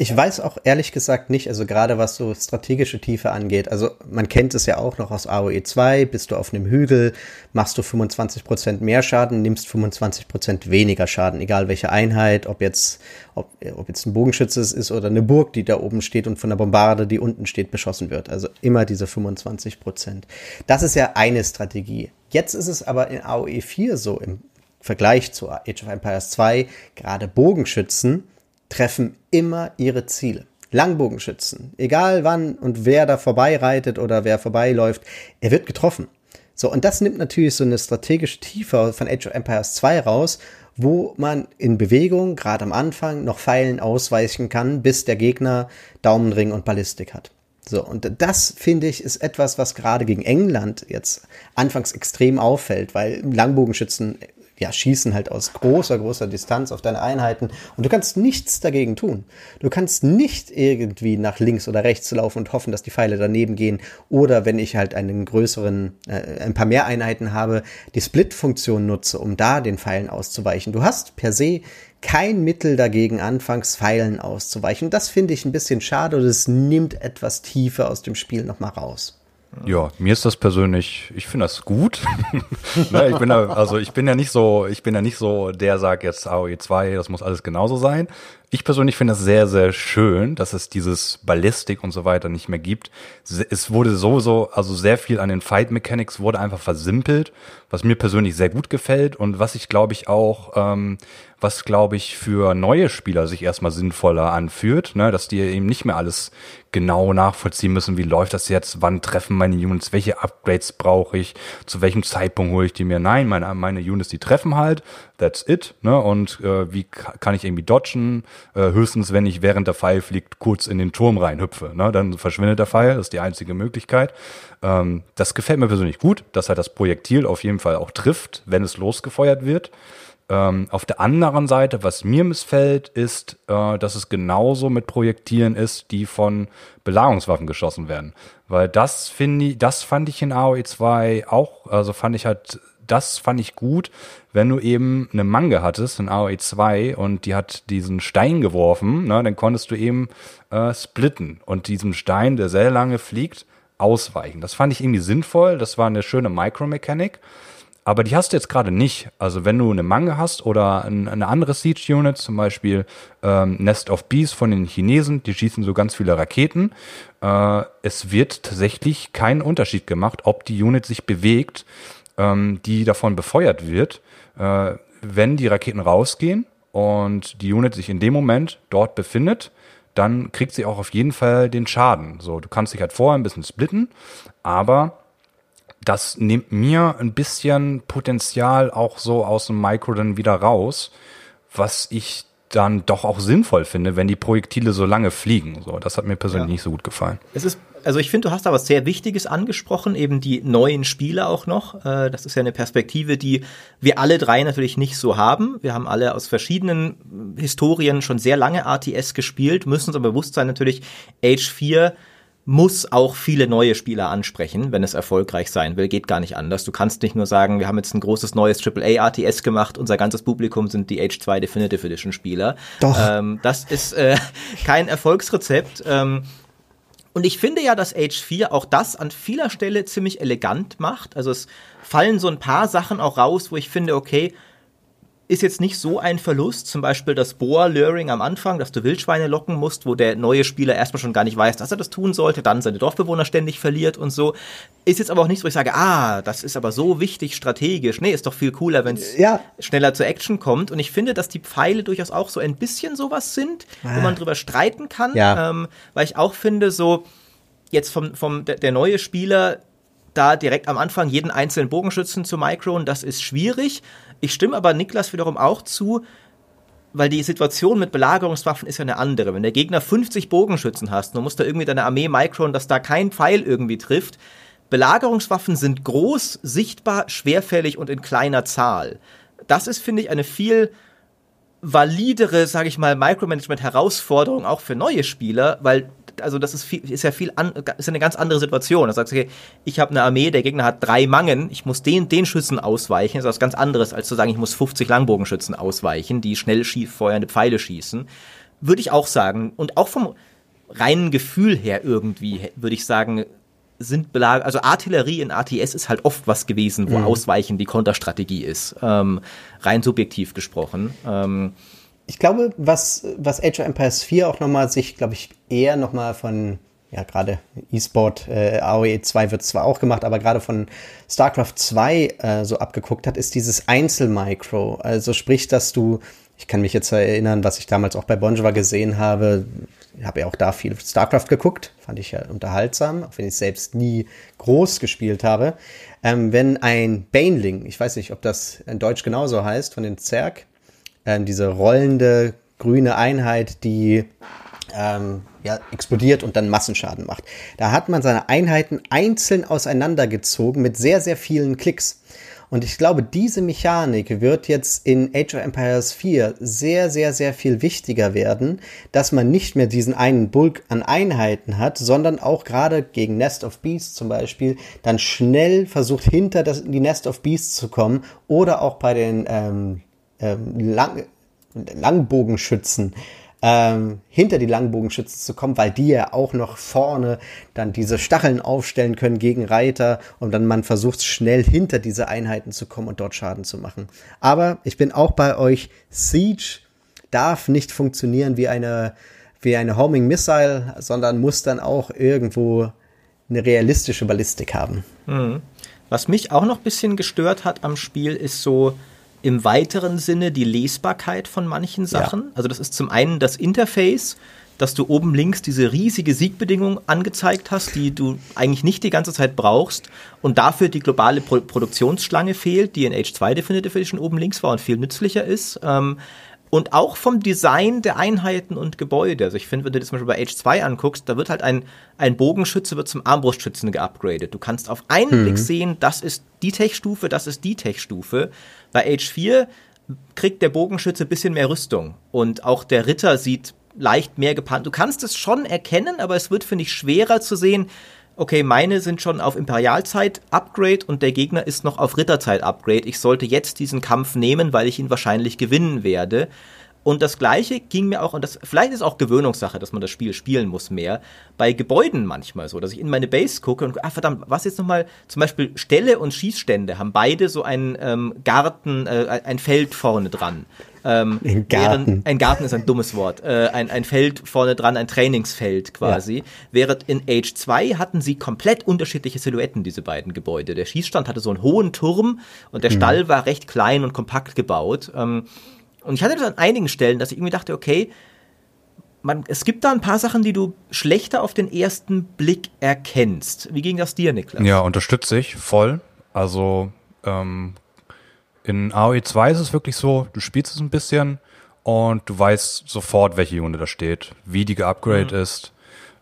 Ich weiß auch ehrlich gesagt nicht, also gerade was so strategische Tiefe angeht. Also man kennt es ja auch noch aus AOE 2, bist du auf einem Hügel, machst du 25% mehr Schaden, nimmst 25% weniger Schaden, egal welche Einheit, ob jetzt, ob, ob jetzt ein Bogenschütze ist oder eine Burg, die da oben steht und von der Bombarde, die unten steht, beschossen wird. Also immer diese 25%. Das ist ja eine Strategie. Jetzt ist es aber in AOE 4 so im Vergleich zu Age of Empires 2, gerade Bogenschützen, treffen immer ihre Ziele. Langbogenschützen, egal wann und wer da vorbeireitet oder wer vorbeiläuft, er wird getroffen. So, und das nimmt natürlich so eine strategische Tiefe von Age of Empires 2 raus, wo man in Bewegung, gerade am Anfang, noch Pfeilen ausweichen kann, bis der Gegner Daumenring und Ballistik hat. So, und das finde ich ist etwas, was gerade gegen England jetzt anfangs extrem auffällt, weil Langbogenschützen ja, schießen halt aus großer, großer Distanz auf deine Einheiten und du kannst nichts dagegen tun. Du kannst nicht irgendwie nach links oder rechts laufen und hoffen, dass die Pfeile daneben gehen oder wenn ich halt einen größeren, äh, ein paar mehr Einheiten habe, die Split-Funktion nutze, um da den Pfeilen auszuweichen. Du hast per se kein Mittel dagegen, anfangs Pfeilen auszuweichen. Das finde ich ein bisschen schade und es nimmt etwas Tiefe aus dem Spiel nochmal raus. Ja, mir ist das persönlich, ich finde das gut. ne, ich bin da, also ich bin ja nicht so, ich bin ja nicht so, der sagt jetzt AOE 2, das muss alles genauso sein. Ich persönlich finde das sehr, sehr schön, dass es dieses Ballistik und so weiter nicht mehr gibt. Es wurde sowieso, also sehr viel an den Fight Mechanics wurde einfach versimpelt, was mir persönlich sehr gut gefällt und was ich glaube ich auch, ähm, was glaube ich für neue Spieler sich erstmal sinnvoller anfühlt, ne, dass die eben nicht mehr alles genau nachvollziehen müssen, wie läuft das jetzt, wann treffen meine Units, welche Upgrades brauche ich, zu welchem Zeitpunkt hole ich die mir. Nein, meine, meine Units, die treffen halt, that's it, ne, und äh, wie kann ich irgendwie dodgen, äh, höchstens, wenn ich während der Pfeil fliegt, kurz in den Turm reinhüpfe. Ne? Dann verschwindet der Pfeil, das ist die einzige Möglichkeit. Ähm, das gefällt mir persönlich gut, dass halt das Projektil auf jeden Fall auch trifft, wenn es losgefeuert wird. Ähm, auf der anderen Seite, was mir missfällt, ist, äh, dass es genauso mit Projektilen ist, die von Belagerungswaffen geschossen werden. Weil das finde ich, das fand ich in AOE 2 auch, also fand ich halt das fand ich gut, wenn du eben eine Mange hattest in AOE 2 und die hat diesen Stein geworfen, ne, dann konntest du eben äh, splitten und diesem Stein, der sehr lange fliegt, ausweichen. Das fand ich irgendwie sinnvoll, das war eine schöne Micromechanik. Aber die hast du jetzt gerade nicht. Also wenn du eine Mange hast oder ein, eine andere Siege-Unit, zum Beispiel ähm, Nest of Bees von den Chinesen, die schießen so ganz viele Raketen. Äh, es wird tatsächlich keinen Unterschied gemacht, ob die Unit sich bewegt ähm, die davon befeuert wird, äh, wenn die Raketen rausgehen und die Unit sich in dem Moment dort befindet, dann kriegt sie auch auf jeden Fall den Schaden. So, du kannst dich halt vorher ein bisschen splitten, aber das nimmt mir ein bisschen Potenzial auch so aus dem Micro dann wieder raus, was ich dann doch auch sinnvoll finde, wenn die Projektile so lange fliegen. So, das hat mir persönlich ja. nicht so gut gefallen. Es ist also ich finde, du hast da was sehr Wichtiges angesprochen, eben die neuen Spieler auch noch. Äh, das ist ja eine Perspektive, die wir alle drei natürlich nicht so haben. Wir haben alle aus verschiedenen Historien schon sehr lange RTS gespielt, müssen uns aber bewusst sein natürlich, Age 4 muss auch viele neue Spieler ansprechen, wenn es erfolgreich sein will. Geht gar nicht anders. Du kannst nicht nur sagen, wir haben jetzt ein großes neues AAA RTS gemacht, unser ganzes Publikum sind die Age 2 Definitive Edition Spieler. Doch. Ähm, das ist äh, kein Erfolgsrezept. Ähm, und ich finde ja, dass Age 4 auch das an vieler Stelle ziemlich elegant macht. Also es fallen so ein paar Sachen auch raus, wo ich finde, okay, ist jetzt nicht so ein Verlust, zum Beispiel das Boa-Luring am Anfang, dass du Wildschweine locken musst, wo der neue Spieler erstmal schon gar nicht weiß, dass er das tun sollte, dann seine Dorfbewohner ständig verliert und so. Ist jetzt aber auch nichts, wo ich sage, ah, das ist aber so wichtig strategisch. Nee, ist doch viel cooler, wenn es ja. schneller zur Action kommt. Und ich finde, dass die Pfeile durchaus auch so ein bisschen sowas sind, ah. wo man drüber streiten kann, ja. ähm, weil ich auch finde, so jetzt vom, vom der, der neue Spieler da direkt am Anfang jeden einzelnen Bogenschützen zu micron, das ist schwierig. Ich stimme aber Niklas wiederum auch zu, weil die Situation mit Belagerungswaffen ist ja eine andere. Wenn der Gegner 50 Bogenschützen hast, dann muss da irgendwie deine Armee micron, dass da kein Pfeil irgendwie trifft. Belagerungswaffen sind groß, sichtbar, schwerfällig und in kleiner Zahl. Das ist, finde ich, eine viel validere, sage ich mal, Micromanagement-Herausforderung auch für neue Spieler, weil also das ist, viel, ist ja viel an, ist eine ganz andere Situation. Da sagst du, okay, ich habe eine Armee, der Gegner hat drei Mangen, ich muss den, den Schützen ausweichen. Das ist was ganz anderes, als zu sagen, ich muss 50 Langbogenschützen ausweichen, die schnell feuernde Pfeile schießen. Würde ich auch sagen. Und auch vom reinen Gefühl her irgendwie, würde ich sagen, sind Belag also Artillerie in ATS ist halt oft was gewesen, wo mhm. Ausweichen die Konterstrategie ist. Ähm, rein subjektiv gesprochen. Ähm, ich glaube, was, was Age of Empires 4 auch nochmal sich, glaube ich, eher nochmal von, ja, gerade E-Sport, äh, AOE 2 wird zwar auch gemacht, aber gerade von StarCraft 2 äh, so abgeguckt hat, ist dieses Einzelmicro. Also sprich, dass du, ich kann mich jetzt erinnern, was ich damals auch bei Bonjour gesehen habe, ich habe ja auch da viel StarCraft geguckt, fand ich ja unterhaltsam, auch wenn ich selbst nie groß gespielt habe. Ähm, wenn ein Baneling, ich weiß nicht, ob das in Deutsch genauso heißt, von den Zerg, ähm, diese rollende grüne Einheit, die ähm, ja, explodiert und dann Massenschaden macht. Da hat man seine Einheiten einzeln auseinandergezogen mit sehr, sehr vielen Klicks. Und ich glaube, diese Mechanik wird jetzt in Age of Empires 4 sehr, sehr, sehr viel wichtiger werden, dass man nicht mehr diesen einen Bulk an Einheiten hat, sondern auch gerade gegen Nest of Beasts zum Beispiel dann schnell versucht, hinter das, die Nest of Beasts zu kommen oder auch bei den ähm, ähm, Lang Langbogenschützen ähm, hinter die Langbogenschützen zu kommen, weil die ja auch noch vorne dann diese Stacheln aufstellen können gegen Reiter und dann man versucht schnell hinter diese Einheiten zu kommen und dort Schaden zu machen. Aber ich bin auch bei euch, Siege darf nicht funktionieren wie eine, wie eine Homing Missile, sondern muss dann auch irgendwo eine realistische Ballistik haben. Mhm. Was mich auch noch ein bisschen gestört hat am Spiel, ist so, im weiteren Sinne die Lesbarkeit von manchen Sachen. Ja. Also das ist zum einen das Interface, dass du oben links diese riesige Siegbedingung angezeigt hast, die du eigentlich nicht die ganze Zeit brauchst und dafür die globale Pro Produktionsschlange fehlt, die in Age 2 Definitive Edition oben links war und viel nützlicher ist. Ähm, und auch vom Design der Einheiten und Gebäude. Also ich finde, wenn du das zum Beispiel bei Age 2 anguckst, da wird halt ein, ein Bogenschütze wird zum Armbrustschützen geupgradet. Du kannst auf einen mhm. Blick sehen, das ist die Tech-Stufe, das ist die Tech-Stufe. Bei Age 4 kriegt der Bogenschütze ein bisschen mehr Rüstung und auch der Ritter sieht leicht mehr gepannt. Du kannst es schon erkennen, aber es wird, finde ich, schwerer zu sehen, okay, meine sind schon auf Imperialzeit-Upgrade und der Gegner ist noch auf Ritterzeit-Upgrade. Ich sollte jetzt diesen Kampf nehmen, weil ich ihn wahrscheinlich gewinnen werde. Und das gleiche ging mir auch, und das vielleicht ist auch Gewöhnungssache, dass man das Spiel spielen muss mehr, bei Gebäuden manchmal so, dass ich in meine Base gucke und ah verdammt, was jetzt nochmal, zum Beispiel Ställe und Schießstände haben beide so einen ähm, Garten, äh, ein Feld vorne dran. Ähm, ein Garten. Während, ein Garten ist ein dummes Wort. Äh, ein, ein Feld vorne dran, ein Trainingsfeld quasi. Ja. Während in Age 2 hatten sie komplett unterschiedliche Silhouetten, diese beiden Gebäude. Der Schießstand hatte so einen hohen Turm und der mhm. Stall war recht klein und kompakt gebaut. Ähm, und ich hatte das an einigen Stellen, dass ich irgendwie dachte, okay, man, es gibt da ein paar Sachen, die du schlechter auf den ersten Blick erkennst. Wie ging das dir, Niklas? Ja, unterstütze ich voll. Also ähm, in AOE 2 ist es wirklich so, du spielst es ein bisschen und du weißt sofort, welche Unit da steht, wie die geupgradet mhm. ist.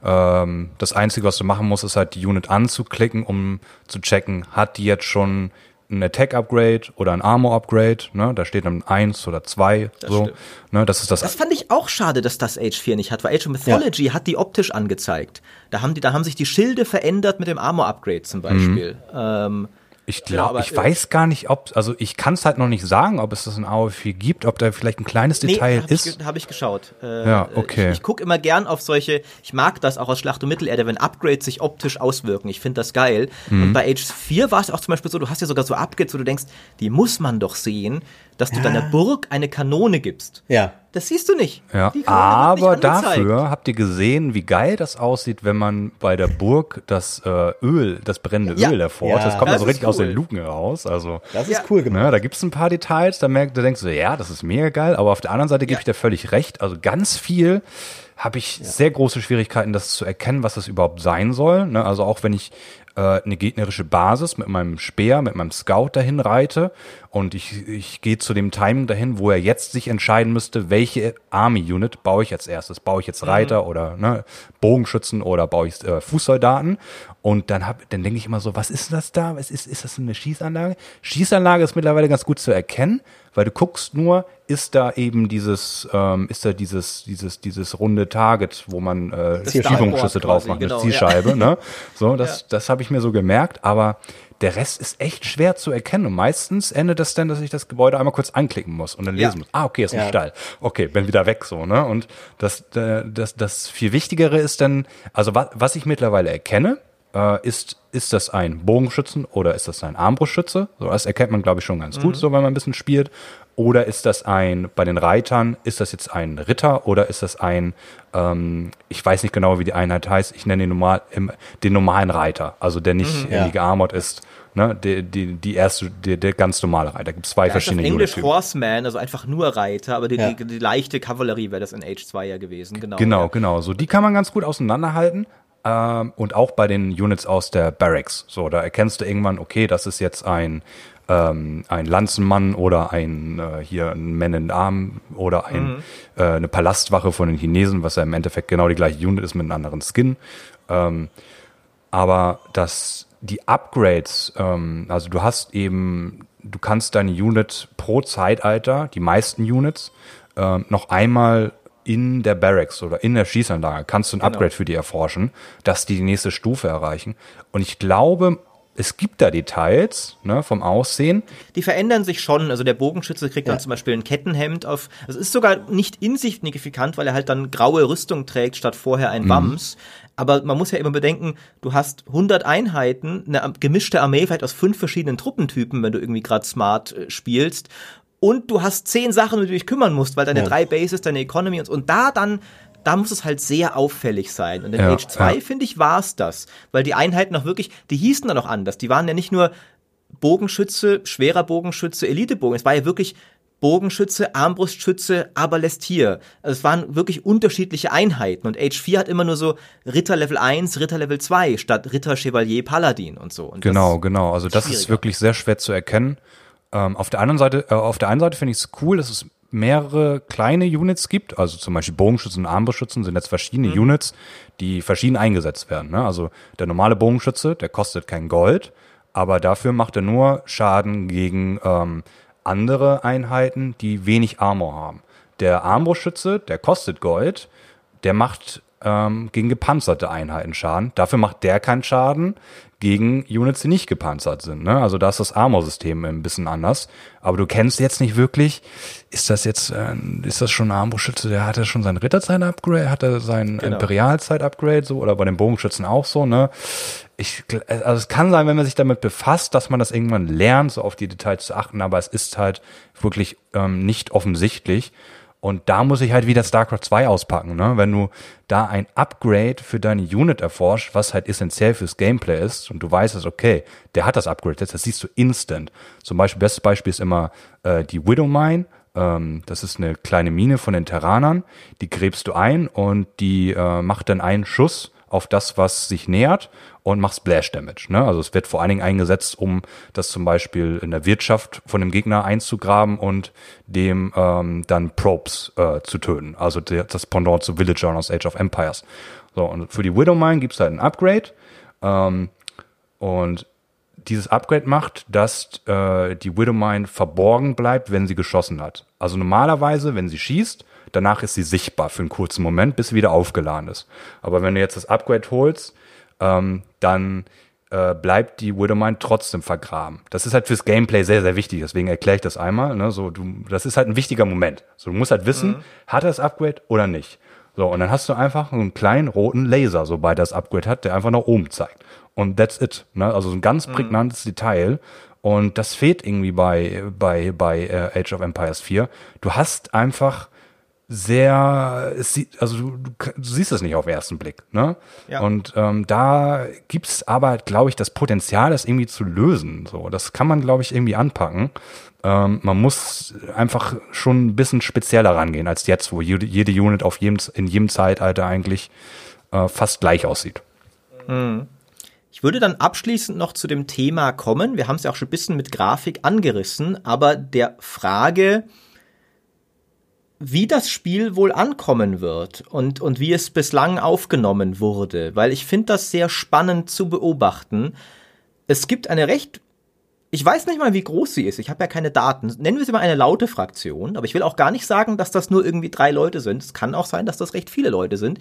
Ähm, das Einzige, was du machen musst, ist halt die Unit anzuklicken, um zu checken, hat die jetzt schon ein Attack-Upgrade oder ein Armor-Upgrade, ne? Da steht dann eins oder zwei. Das so. Ne? Das ist das. Das fand ich auch schade, dass das Age 4 nicht hat, weil Age of Mythology ja. hat die optisch angezeigt. Da haben die, da haben sich die Schilde verändert mit dem Armor-Upgrade zum Beispiel. Mhm. Ähm, ich glaube, ja, ich weiß gar nicht, ob, also ich kann es halt noch nicht sagen, ob es das in AO4 gibt, ob da vielleicht ein kleines Detail hab ist. Ich, Habe ich geschaut. Äh, ja, okay. Ich, ich gucke immer gern auf solche, ich mag das auch aus Schlacht um Mittelerde, wenn Upgrades sich optisch auswirken. Ich finde das geil. Mhm. Und bei Age 4 war es auch zum Beispiel so, du hast ja sogar so Upgrades, wo du denkst, die muss man doch sehen dass du ja. deiner Burg eine Kanone gibst. Ja. Das siehst du nicht. Ja. Aber dafür habt ihr gesehen, wie geil das aussieht, wenn man bei der Burg das äh, Öl, das brennende ja. Öl davor, ja. das kommt das also richtig cool. aus den Luken raus. Also, das ist cool gemacht. Ne, da gibt es ein paar Details, da merkt, da denkst du, ja, das ist mega geil, aber auf der anderen Seite gebe ich dir völlig recht. Also ganz viel habe ich sehr große Schwierigkeiten, das zu erkennen, was das überhaupt sein soll. Ne? Also auch wenn ich äh, eine gegnerische Basis mit meinem Speer, mit meinem Scout dahin reite und ich, ich gehe zu dem Timing dahin, wo er jetzt sich entscheiden müsste, welche Army-Unit baue ich als erstes. Baue ich jetzt mhm. Reiter mhm. oder ne, Bogenschützen oder baue ich äh, Fußsoldaten? Und dann, hab, dann denke ich immer so, was ist das da? Was ist, ist das eine Schießanlage? Schießanlage ist mittlerweile ganz gut zu erkennen, weil du guckst nur, ist da eben dieses, ähm, ist da dieses, dieses, dieses runde Target, wo man äh, Schiebungsschüsse drauf macht, genau, eine Zielscheibe. Ja. Ne? So, das, ja. das habe ich mir so gemerkt, aber der Rest ist echt schwer zu erkennen. Und meistens endet das dann, dass ich das Gebäude einmal kurz anklicken muss und dann lesen ja. muss. Ah, okay, ist ein ja. Stall. Okay, bin wieder weg so, ne? Und das, äh, das, das viel Wichtigere ist dann, also was, was ich mittlerweile erkenne, äh, ist, ist das ein Bogenschützen oder ist das ein Armbrustschütze? So, das erkennt man, glaube ich, schon ganz mhm. gut, so wenn man ein bisschen spielt. Oder ist das ein, bei den Reitern, ist das jetzt ein Ritter oder ist das ein, ähm, ich weiß nicht genau, wie die Einheit heißt, ich nenne den, normal, im, den normalen Reiter, also der nicht mhm, ja. gearmort ist. Ne, die, die, die erste, die, der ganz normale Reiter. Da gibt es zwei ja, verschiedene auf Englisch Horseman, also einfach nur Reiter, aber die, ja. die, die leichte Kavallerie wäre das in Age 2 ja gewesen. Genau, genau, ja. genau. So, die kann man ganz gut auseinanderhalten. Ähm, und auch bei den Units aus der Barracks. So, da erkennst du irgendwann, okay, das ist jetzt ein ähm, ein Lanzenmann oder ein äh, hier ein Man in Arm oder ein, mhm. äh, eine Palastwache von den Chinesen, was ja im Endeffekt genau die gleiche Unit ist mit einem anderen Skin. Ähm, aber das, die Upgrades, ähm, also du hast eben du kannst deine Unit pro Zeitalter, die meisten Units, äh, noch einmal in der Barracks oder in der Schießanlage kannst du ein genau. Upgrade für die erforschen, dass die die nächste Stufe erreichen. Und ich glaube, es gibt da Details ne, vom Aussehen. Die verändern sich schon. Also der Bogenschütze kriegt ja. dann zum Beispiel ein Kettenhemd auf. Also es ist sogar nicht insignifikant, weil er halt dann graue Rüstung trägt statt vorher ein mhm. Wams. Aber man muss ja immer bedenken, du hast 100 Einheiten, eine gemischte Armee vielleicht aus fünf verschiedenen Truppentypen, wenn du irgendwie gerade smart äh, spielst. Und du hast zehn Sachen, um die du dich kümmern musst, weil deine ja. drei Bases, deine Economy und, und da dann da muss es halt sehr auffällig sein. Und in ja, Age 2, ja. finde ich, war es das. Weil die Einheiten auch wirklich, die hießen dann auch anders. Die waren ja nicht nur Bogenschütze, schwerer Bogenschütze, Elitebogen. Es war ja wirklich Bogenschütze, Armbrustschütze, Aberlestier. Also es waren wirklich unterschiedliche Einheiten. Und Age 4 hat immer nur so Ritter Level 1, Ritter Level 2 statt Ritter, Chevalier, Paladin und so. Und genau, genau. Also das ist wirklich sehr schwer zu erkennen. Ähm, auf der anderen Seite, äh, auf der einen Seite finde ich es cool, dass es mehrere kleine Units gibt, also zum Beispiel Bogenschützen und Armbrustschützen sind jetzt verschiedene mhm. Units, die verschieden eingesetzt werden. Ne? Also der normale Bogenschütze, der kostet kein Gold, aber dafür macht er nur Schaden gegen ähm, andere Einheiten, die wenig Armor haben. Der Armbrustschütze, der kostet Gold, der macht ähm, gegen gepanzerte Einheiten Schaden. Dafür macht der keinen Schaden gegen Units, die nicht gepanzert sind. Ne? Also da ist das Armor-System ein bisschen anders. Aber du kennst jetzt nicht wirklich, ist das jetzt, äh, ist das schon ein Armbrustschütze, der hat ja schon sein Ritterzeit-Upgrade, hat er sein genau. Imperialzeit-Upgrade so oder bei den Bogenschützen auch so, ne? Ich, also es kann sein, wenn man sich damit befasst, dass man das irgendwann lernt, so auf die Details zu achten, aber es ist halt wirklich ähm, nicht offensichtlich. Und da muss ich halt wieder StarCraft 2 auspacken, ne? Wenn du da ein Upgrade für deine Unit erforscht, was halt essentiell fürs Gameplay ist, und du weißt es, okay, der hat das Upgrade jetzt, das siehst du instant. Zum Beispiel, bestes Beispiel ist immer äh, die Widow Mine. Ähm, das ist eine kleine Mine von den Terranern. Die gräbst du ein und die äh, macht dann einen Schuss auf das, was sich nähert und macht Splash Damage. Ne? Also es wird vor allen Dingen eingesetzt, um das zum Beispiel in der Wirtschaft von dem Gegner einzugraben und dem ähm, dann Probes äh, zu töten. Also der, das Pendant zu Villager aus Age of Empires. So, und für die Widowmine gibt es halt ein Upgrade. Ähm, und dieses Upgrade macht, dass äh, die Widowmine verborgen bleibt, wenn sie geschossen hat. Also normalerweise, wenn sie schießt, Danach ist sie sichtbar für einen kurzen Moment, bis sie wieder aufgeladen ist. Aber wenn du jetzt das Upgrade holst, ähm, dann äh, bleibt die Widowmine trotzdem vergraben. Das ist halt fürs Gameplay sehr, sehr wichtig. Deswegen erkläre ich das einmal. Ne? So, du, das ist halt ein wichtiger Moment. So, du musst halt wissen, mhm. hat er das Upgrade oder nicht. So, und dann hast du einfach einen kleinen roten Laser, sobald er das Upgrade hat, der einfach nach oben zeigt. Und that's it. Ne? Also so ein ganz mhm. prägnantes mhm. Detail. Und das fehlt irgendwie bei, bei, bei äh, Age of Empires 4. Du hast einfach sehr, es sieht, also du, du, siehst es nicht auf den ersten Blick, ne? Ja. Und ähm, da gibt's aber, glaube ich, das Potenzial, das irgendwie zu lösen. So, das kann man, glaube ich, irgendwie anpacken. Ähm, man muss einfach schon ein bisschen spezieller rangehen als jetzt, wo jede, jede Unit auf jedem, in jedem Zeitalter eigentlich äh, fast gleich aussieht. Mhm. Ich würde dann abschließend noch zu dem Thema kommen. Wir haben es ja auch schon ein bisschen mit Grafik angerissen, aber der Frage, wie das Spiel wohl ankommen wird und, und wie es bislang aufgenommen wurde, weil ich finde das sehr spannend zu beobachten. Es gibt eine recht, ich weiß nicht mal, wie groß sie ist, ich habe ja keine Daten, nennen wir sie mal eine laute Fraktion, aber ich will auch gar nicht sagen, dass das nur irgendwie drei Leute sind, es kann auch sein, dass das recht viele Leute sind,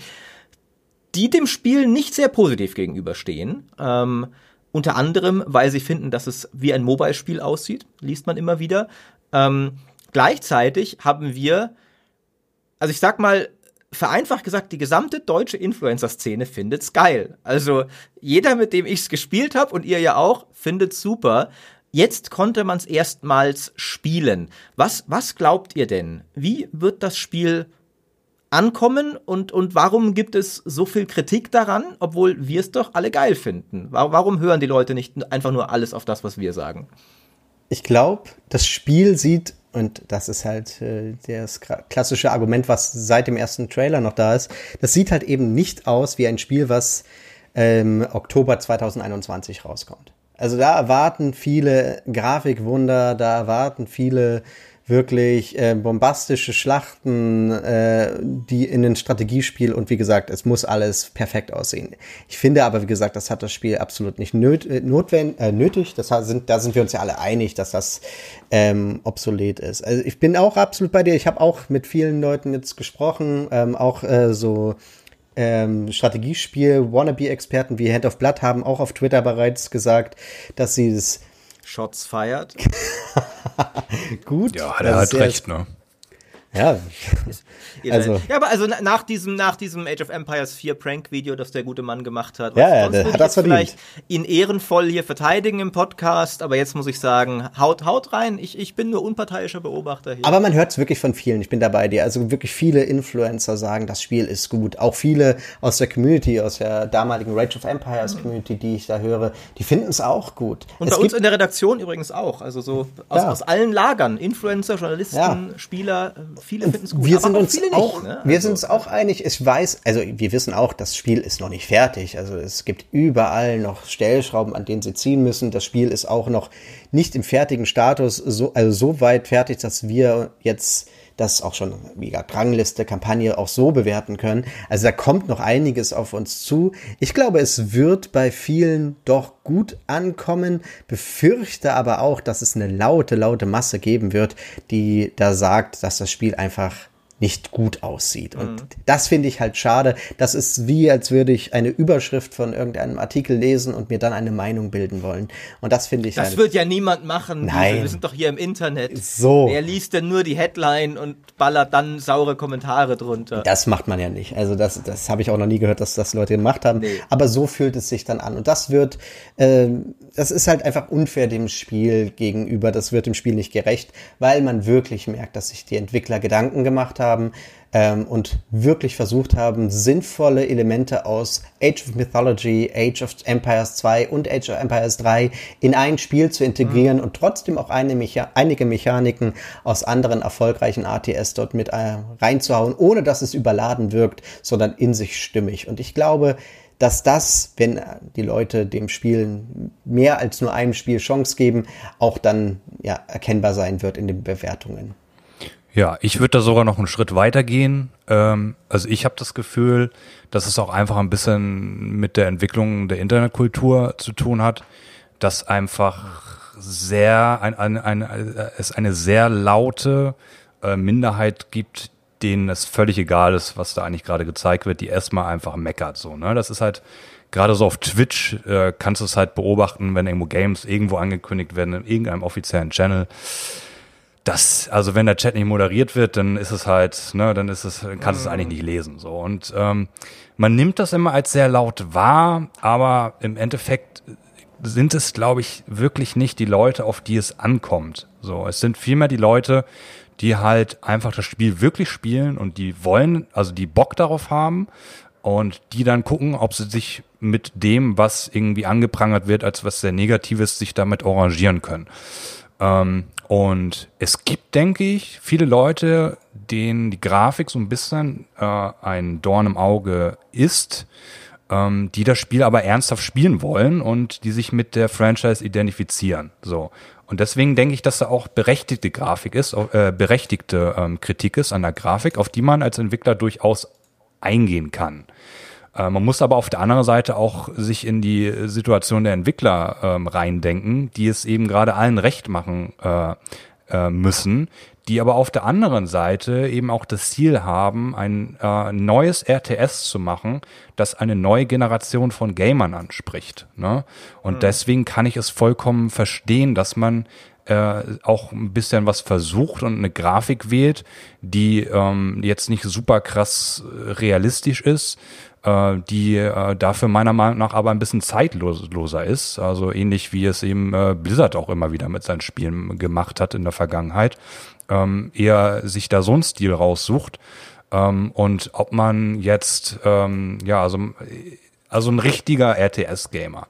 die dem Spiel nicht sehr positiv gegenüberstehen. Ähm, unter anderem, weil sie finden, dass es wie ein Mobile-Spiel aussieht, liest man immer wieder. Ähm, gleichzeitig haben wir also ich sag mal, vereinfacht gesagt, die gesamte deutsche Influencer-Szene findet's geil. Also jeder, mit dem ich's gespielt habe und ihr ja auch, findet's super. Jetzt konnte man es erstmals spielen. Was, was glaubt ihr denn? Wie wird das Spiel ankommen und, und warum gibt es so viel Kritik daran, obwohl wir es doch alle geil finden? Warum hören die Leute nicht einfach nur alles auf das, was wir sagen? Ich glaube, das Spiel sieht und das ist halt äh, das klassische Argument, was seit dem ersten Trailer noch da ist. Das sieht halt eben nicht aus wie ein Spiel, was ähm, Oktober 2021 rauskommt. Also da erwarten viele Grafikwunder, da erwarten viele wirklich äh, bombastische Schlachten, äh, die in ein Strategiespiel und wie gesagt, es muss alles perfekt aussehen. Ich finde aber, wie gesagt, das hat das Spiel absolut nicht nöt äh, notwendig, äh, nötig. Das sind, da sind wir uns ja alle einig, dass das ähm, obsolet ist. Also ich bin auch absolut bei dir. Ich habe auch mit vielen Leuten jetzt gesprochen, ähm, auch äh, so ähm, Strategiespiel Wannabe-Experten wie Hand of Blood haben auch auf Twitter bereits gesagt, dass sie es Shots feiert. Gut. Ja, hat er halt recht, ne? Ja. also. Ja, aber also nach diesem, nach diesem Age of Empires 4 Prank-Video, das der gute Mann gemacht hat, ja, ja, der hat das vielleicht ihn ehrenvoll hier verteidigen im Podcast, aber jetzt muss ich sagen, haut, haut rein. Ich, ich bin nur unparteiischer Beobachter hier. Aber man hört es wirklich von vielen, ich bin dabei dir. Also wirklich viele Influencer sagen, das Spiel ist gut. Auch viele aus der Community, aus der damaligen Rage of Empires mhm. Community, die ich da höre, die finden es auch gut. Und es bei uns in der Redaktion übrigens auch. Also so aus, ja. aus allen Lagern. Influencer, Journalisten. Spieler, viele finden es gut. Wir sind uns auch, nicht, ne? wir sind also uns auch einig. Ich weiß, also wir wissen auch, das Spiel ist noch nicht fertig. Also es gibt überall noch Stellschrauben, an denen sie ziehen müssen. Das Spiel ist auch noch nicht im fertigen Status, so, also so weit fertig, dass wir jetzt das auch schon mega Rangliste, Kampagne auch so bewerten können. Also da kommt noch einiges auf uns zu. Ich glaube, es wird bei vielen doch gut ankommen, befürchte aber auch, dass es eine laute, laute Masse geben wird, die da sagt, dass das Spiel einfach nicht gut aussieht. Und mhm. das finde ich halt schade. Das ist wie, als würde ich eine Überschrift von irgendeinem Artikel lesen und mir dann eine Meinung bilden wollen. Und das finde ich Das halt wird ja niemand machen. Nein. Wir sind doch hier im Internet. So. Wer liest denn nur die Headline und ballert dann saure Kommentare drunter? Das macht man ja nicht. Also das, das habe ich auch noch nie gehört, dass das Leute gemacht haben. Nee. Aber so fühlt es sich dann an. Und das wird, äh, das ist halt einfach unfair dem Spiel gegenüber. Das wird dem Spiel nicht gerecht, weil man wirklich merkt, dass sich die Entwickler Gedanken gemacht haben haben ähm, und wirklich versucht haben, sinnvolle Elemente aus Age of Mythology, Age of Empires 2 und Age of Empires 3 in ein Spiel zu integrieren mhm. und trotzdem auch Mecha einige Mechaniken aus anderen erfolgreichen ATS dort mit äh, reinzuhauen, ohne dass es überladen wirkt, sondern in sich stimmig. Und ich glaube, dass das, wenn die Leute dem Spiel mehr als nur einem Spiel Chance geben, auch dann ja, erkennbar sein wird in den Bewertungen. Ja, ich würde da sogar noch einen Schritt weiter gehen. Ähm, also ich habe das Gefühl, dass es auch einfach ein bisschen mit der Entwicklung der Internetkultur zu tun hat, dass einfach sehr ein, ein, ein, äh, es eine sehr laute äh, Minderheit gibt, denen es völlig egal ist, was da eigentlich gerade gezeigt wird, die erstmal einfach meckert so. Ne, das ist halt gerade so auf Twitch äh, kannst du es halt beobachten, wenn irgendwo Games irgendwo angekündigt werden in irgendeinem offiziellen Channel das, also wenn der Chat nicht moderiert wird, dann ist es halt, ne, dann ist es, kannst du es eigentlich nicht lesen. So. Und ähm, man nimmt das immer als sehr laut wahr, aber im Endeffekt sind es, glaube ich, wirklich nicht die Leute, auf die es ankommt. So, es sind vielmehr die Leute, die halt einfach das Spiel wirklich spielen und die wollen, also die Bock darauf haben und die dann gucken, ob sie sich mit dem, was irgendwie angeprangert wird, als was sehr Negatives, sich damit arrangieren können. Ähm, und es gibt, denke ich, viele Leute, denen die Grafik so ein bisschen äh, ein Dorn im Auge ist, ähm, die das Spiel aber ernsthaft spielen wollen und die sich mit der Franchise identifizieren. So. Und deswegen denke ich, dass da auch berechtigte Grafik ist, äh, berechtigte ähm, Kritik ist an der Grafik, auf die man als Entwickler durchaus eingehen kann. Äh, man muss aber auf der anderen Seite auch sich in die Situation der Entwickler ähm, reindenken, die es eben gerade allen recht machen äh, äh, müssen, die aber auf der anderen Seite eben auch das Ziel haben, ein äh, neues RTS zu machen, das eine neue Generation von Gamern anspricht. Ne? Und mhm. deswegen kann ich es vollkommen verstehen, dass man äh, auch ein bisschen was versucht und eine Grafik wählt, die ähm, jetzt nicht super krass realistisch ist, äh, die äh, dafür meiner Meinung nach aber ein bisschen zeitloser ist. Also ähnlich wie es eben äh, Blizzard auch immer wieder mit seinen Spielen gemacht hat in der Vergangenheit. Ähm, eher sich da so einen Stil raussucht. Ähm, und ob man jetzt, ähm, ja, also, also ein richtiger RTS-Gamer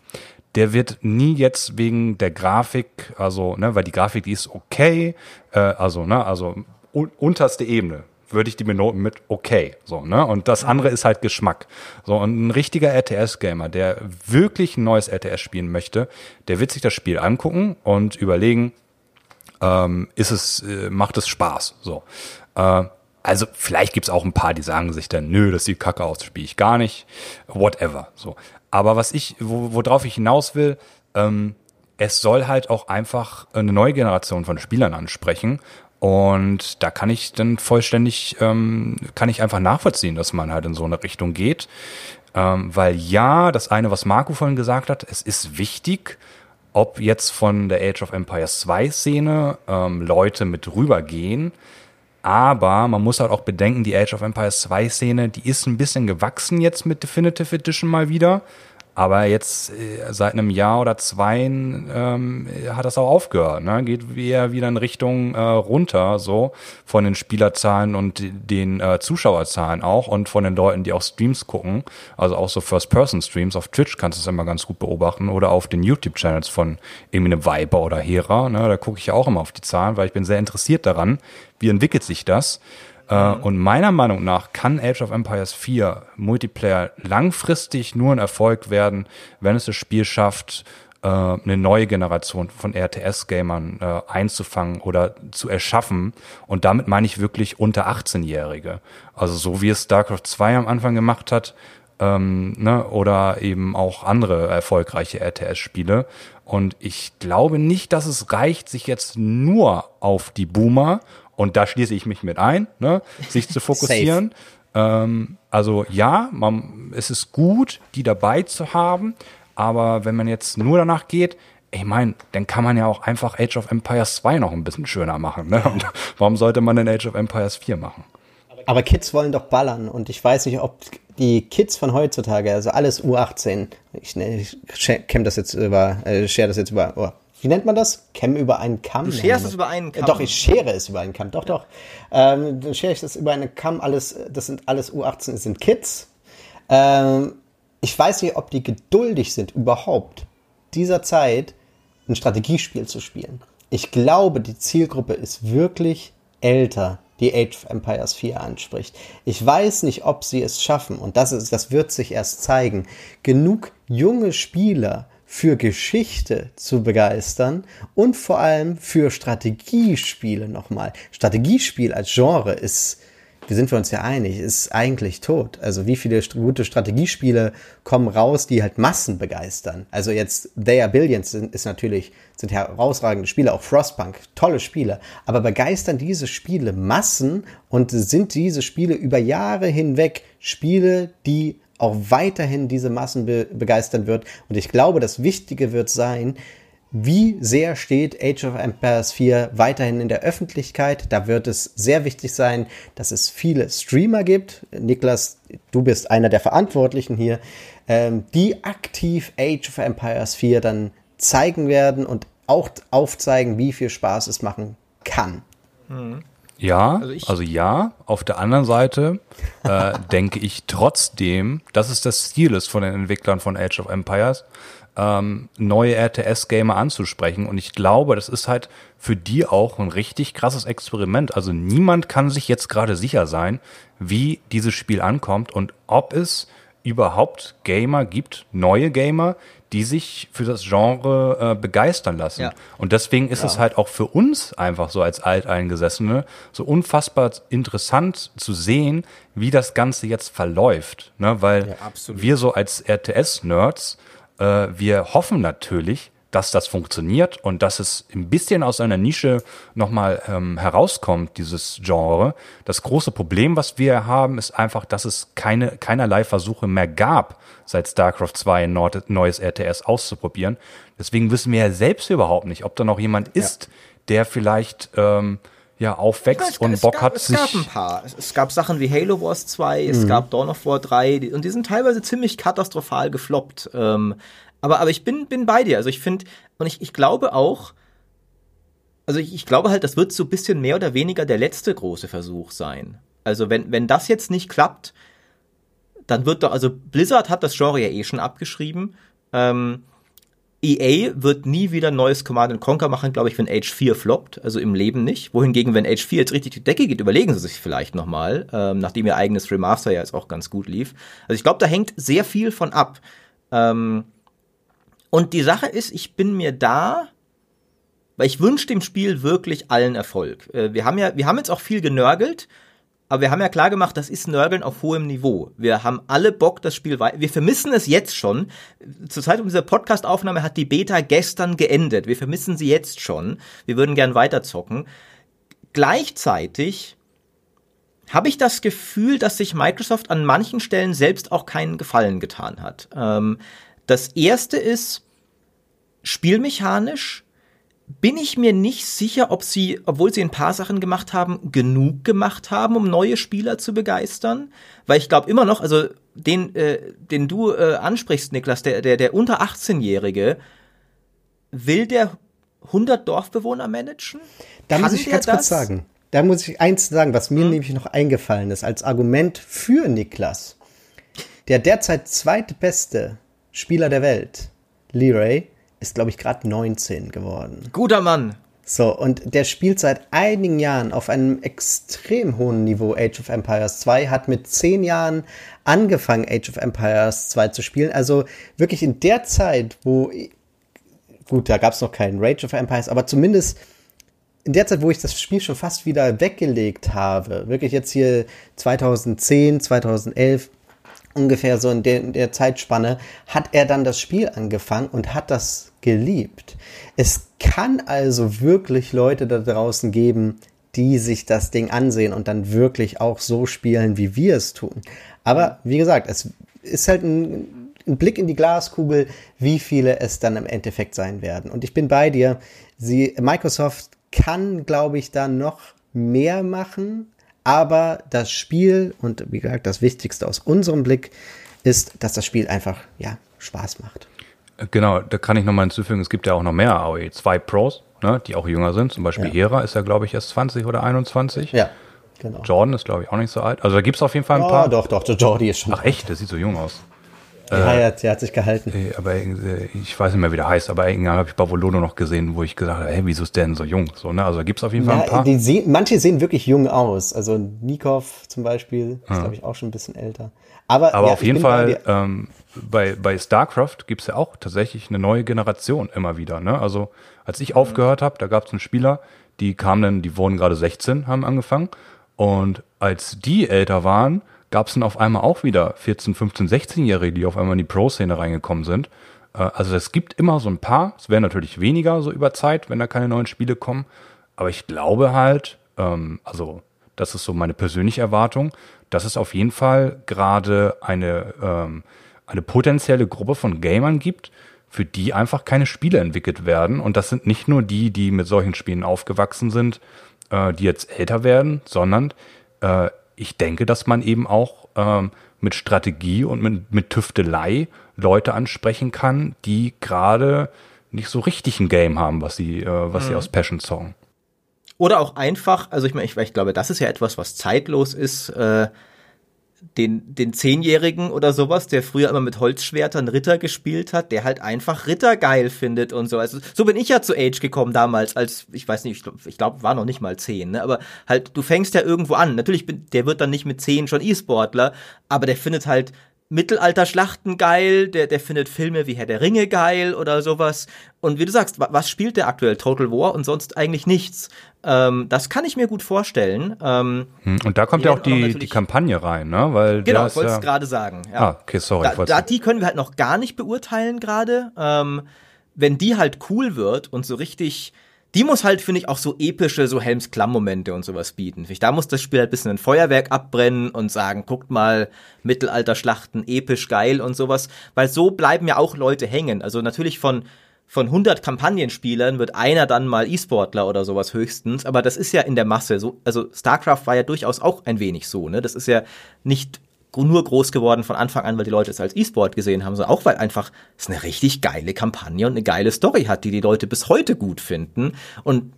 der wird nie jetzt wegen der Grafik, also, ne, weil die Grafik, die ist okay, äh, also, ne, also un unterste Ebene, würde ich die benoten mit okay. So, ne? Und das andere ist halt Geschmack. So, und ein richtiger RTS-Gamer, der wirklich ein neues RTS spielen möchte, der wird sich das Spiel angucken und überlegen, ähm, ist es, äh, macht es Spaß. So. Äh, also vielleicht gibt's auch ein paar, die sagen sich dann, nö, das sieht kacke aus, das spiele ich gar nicht. Whatever. So. Aber was ich, wo, worauf ich hinaus will, ähm, es soll halt auch einfach eine neue Generation von Spielern ansprechen. Und da kann ich dann vollständig, ähm, kann ich einfach nachvollziehen, dass man halt in so eine Richtung geht. Ähm, weil ja, das eine, was Marco vorhin gesagt hat, es ist wichtig, ob jetzt von der Age of Empires 2 Szene ähm, Leute mit rübergehen. Aber man muss halt auch bedenken, die Age of Empires 2 Szene, die ist ein bisschen gewachsen jetzt mit Definitive Edition mal wieder. Aber jetzt äh, seit einem Jahr oder zwei ähm, hat das auch aufgehört. Ne? Geht eher wieder in Richtung äh, runter, so von den Spielerzahlen und den äh, Zuschauerzahlen auch und von den Leuten, die auch Streams gucken. Also auch so First-Person-Streams. Auf Twitch kannst du es immer ganz gut beobachten oder auf den YouTube-Channels von irgendwie einem Viper oder Hera. Ne? Da gucke ich ja auch immer auf die Zahlen, weil ich bin sehr interessiert daran, wie entwickelt sich das. Äh, und meiner Meinung nach kann Age of Empires 4 Multiplayer langfristig nur ein Erfolg werden, wenn es das Spiel schafft, äh, eine neue Generation von RTS-Gamern äh, einzufangen oder zu erschaffen. Und damit meine ich wirklich unter 18-Jährige. Also so wie es StarCraft 2 am Anfang gemacht hat, ähm, ne, oder eben auch andere erfolgreiche RTS-Spiele. Und ich glaube nicht, dass es reicht, sich jetzt nur auf die Boomer und da schließe ich mich mit ein, ne, sich zu fokussieren. ähm, also ja, man, es ist gut, die dabei zu haben, aber wenn man jetzt nur danach geht, ich meine, dann kann man ja auch einfach Age of Empires 2 noch ein bisschen schöner machen. Ne? Und warum sollte man denn Age of Empires 4 machen? Aber Kids wollen doch ballern und ich weiß nicht, ob die Kids von heutzutage, also alles U18, ich, ne, ich das jetzt über, äh, share das jetzt über, oh, wie nennt man das? Cam über einen Kamm. Du scherst es über einen Kamm. Doch, ich schere es über einen Kamm. Doch, doch. Ähm, dann schere ich das über einen Kamm. Alles, das sind alles U18, das sind Kids. Ähm, ich weiß nicht, ob die geduldig sind, überhaupt dieser Zeit ein Strategiespiel zu spielen. Ich glaube, die Zielgruppe ist wirklich älter, die Age of Empires 4 anspricht. Ich weiß nicht, ob sie es schaffen, und das, ist, das wird sich erst zeigen, genug junge Spieler für Geschichte zu begeistern und vor allem für Strategiespiele nochmal. Strategiespiel als Genre ist, wir sind wir uns ja einig, ist eigentlich tot. Also wie viele gute Strategiespiele kommen raus, die halt Massen begeistern. Also jetzt They Are Billions sind, ist natürlich, sind herausragende Spiele, auch Frostpunk, tolle Spiele. Aber begeistern diese Spiele Massen und sind diese Spiele über Jahre hinweg Spiele, die auch weiterhin diese Massen be begeistern wird. Und ich glaube, das Wichtige wird sein, wie sehr steht Age of Empires 4 weiterhin in der Öffentlichkeit? Da wird es sehr wichtig sein, dass es viele Streamer gibt. Niklas, du bist einer der Verantwortlichen hier, ähm, die aktiv Age of Empires 4 dann zeigen werden und auch aufzeigen, wie viel Spaß es machen kann. Mhm. Ja, also, also, ja. Auf der anderen Seite äh, denke ich trotzdem, dass es das Ziel ist von den Entwicklern von Age of Empires, ähm, neue RTS-Gamer anzusprechen. Und ich glaube, das ist halt für die auch ein richtig krasses Experiment. Also niemand kann sich jetzt gerade sicher sein, wie dieses Spiel ankommt und ob es überhaupt Gamer gibt, neue Gamer, die sich für das Genre äh, begeistern lassen. Ja. Und deswegen ist ja. es halt auch für uns einfach so als Alteingesessene so unfassbar interessant zu sehen, wie das Ganze jetzt verläuft. Ne? Weil ja, wir so als RTS-Nerds, äh, wir hoffen natürlich, dass das funktioniert und dass es ein bisschen aus einer Nische nochmal ähm, herauskommt, dieses Genre. Das große Problem, was wir haben, ist einfach, dass es keine, keinerlei Versuche mehr gab, seit StarCraft 2 ein neues RTS auszuprobieren. Deswegen wissen wir ja selbst überhaupt nicht, ob da noch jemand ist, ja. der vielleicht ähm, ja, aufwächst ja, und Bock gab, hat, es sich. Es gab ein paar. Es gab Sachen wie Halo Wars 2, mhm. es gab Dawn of War 3 und die sind teilweise ziemlich katastrophal gefloppt. Ähm, aber, aber ich bin, bin bei dir. Also ich finde, und ich, ich glaube auch, also ich, ich glaube halt, das wird so ein bisschen mehr oder weniger der letzte große Versuch sein. Also wenn, wenn das jetzt nicht klappt, dann wird doch, also Blizzard hat das Genre ja eh schon abgeschrieben. Ähm, EA wird nie wieder ein neues Command Conquer machen, glaube ich, wenn Age 4 floppt, also im Leben nicht. Wohingegen, wenn Age 4 jetzt richtig die Decke geht, überlegen sie sich vielleicht nochmal, ähm, nachdem ihr eigenes Remaster ja jetzt auch ganz gut lief. Also ich glaube, da hängt sehr viel von ab. Ähm, und die Sache ist, ich bin mir da Weil ich wünsche dem Spiel wirklich allen Erfolg. Äh, wir haben ja, wir haben jetzt auch viel genörgelt, aber wir haben ja klar gemacht, das ist Nörgeln auf hohem Niveau. Wir haben alle Bock, das Spiel weiter. Wir vermissen es jetzt schon. Zur Zeit dieser Podcast-Aufnahme hat die Beta gestern geendet. Wir vermissen sie jetzt schon. Wir würden gern weiterzocken. Gleichzeitig habe ich das Gefühl, dass sich Microsoft an manchen Stellen selbst auch keinen Gefallen getan hat. Ähm, das erste ist, spielmechanisch bin ich mir nicht sicher, ob sie, obwohl sie ein paar Sachen gemacht haben, genug gemacht haben, um neue Spieler zu begeistern. Weil ich glaube immer noch, also den, äh, den du äh, ansprichst, Niklas, der, der, der unter 18-Jährige, will der 100 Dorfbewohner managen? Da muss ich ganz das? kurz sagen, da muss ich eins sagen, was mir hm. nämlich noch eingefallen ist, als Argument für Niklas. Der derzeit zweitbeste Spieler der Welt, Leray, ist, glaube ich, gerade 19 geworden. Guter Mann. So, und der spielt seit einigen Jahren auf einem extrem hohen Niveau Age of Empires 2, hat mit zehn Jahren angefangen, Age of Empires 2 zu spielen. Also wirklich in der Zeit, wo, gut, da gab es noch keinen Rage of Empires, aber zumindest in der Zeit, wo ich das Spiel schon fast wieder weggelegt habe, wirklich jetzt hier 2010, 2011, ungefähr so in der, in der Zeitspanne, hat er dann das Spiel angefangen und hat das geliebt. Es kann also wirklich Leute da draußen geben, die sich das Ding ansehen und dann wirklich auch so spielen, wie wir es tun. Aber wie gesagt, es ist halt ein, ein Blick in die Glaskugel, wie viele es dann im Endeffekt sein werden. Und ich bin bei dir. Sie, Microsoft kann, glaube ich, da noch mehr machen, aber das Spiel und wie gesagt, das Wichtigste aus unserem Blick ist, dass das Spiel einfach ja Spaß macht. Genau, da kann ich nochmal hinzufügen, es gibt ja auch noch mehr AOE 2 Pros, ne, die auch jünger sind. Zum Beispiel ja. Hera ist ja, glaube ich, erst 20 oder 21. Ja, genau. Jordan ist, glaube ich, auch nicht so alt. Also da gibt es auf jeden Fall ein oh, paar. Doch, doch, der Jordi ist schon. Ach echt, der sieht so jung aus. Ja, äh, der hat sich gehalten. Aber ich weiß nicht mehr, wie der heißt, aber irgendwann habe ich Bavolono noch gesehen, wo ich gesagt habe, hey, wieso ist der denn so jung? So, ne? Also gibt es auf jeden Fall ja, ein paar. Sehen, manche sehen wirklich jung aus. Also Nikov zum Beispiel ist, ja. glaube ich, auch schon ein bisschen älter. Aber, aber ja, auf jeden Fall, bei, ähm, bei, bei StarCraft gibt es ja auch tatsächlich eine neue Generation immer wieder. Ne? Also als ich mhm. aufgehört habe, da gab es einen Spieler, die kamen dann, die wurden gerade 16, haben angefangen. Und als die älter waren, gab es dann auf einmal auch wieder 14, 15, 16-Jährige, die auf einmal in die Pro-Szene reingekommen sind. Äh, also es gibt immer so ein paar. Es werden natürlich weniger so über Zeit, wenn da keine neuen Spiele kommen. Aber ich glaube halt, ähm, also das ist so meine persönliche Erwartung, dass es auf jeden Fall gerade eine, ähm, eine potenzielle Gruppe von Gamern gibt, für die einfach keine Spiele entwickelt werden. Und das sind nicht nur die, die mit solchen Spielen aufgewachsen sind, äh, die jetzt älter werden, sondern äh, ich denke, dass man eben auch ähm, mit Strategie und mit, mit Tüftelei Leute ansprechen kann, die gerade nicht so richtig ein Game haben, was sie, äh, was mhm. sie aus Passion zocken. Oder auch einfach, also ich meine, ich, ich glaube, das ist ja etwas, was zeitlos ist. Äh, den, den Zehnjährigen oder sowas, der früher immer mit Holzschwertern Ritter gespielt hat, der halt einfach Ritter geil findet und so. Also so bin ich ja zu Age gekommen damals, als, ich weiß nicht, ich glaube, glaub, war noch nicht mal zehn, ne? Aber halt, du fängst ja irgendwo an. Natürlich, bin, der wird dann nicht mit zehn schon E-Sportler, aber der findet halt Mittelalter-Schlachten geil, der, der findet Filme wie Herr der Ringe geil oder sowas. Und wie du sagst, was spielt der aktuell? Total War und sonst eigentlich nichts. Ähm, das kann ich mir gut vorstellen. Ähm, hm, und da kommt ja auch die, die Kampagne rein, ne? Weil genau, ich wollte es ja gerade sagen. Ja. Ah, okay, sorry. Da, da, die können wir halt noch gar nicht beurteilen gerade. Ähm, wenn die halt cool wird und so richtig die muss halt, finde ich, auch so epische, so Helms Klamm-Momente und sowas bieten. Da muss das Spiel halt ein bisschen ein Feuerwerk abbrennen und sagen, guckt mal, Mittelalterschlachten, episch geil und sowas. Weil so bleiben ja auch Leute hängen. Also natürlich von, von 100 Kampagnenspielern wird einer dann mal E-Sportler oder sowas höchstens, aber das ist ja in der Masse so, also StarCraft war ja durchaus auch ein wenig so, ne? Das ist ja nicht nur groß geworden von Anfang an, weil die Leute es als E-Sport gesehen haben, sondern auch weil einfach es eine richtig geile Kampagne und eine geile Story hat, die die Leute bis heute gut finden und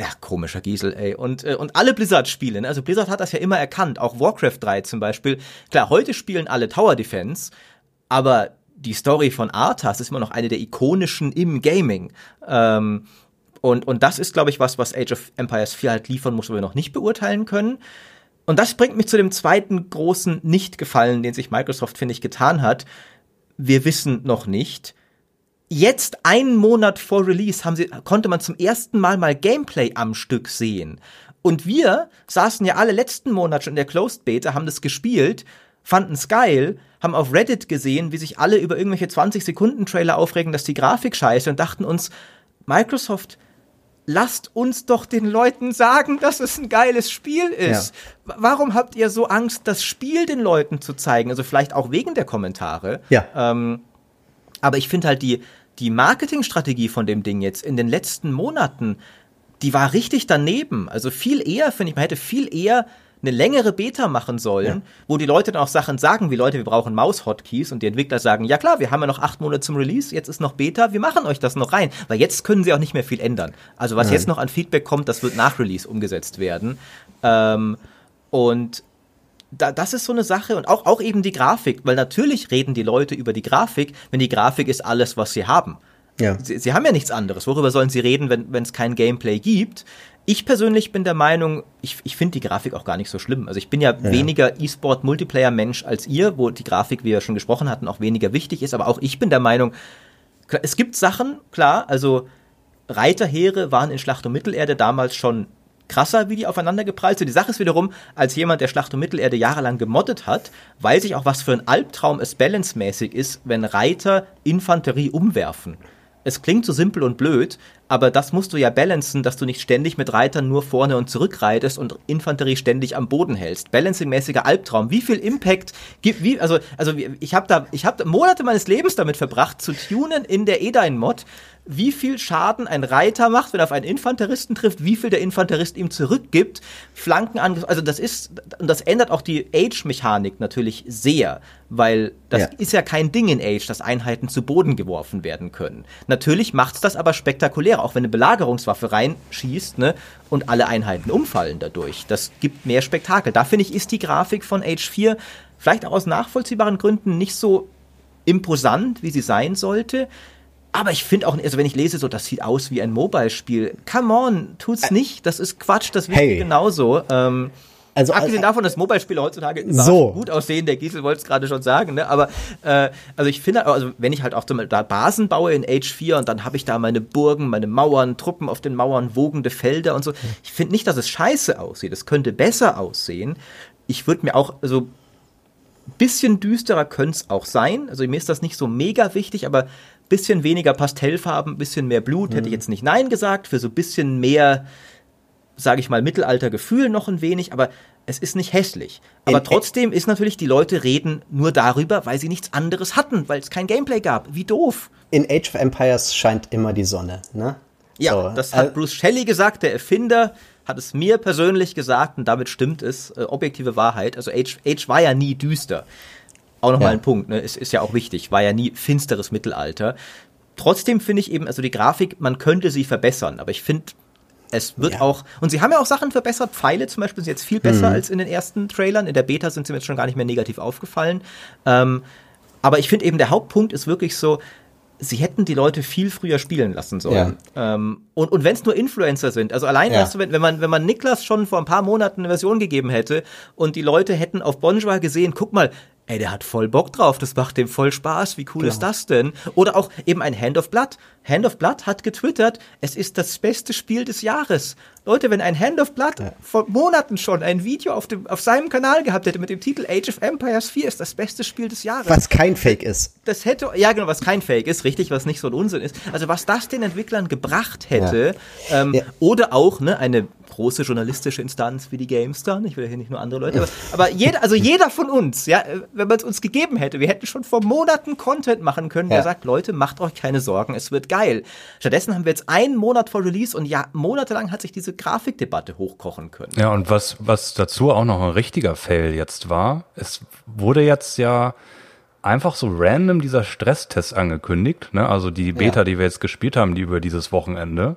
ja, komischer Giesel, ey. Und, äh, und alle Blizzard-Spiele, ne? also Blizzard hat das ja immer erkannt, auch Warcraft 3 zum Beispiel. Klar, heute spielen alle Tower Defense, aber die Story von Arthas ist immer noch eine der ikonischen im Gaming. Ähm, und, und das ist, glaube ich, was, was Age of Empires 4 halt liefern muss, wo wir noch nicht beurteilen können. Und das bringt mich zu dem zweiten großen Nicht-Gefallen, den sich Microsoft, finde ich, getan hat. Wir wissen noch nicht. jetzt einen Monat vor Release sie, konnte man zum ersten Mal mal Gameplay am Stück sehen. Und wir saßen ja alle letzten Monat schon in der Closed Beta, haben das gespielt, fanden es geil, haben auf Reddit gesehen, wie sich alle über irgendwelche 20 Sekunden Trailer aufregen, dass die Grafik scheiße und dachten uns, Microsoft, lasst uns doch den Leuten sagen, dass es ein geiles Spiel ist. Ja. Warum habt ihr so Angst, das Spiel den Leuten zu zeigen? Also vielleicht auch wegen der Kommentare. Ja. Ähm, aber ich finde halt die, die Marketingstrategie von dem Ding jetzt in den letzten Monaten, die war richtig daneben. Also viel eher, finde ich, man hätte viel eher eine längere Beta machen sollen, ja. wo die Leute dann auch Sachen sagen, wie Leute, wir brauchen Maus-Hotkeys und die Entwickler sagen, ja klar, wir haben ja noch acht Monate zum Release, jetzt ist noch Beta, wir machen euch das noch rein, weil jetzt können sie auch nicht mehr viel ändern. Also was Nein. jetzt noch an Feedback kommt, das wird nach Release umgesetzt werden. Ähm, und da, das ist so eine Sache und auch, auch eben die Grafik, weil natürlich reden die Leute über die Grafik, wenn die Grafik ist alles, was sie haben. Ja. Sie, sie haben ja nichts anderes. Worüber sollen sie reden, wenn es kein Gameplay gibt? Ich persönlich bin der Meinung, ich, ich finde die Grafik auch gar nicht so schlimm. Also ich bin ja, ja. weniger E-Sport-Multiplayer-Mensch als ihr, wo die Grafik, wie wir schon gesprochen hatten, auch weniger wichtig ist. Aber auch ich bin der Meinung, es gibt Sachen, klar, also Reiterheere waren in Schlacht um Mittelerde damals schon krasser, wie die aufeinander geprallt sind. Die Sache ist wiederum, als jemand, der Schlacht um Mittelerde jahrelang gemoddet hat, weiß ich auch, was für ein Albtraum es balancemäßig ist, wenn Reiter Infanterie umwerfen es klingt so simpel und blöd, aber das musst du ja balancen, dass du nicht ständig mit Reitern nur vorne und zurück reitest und Infanterie ständig am Boden hältst. Balancingmäßiger Albtraum. Wie viel Impact gibt, wie, also, also ich habe da, ich habe Monate meines Lebens damit verbracht, zu tunen in der Edine-Mod, wie viel Schaden ein Reiter macht, wenn er auf einen Infanteristen trifft, wie viel der Infanterist ihm zurückgibt, Flanken an, also das ist, und das ändert auch die Age-Mechanik natürlich sehr, weil das ja. ist ja kein Ding in Age, dass Einheiten zu Boden geworfen werden können. Natürlich macht's das aber spektakulär, auch wenn eine Belagerungswaffe reinschießt, ne, und alle Einheiten umfallen dadurch. Das gibt mehr Spektakel. Da finde ich, ist die Grafik von Age 4 vielleicht auch aus nachvollziehbaren Gründen nicht so imposant, wie sie sein sollte. Aber ich finde auch, also wenn ich lese, so, das sieht aus wie ein Mobile-Spiel. Come on, tut's nicht. Das ist Quatsch, das wird hey. genauso. Ähm, also, Abgesehen also, davon, dass Mobile-Spiele heutzutage so. gut aussehen, der Giesel wollte es gerade schon sagen, ne? aber äh, also ich finde, also wenn ich halt auch da Basen baue in Age 4 und dann habe ich da meine Burgen, meine Mauern, Truppen auf den Mauern, wogende Felder und so. Ich finde nicht, dass es scheiße aussieht. Es könnte besser aussehen. Ich würde mir auch, also bisschen düsterer könnte es auch sein. Also mir ist das nicht so mega wichtig, aber bisschen weniger Pastellfarben, bisschen mehr Blut, mhm. hätte ich mhm. jetzt nicht Nein gesagt, für so bisschen mehr, sage ich mal, Mittelaltergefühl noch ein wenig, aber es ist nicht hässlich. Aber in, trotzdem ist natürlich, die Leute reden nur darüber, weil sie nichts anderes hatten, weil es kein Gameplay gab. Wie doof. In Age of Empires scheint immer die Sonne, ne? Ja, so. das hat äh, Bruce Shelley gesagt, der Erfinder hat es mir persönlich gesagt und damit stimmt es, äh, objektive Wahrheit. Also Age, Age war ja nie düster. Auch nochmal ja. ein Punkt, ne? Es ist ja auch wichtig, war ja nie finsteres Mittelalter. Trotzdem finde ich eben, also die Grafik, man könnte sie verbessern, aber ich finde, es wird ja. auch, und sie haben ja auch Sachen verbessert. Pfeile zum Beispiel sind jetzt viel besser mhm. als in den ersten Trailern. In der Beta sind sie mir jetzt schon gar nicht mehr negativ aufgefallen. Ähm, aber ich finde eben, der Hauptpunkt ist wirklich so, sie hätten die Leute viel früher spielen lassen sollen. Ja. Ähm, und und wenn es nur Influencer sind, also allein, ja. weißt du, wenn, wenn, man, wenn man Niklas schon vor ein paar Monaten eine Version gegeben hätte und die Leute hätten auf Bonjour gesehen, guck mal, ey, der hat voll Bock drauf, das macht dem voll Spaß, wie cool genau. ist das denn? Oder auch eben ein Hand of Blood. Hand of Blood hat getwittert, es ist das beste Spiel des Jahres. Leute, wenn ein Hand of Blood ja. vor Monaten schon ein Video auf, dem, auf seinem Kanal gehabt hätte mit dem Titel Age of Empires 4 ist das beste Spiel des Jahres. Was kein Fake ist. Das hätte, ja genau, was kein Fake ist, richtig, was nicht so ein Unsinn ist. Also was das den Entwicklern gebracht hätte, ja. Ähm, ja. oder auch ne, eine große journalistische Instanz wie die GameStar, ich will ja hier nicht nur andere Leute, aber, aber jeder, also jeder von uns, ja, wenn man es uns gegeben hätte, wir hätten schon vor Monaten Content machen können, der sagt, Leute, macht euch keine Sorgen, es wird geil. Stattdessen haben wir jetzt einen Monat vor Release und ja, monatelang hat sich diese Grafikdebatte hochkochen können. Ja, und was, was dazu auch noch ein richtiger Fail jetzt war, es wurde jetzt ja einfach so random dieser Stresstest angekündigt, ne? also die Beta, ja. die wir jetzt gespielt haben, die über dieses Wochenende.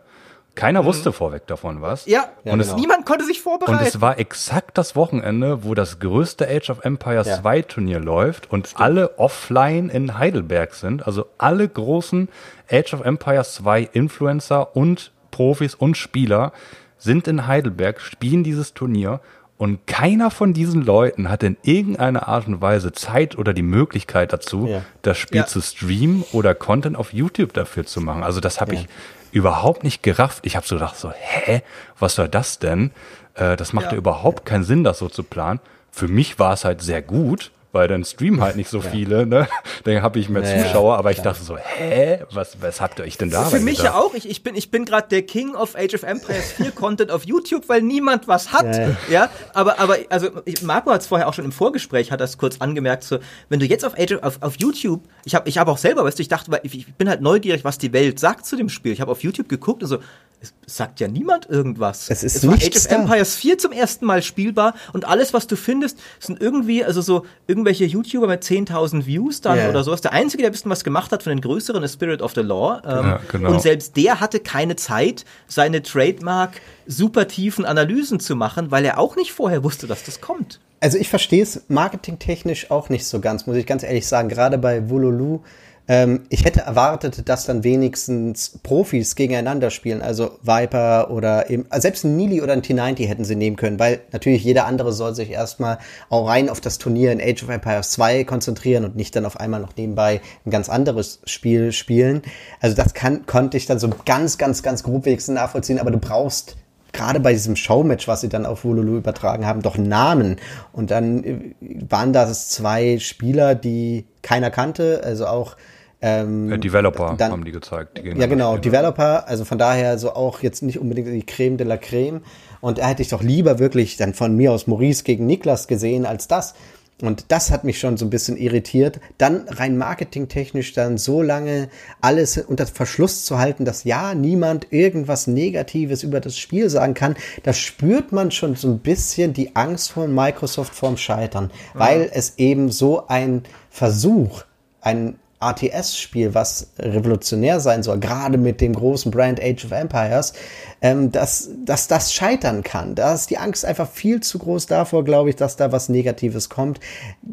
Keiner mhm. wusste vorweg davon was. Ja, ja und genau. es, niemand konnte sich vorbereiten. Und es war exakt das Wochenende, wo das größte Age of Empires ja. 2 Turnier läuft und Stimmt. alle offline in Heidelberg sind. Also alle großen Age of Empires 2 Influencer und Profis und Spieler sind in Heidelberg, spielen dieses Turnier Und keiner von diesen Leuten hat in irgendeiner Art und Weise Zeit oder die Möglichkeit dazu, Ja. das Spiel Ja. zu streamen oder Content auf YouTube dafür zu machen. Also das habe Ja. ich überhaupt nicht gerafft. Ich habe so gedacht, so, hä, was soll das denn? Äh, das macht ja. Ja. überhaupt keinen Sinn, das so zu planen. Für mich war es halt sehr gut, weil dann streamen halt nicht so viele, ne? Dann habe ich mehr Ja, ja, Zuschauer, aber ich dachte so, hä, was, was habt ihr euch denn da Für mich ja auch. Ich, ich bin, ich bin gerade der King of Age of Empires 4 Content auf YouTube, weil niemand was hat. Ja, Ja, ja. aber, aber, also, Marco hat es vorher auch schon im Vorgespräch, hat das kurz angemerkt, so, wenn du jetzt auf Age of, auf, auf YouTube, ich habe ich hab auch selber, weißt du, ich dachte, weil ich, ich bin halt neugierig, was die Welt sagt zu dem Spiel. Ich habe auf YouTube geguckt und so, es sagt ja niemand irgendwas. Es ist war Age of da. Empires 4 zum ersten Mal spielbar und alles, was du findest, sind irgendwie, also so irgendwelche YouTuber mit 10.000 Views dann Ja. oder sowas. Der einzige, der ein bisschen was gemacht hat von den größeren, ist Spirit of the Law. Ähm, Ja, genau. Und selbst der hatte keine Zeit, seine Trademark super tiefen Analysen zu machen, weil er auch nicht vorher wusste, dass das kommt. Also ich verstehe es marketingtechnisch auch nicht so ganz, muss ich ganz ehrlich sagen. Gerade bei Wululu. Ähm, ich hätte erwartet, dass dann wenigstens Profis gegeneinander spielen, also Viper oder eben, also selbst ein Nili oder ein T90 hätten sie nehmen können, weil natürlich jeder andere soll sich erstmal auch rein auf das Turnier in Age of Empires 2 konzentrieren und nicht dann auf einmal noch nebenbei ein ganz anderes Spiel spielen. Also das kann, konnte ich dann so ganz, ganz, ganz grob wenigstens nachvollziehen, aber du brauchst gerade bei diesem Showmatch, was sie dann auf Wululu übertragen haben, doch Namen. Und dann äh, waren das zwei Spieler, die keiner kannte, also auch ähm, Äh, Developer dann- haben die gezeigt. die ja, genau. Developer, also von daher so auch jetzt nicht unbedingt die Creme de la Creme. Und da hätte ich doch lieber wirklich dann von mir aus Maurice gegen Niklas gesehen als das. Und das hat mich schon so ein bisschen irritiert. Dann rein marketingtechnisch dann so lange alles unter Verschluss zu halten, dass ja niemand irgendwas Negatives über das Spiel sagen kann. Da spürt man schon so ein bisschen die Angst von Microsoft vorm Scheitern, weil es eben so ein Versuch, ein RTS-Spiel, was revolutionär sein soll, gerade mit dem großen Brand Age of Empires, ähm, dass, dass das scheitern kann. Da ist die Angst einfach viel zu groß davor, glaube ich, dass da was Negatives kommt.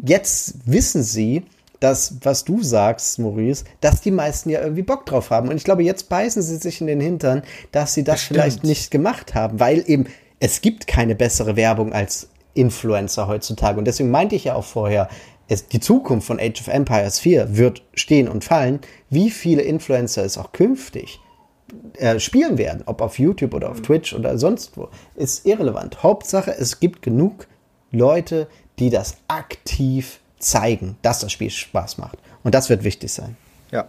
Jetzt wissen sie, dass, was du sagst, Maurice, dass die meisten ja irgendwie Bock drauf haben. Und ich glaube, jetzt beißen sie sich in den Hintern, dass sie das Bestimmt. vielleicht nicht gemacht haben, weil eben es gibt keine bessere Werbung als Influencer heutzutage. Und deswegen meinte ich ja auch vorher, es, die Zukunft von Age of Empires 4 wird stehen und fallen, wie viele Influencer es auch künftig äh, spielen werden, ob auf YouTube oder auf Twitch oder sonst wo, ist irrelevant. Hauptsache, es gibt genug Leute, die das aktiv zeigen, dass das Spiel Spaß macht. Und das wird wichtig sein. Ja.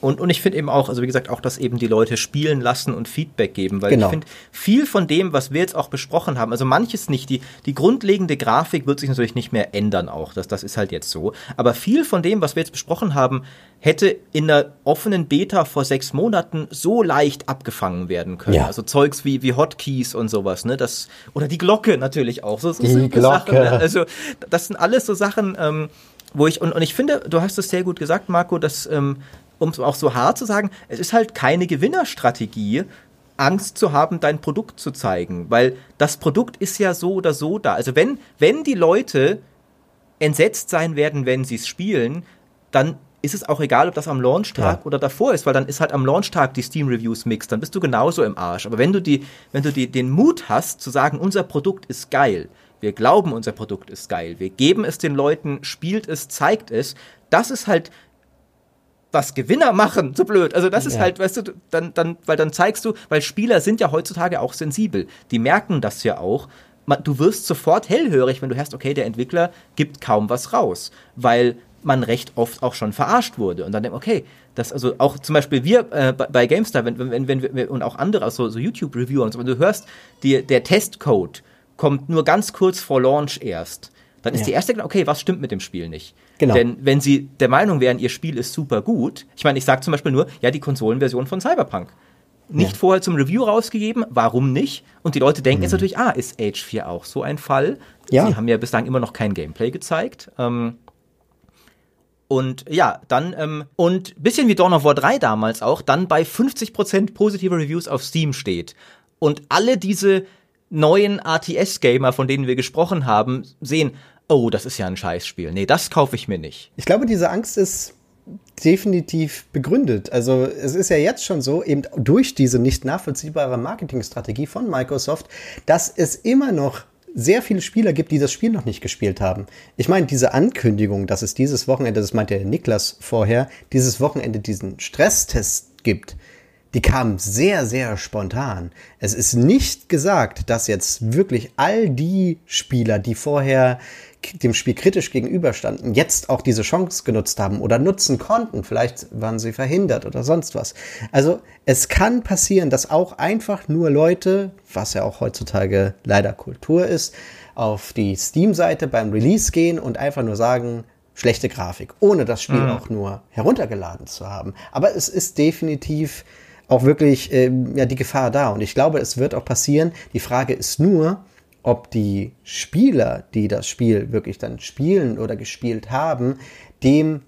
Und, und ich finde eben auch, also wie gesagt, auch, dass eben die Leute spielen lassen und Feedback geben, weil Genau. ich finde, viel von dem, was wir jetzt auch besprochen haben, also manches nicht, die, die grundlegende Grafik wird sich natürlich nicht mehr ändern auch, das, das ist halt jetzt so, aber viel von dem, was wir jetzt besprochen haben, hätte in einer offenen Beta vor sechs Monaten so leicht abgefangen werden können. Ja. Also Zeugs wie, wie Hotkeys und sowas, ne, das, oder die Glocke natürlich auch, so, so Die Glocke. Sachen, ne? Also das sind alles so Sachen, ähm, wo ich, und, und ich finde, du hast es sehr gut gesagt, Marco, dass, ähm, um es auch so hart zu sagen, es ist halt keine Gewinnerstrategie, Angst zu haben, dein Produkt zu zeigen, weil das Produkt ist ja so oder so da. Also wenn, wenn die Leute entsetzt sein werden, wenn sie es spielen, dann ist es auch egal, ob das am Launchtag Ja. oder davor ist, weil dann ist halt am Launchtag die Steam Reviews mixed, dann bist du genauso im Arsch. Aber wenn du die, wenn du die, den Mut hast, zu sagen, unser Produkt ist geil, wir glauben, unser Produkt ist geil, wir geben es den Leuten, spielt es, zeigt es, das ist halt was Gewinner machen, so blöd. Also das ist Ja. halt, weißt du, dann, dann, weil dann zeigst du, weil Spieler sind ja heutzutage auch sensibel. Die merken das ja auch. Man, du wirst sofort hellhörig, wenn du hörst, okay, der Entwickler gibt kaum was raus, weil man recht oft auch schon verarscht wurde. Und dann denkt okay, das also auch zum Beispiel wir äh, bei, bei GameStar, wenn, wenn, wenn wir und auch andere, also so YouTube-Reviewer und so, wenn du hörst, die, der Testcode kommt nur ganz kurz vor Launch erst, dann ist Ja. die erste, okay, was stimmt mit dem Spiel nicht? Genau. Denn wenn sie der Meinung wären, ihr Spiel ist super gut, ich meine, ich sage zum Beispiel nur, ja, die Konsolenversion von Cyberpunk. Nicht Ja. vorher zum Review rausgegeben, warum nicht? Und die Leute denken jetzt natürlich, ah, ist Age 4 auch so ein Fall? Ja. Sie haben ja bislang immer noch kein Gameplay gezeigt. Ähm, und ja, dann, ähm, und bisschen wie Dawn of War 3 damals auch, dann bei 50% positive Reviews auf Steam steht. Und alle diese neuen RTS-Gamer, von denen wir gesprochen haben, sehen, oh, das ist ja ein Scheißspiel. Nee, das kaufe ich mir nicht. Ich glaube, diese Angst ist definitiv begründet. Also es ist ja jetzt schon so, eben durch diese nicht nachvollziehbare Marketingstrategie von Microsoft, dass es immer noch sehr viele Spieler gibt, die das Spiel noch nicht gespielt haben. Ich meine, diese Ankündigung, dass es dieses Wochenende, das meinte Niklas vorher, dieses Wochenende diesen Stresstest gibt, die kam sehr, sehr spontan. Es ist nicht gesagt, dass jetzt wirklich all die Spieler, die vorher dem Spiel kritisch gegenüberstanden, jetzt auch diese Chance genutzt haben oder nutzen konnten. Vielleicht waren sie verhindert oder sonst was. Also es kann passieren, dass auch einfach nur Leute, was ja auch heutzutage leider Kultur ist, auf die Steam-Seite beim Release gehen und einfach nur sagen, schlechte Grafik, ohne das Spiel mhm. auch nur heruntergeladen zu haben. Aber es ist definitiv auch wirklich äh, ja, die Gefahr da. Und ich glaube, es wird auch passieren. Die Frage ist nur, ob die Spieler, die das Spiel wirklich dann spielen oder gespielt haben, dem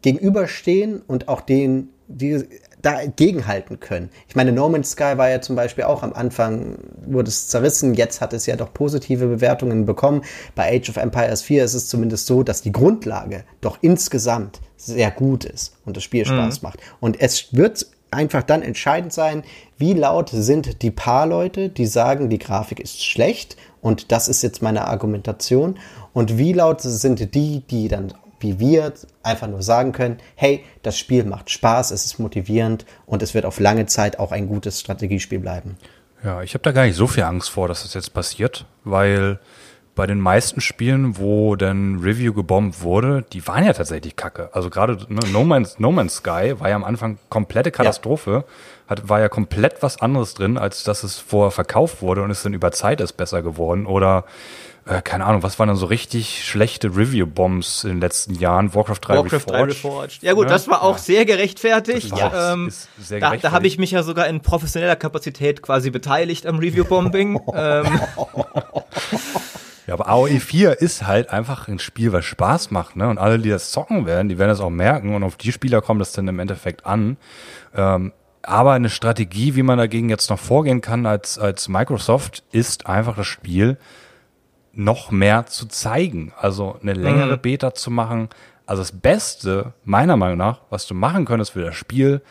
gegenüberstehen und auch den, die dagegenhalten können. Ich meine, No Man's Sky war ja zum Beispiel auch am Anfang, wurde es zerrissen, jetzt hat es ja doch positive Bewertungen bekommen. Bei Age of Empires 4 ist es zumindest so, dass die Grundlage doch insgesamt sehr gut ist und das Spiel Spaß mhm. macht. Und es wird einfach dann entscheidend sein, wie laut sind die paar Leute, die sagen, die Grafik ist schlecht und das ist jetzt meine Argumentation und wie laut sind die, die dann wie wir einfach nur sagen können, hey, das Spiel macht Spaß, es ist motivierend und es wird auf lange Zeit auch ein gutes Strategiespiel bleiben. Ja, ich habe da gar nicht so viel Angst vor, dass das jetzt passiert, weil bei den meisten Spielen, wo dann Review gebombt wurde, die waren ja tatsächlich kacke. Also gerade ne, no, Man's, no Man's Sky war ja am Anfang komplette Katastrophe. Ja. Hat, war ja komplett was anderes drin, als dass es vorher verkauft wurde und ist dann über Zeit ist besser geworden. Oder äh, keine Ahnung, was waren dann so richtig schlechte Review-Bombs in den letzten Jahren? Warcraft 3 Warcraft Reforged. 3 Reforged. Ja gut, ne? das war auch ja. sehr gerechtfertigt. Ja. Ähm, sehr da da habe ich mich ja sogar in professioneller Kapazität quasi beteiligt am Review-Bombing. ähm. Ja, aber AOE 4 ist halt einfach ein Spiel, was Spaß macht, ne? Und alle, die das zocken werden, die werden das auch merken und auf die Spieler kommt das dann im Endeffekt an. Ähm, aber eine Strategie, wie man dagegen jetzt noch vorgehen kann als, als Microsoft, ist einfach das Spiel noch mehr zu zeigen. Also eine längere mhm. Beta zu machen. Also das Beste, meiner Meinung nach, was du machen könntest für das Spiel,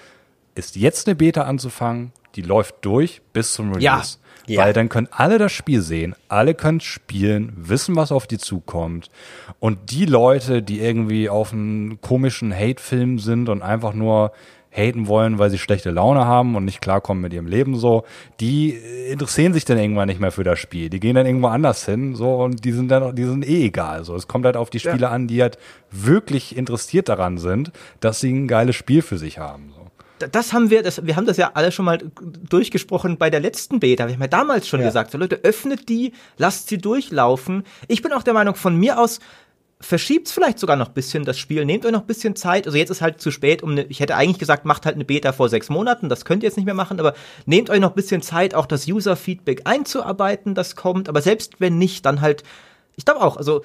ist jetzt eine Beta anzufangen, die läuft durch bis zum Release. Ja. Ja. Weil dann können alle das Spiel sehen, alle können spielen, wissen, was auf die zukommt. Und die Leute, die irgendwie auf einen komischen Hate-Film sind und einfach nur haten wollen, weil sie schlechte Laune haben und nicht klarkommen mit ihrem Leben so, die interessieren sich dann irgendwann nicht mehr für das Spiel. Die gehen dann irgendwo anders hin, so, und die sind dann, die sind eh egal, so. Es kommt halt auf die Spiele ja. an, die halt wirklich interessiert daran sind, dass sie ein geiles Spiel für sich haben, so das haben wir, das, wir haben das ja alle schon mal durchgesprochen bei der letzten Beta. Wir haben ja damals schon ja. gesagt, so Leute, öffnet die, lasst sie durchlaufen. Ich bin auch der Meinung, von mir aus verschiebt's vielleicht sogar noch bisschen das Spiel. Nehmt euch noch bisschen Zeit. Also jetzt ist halt zu spät, um eine, ich hätte eigentlich gesagt, macht halt eine Beta vor sechs Monaten. Das könnt ihr jetzt nicht mehr machen, aber nehmt euch noch bisschen Zeit, auch das User-Feedback einzuarbeiten, das kommt. Aber selbst wenn nicht, dann halt, ich glaube auch, also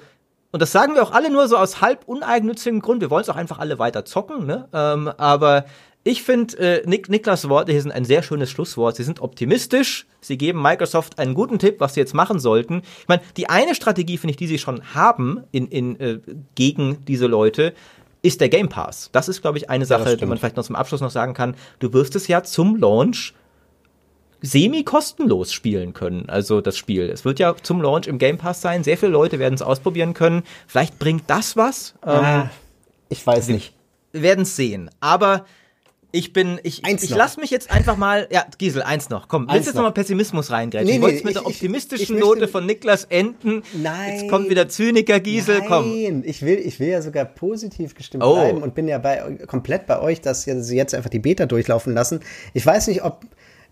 und das sagen wir auch alle nur so aus halb uneigennützigem Grund. Wir wollen es auch einfach alle weiter zocken, ne? Ähm, aber ich finde, äh, Nik Niklas Worte hier sind ein sehr schönes Schlusswort. Sie sind optimistisch. Sie geben Microsoft einen guten Tipp, was sie jetzt machen sollten. Ich meine, die eine Strategie, finde ich, die sie schon haben in, in, äh, gegen diese Leute, ist der Game Pass. Das ist, glaube ich, eine Sache, ja, die man vielleicht noch zum Abschluss noch sagen kann. Du wirst es ja zum Launch semi-kostenlos spielen können, also das Spiel. Es wird ja zum Launch im Game Pass sein. Sehr viele Leute werden es ausprobieren können. Vielleicht bringt das was. Ah, ähm, ich weiß nicht. Wir werden es sehen. Aber ich bin, ich, eins ich lass mich jetzt einfach mal, ja, Giesel, eins noch. Komm, willst du jetzt nochmal Pessimismus reingreifen? Nee, du wolltest nee, mit der optimistischen ich, ich Note von Niklas enden. Nein. Jetzt kommt wieder Zyniker Giesel, nein, komm. Nein, ich will, ich will ja sogar positiv gestimmt oh. bleiben und bin ja bei, komplett bei euch, dass sie jetzt einfach die Beta durchlaufen lassen. Ich weiß nicht, ob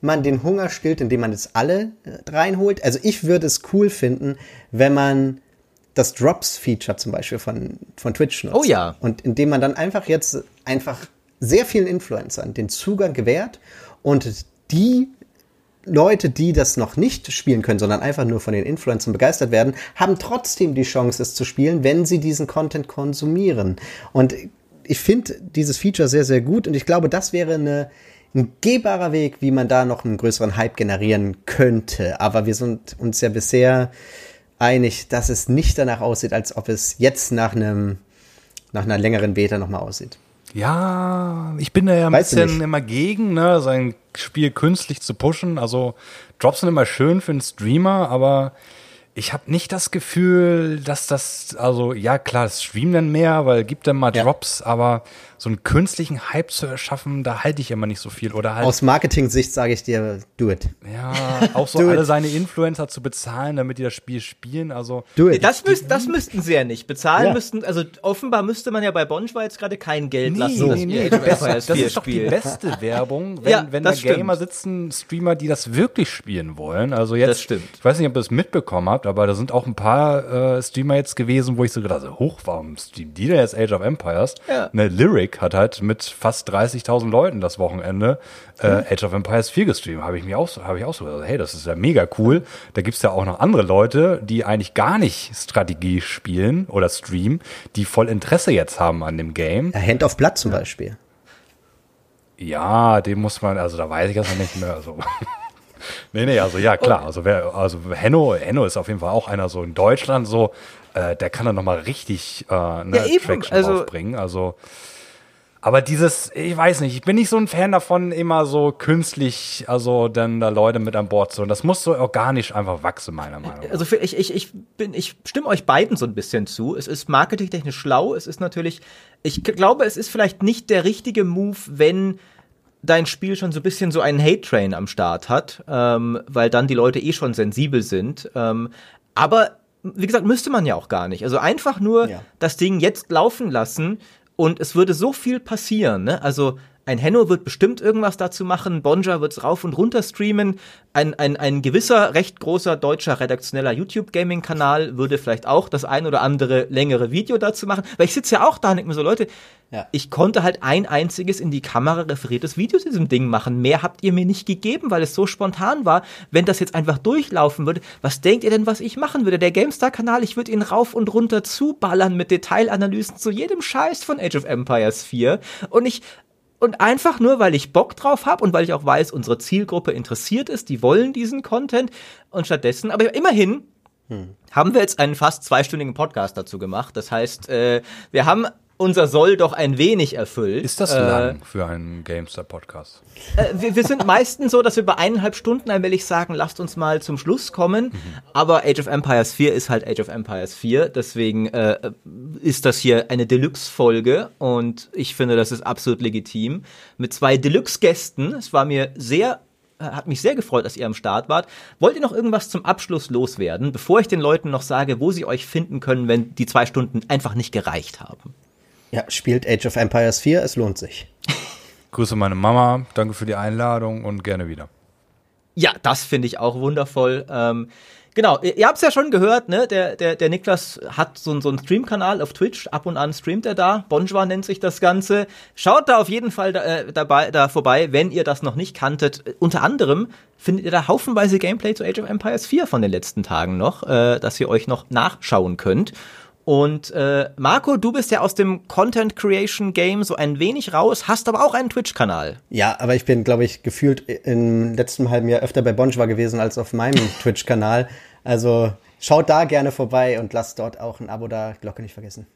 man den Hunger stillt, indem man jetzt alle äh, reinholt. Also ich würde es cool finden, wenn man das Drops-Feature zum Beispiel von, von Twitch nutzt. Oh ja. Und indem man dann einfach jetzt einfach sehr vielen Influencern den Zugang gewährt und die Leute, die das noch nicht spielen können, sondern einfach nur von den Influencern begeistert werden, haben trotzdem die Chance, es zu spielen, wenn sie diesen Content konsumieren. Und ich finde dieses Feature sehr, sehr gut und ich glaube, das wäre eine, ein gehbarer Weg, wie man da noch einen größeren Hype generieren könnte. Aber wir sind uns ja bisher einig, dass es nicht danach aussieht, als ob es jetzt nach einem, nach einer längeren Beta nochmal aussieht. Ja, ich bin da ja ein Weißt du bisschen immer gegen, ne, sein Spiel künstlich zu pushen. Also Drops sind immer schön für einen Streamer, aber ich habe nicht das Gefühl, dass das, also ja klar, es streamen dann mehr, weil gibt dann mal Ja. Drops, aber so einen künstlichen Hype zu erschaffen, da halte ich immer nicht so viel. Oder halt Aus Marketing-Sicht sage ich dir, do it. Ja, auch so Do alle it. seine Influencer zu bezahlen, damit die das Spiel spielen. Also Do it. Das, müsst, das müssten sie ja nicht. Bezahlen Ja. müssten, also offenbar müsste man ja bei Bonjour jetzt gerade kein Geld lassen, nee, dass nee, nee, das, das 4 ist doch die beste Werbung, wenn, Ja, wenn da das stimmt. Gamer sitzen, Streamer, die das wirklich spielen wollen. Also jetzt, Das stimmt. ich weiß nicht, ob ihr es mitbekommen habt, aber da sind auch ein paar äh, Streamer jetzt gewesen, wo ich so gedacht habe, hoch, warum streamen die denn jetzt Age of Empires? Ja. Eine Lyric hat halt mit fast 30.000 Leuten das Wochenende äh, Hm. Age of Empires 4 gestreamt. Habe ich mir auch, so- habe ich auch so gedacht, hey, das ist ja mega cool. Da gibt's ja auch noch andere Leute, die eigentlich gar nicht Strategie spielen oder streamen, die voll Interesse jetzt haben an dem Game. Ja, Hand of Blood zum Beispiel. Ja, den muss man, also da weiß ich das noch nicht mehr. Also. nee, nee, also ja, klar. Also wer, also Henno, Henno ist auf jeden Fall auch einer so in Deutschland so, äh, der kann dann nochmal richtig äh, eine Ja, Traction also- aufbringen. Also. Aber dieses, ich weiß nicht, ich bin nicht so ein Fan davon, immer so künstlich, also dann da Leute mit an Bord zu. Und das muss so organisch einfach wachsen, meiner Meinung nach. Also für, ich, ich, ich bin, ich stimme euch beiden so ein bisschen zu. Es ist marketingtechnisch schlau. Es ist natürlich, ich glaube, es ist vielleicht nicht der richtige Move, wenn dein Spiel schon so ein bisschen so einen Hate-Train am Start hat, ähm, weil dann die Leute eh schon sensibel sind. Ähm, aber wie gesagt, müsste man ja auch gar nicht. Also einfach nur Ja. das Ding jetzt laufen lassen und es würde so viel passieren. Ne? Also ein Henno wird bestimmt irgendwas dazu machen, Bonja wird's rauf und runter streamen, ein, ein, ein gewisser, recht großer deutscher redaktioneller YouTube-Gaming-Kanal würde vielleicht auch das ein oder andere längere Video dazu machen, weil ich sitze ja auch da und denke mir so, Leute, Ja. ich konnte halt ein einziges in die Kamera referiertes Video zu diesem Ding machen. Mehr habt ihr mir nicht gegeben, weil es so spontan war. Wenn das jetzt einfach durchlaufen würde, was denkt ihr denn, was ich machen würde? Der GameStar-Kanal, ich würde ihn rauf und runter zuballern mit Detailanalysen zu jedem Scheiß von Age of Empires 4. Und ich, und einfach nur, weil ich Bock drauf habe und weil ich auch weiß, unsere Zielgruppe interessiert ist, die wollen diesen Content. Und stattdessen, aber immerhin haben wir jetzt einen fast zweistündigen Podcast dazu gemacht. Das heißt, äh, wir haben unser Soll doch ein wenig erfüllt. Ist das äh, lang für einen GameStar-Podcast? Äh, wir, wir sind meistens so, dass wir bei eineinhalb Stunden allmählich sagen, lasst uns mal zum Schluss kommen. Aber Age of Empires 4 ist halt Age of Empires 4. Deswegen äh, ist das hier eine Deluxe-Folge und ich finde, das ist absolut legitim. Mit zwei Deluxe-Gästen. Es war mir sehr hat mich sehr gefreut, dass ihr am Start wart. Wollt ihr noch irgendwas zum Abschluss loswerden, bevor ich den Leuten noch sage, wo sie euch finden können, wenn die zwei Stunden einfach nicht gereicht haben? Ja, spielt Age of Empires 4, es lohnt sich. Grüße meine Mama, danke für die Einladung und gerne wieder. Ja, das finde ich auch wundervoll. Ähm, genau, ihr, ihr habt es ja schon gehört, ne? Der, der, der Niklas hat so, so einen Stream-Kanal auf Twitch. Ab und an streamt er da. Bonjwa nennt sich das Ganze. Schaut da auf jeden Fall da, äh, dabei, da vorbei, wenn ihr das noch nicht kanntet. Äh, Unter anderem findet ihr da haufenweise Gameplay zu Age of Empires 4 von den letzten Tagen noch, äh, dass ihr euch noch nachschauen könnt. Und äh, Marco, du bist ja aus dem Content Creation Game so ein wenig raus, hast aber auch einen Twitch-Kanal. Ja, aber ich bin, glaube ich, gefühlt im letzten halben Jahr öfter bei Bonjwa gewesen als auf meinem Twitch-Kanal. Also schaut da gerne vorbei und lasst dort auch ein Abo da, Glocke nicht vergessen.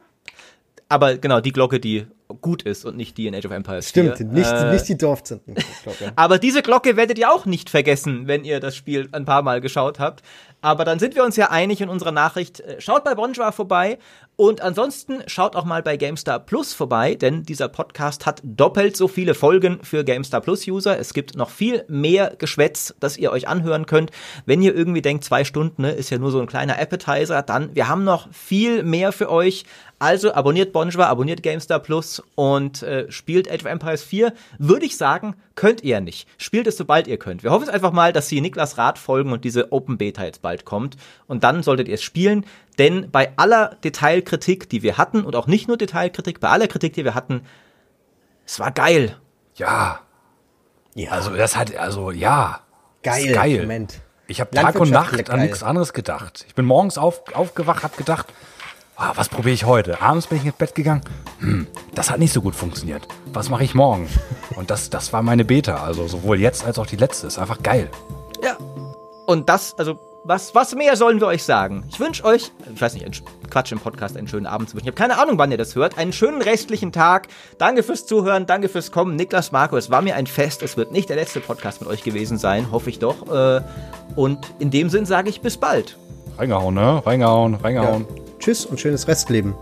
Aber genau, die Glocke, die gut ist und nicht die in Age of Empires Stimmt, 4. nicht, Äh, nicht die Dorfzinten-Glocke. aber diese Glocke werdet ihr auch nicht vergessen, wenn ihr das Spiel ein paar Mal geschaut habt. Aber dann sind wir uns ja einig in unserer Nachricht. Äh, Schaut bei Bonjour vorbei und ansonsten schaut auch mal bei GameStar Plus vorbei, denn dieser Podcast hat doppelt so viele Folgen für GameStar Plus User. Es gibt noch viel mehr Geschwätz, das ihr euch anhören könnt. Wenn ihr irgendwie denkt, zwei Stunden ne, ist ja nur so ein kleiner Appetizer, dann wir haben noch viel mehr für euch. Also abonniert Bonjour, abonniert GameStar Plus und äh, spielt Age of Empires 4. Würde ich sagen, könnt ihr nicht. Spielt es, sobald ihr könnt. Wir hoffen es einfach mal, dass sie Niklas Rat folgen und diese Open Beta jetzt bald kommt. Und dann solltet ihr es spielen. Denn bei aller Detailkritik, die wir hatten, und auch nicht nur Detailkritik, bei aller Kritik, die wir hatten, es war geil. Ja, Ja, also das hat, also ja. geil. Geil. Moment. Ich habe Tag und Nacht an geil. nichts anderes gedacht. Ich bin morgens auf, aufgewacht, habe gedacht, ah, was probiere ich heute? Abends bin ich ins Bett gegangen. Hm, das hat nicht so gut funktioniert. Was mache ich morgen? Und das, das war meine Beta. Also sowohl jetzt als auch die letzte. Ist einfach geil. Ja. Und das, also was, was mehr sollen wir euch sagen? Ich wünsche euch, ich weiß nicht, Quatsch im Podcast, einen schönen Abend zu wünschen. Ich habe keine Ahnung, wann ihr das hört. Einen schönen restlichen Tag. Danke fürs Zuhören, danke fürs Kommen. Niklas Marco, es war mir ein Fest. Es wird nicht der letzte Podcast mit euch gewesen sein, hoffe ich doch. Äh, und in dem Sinn sage ich bis bald. Reingehauen, ne? Reingehauen, reingehauen. Ja. Tschüss und schönes Restleben.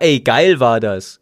Ey, geil war das.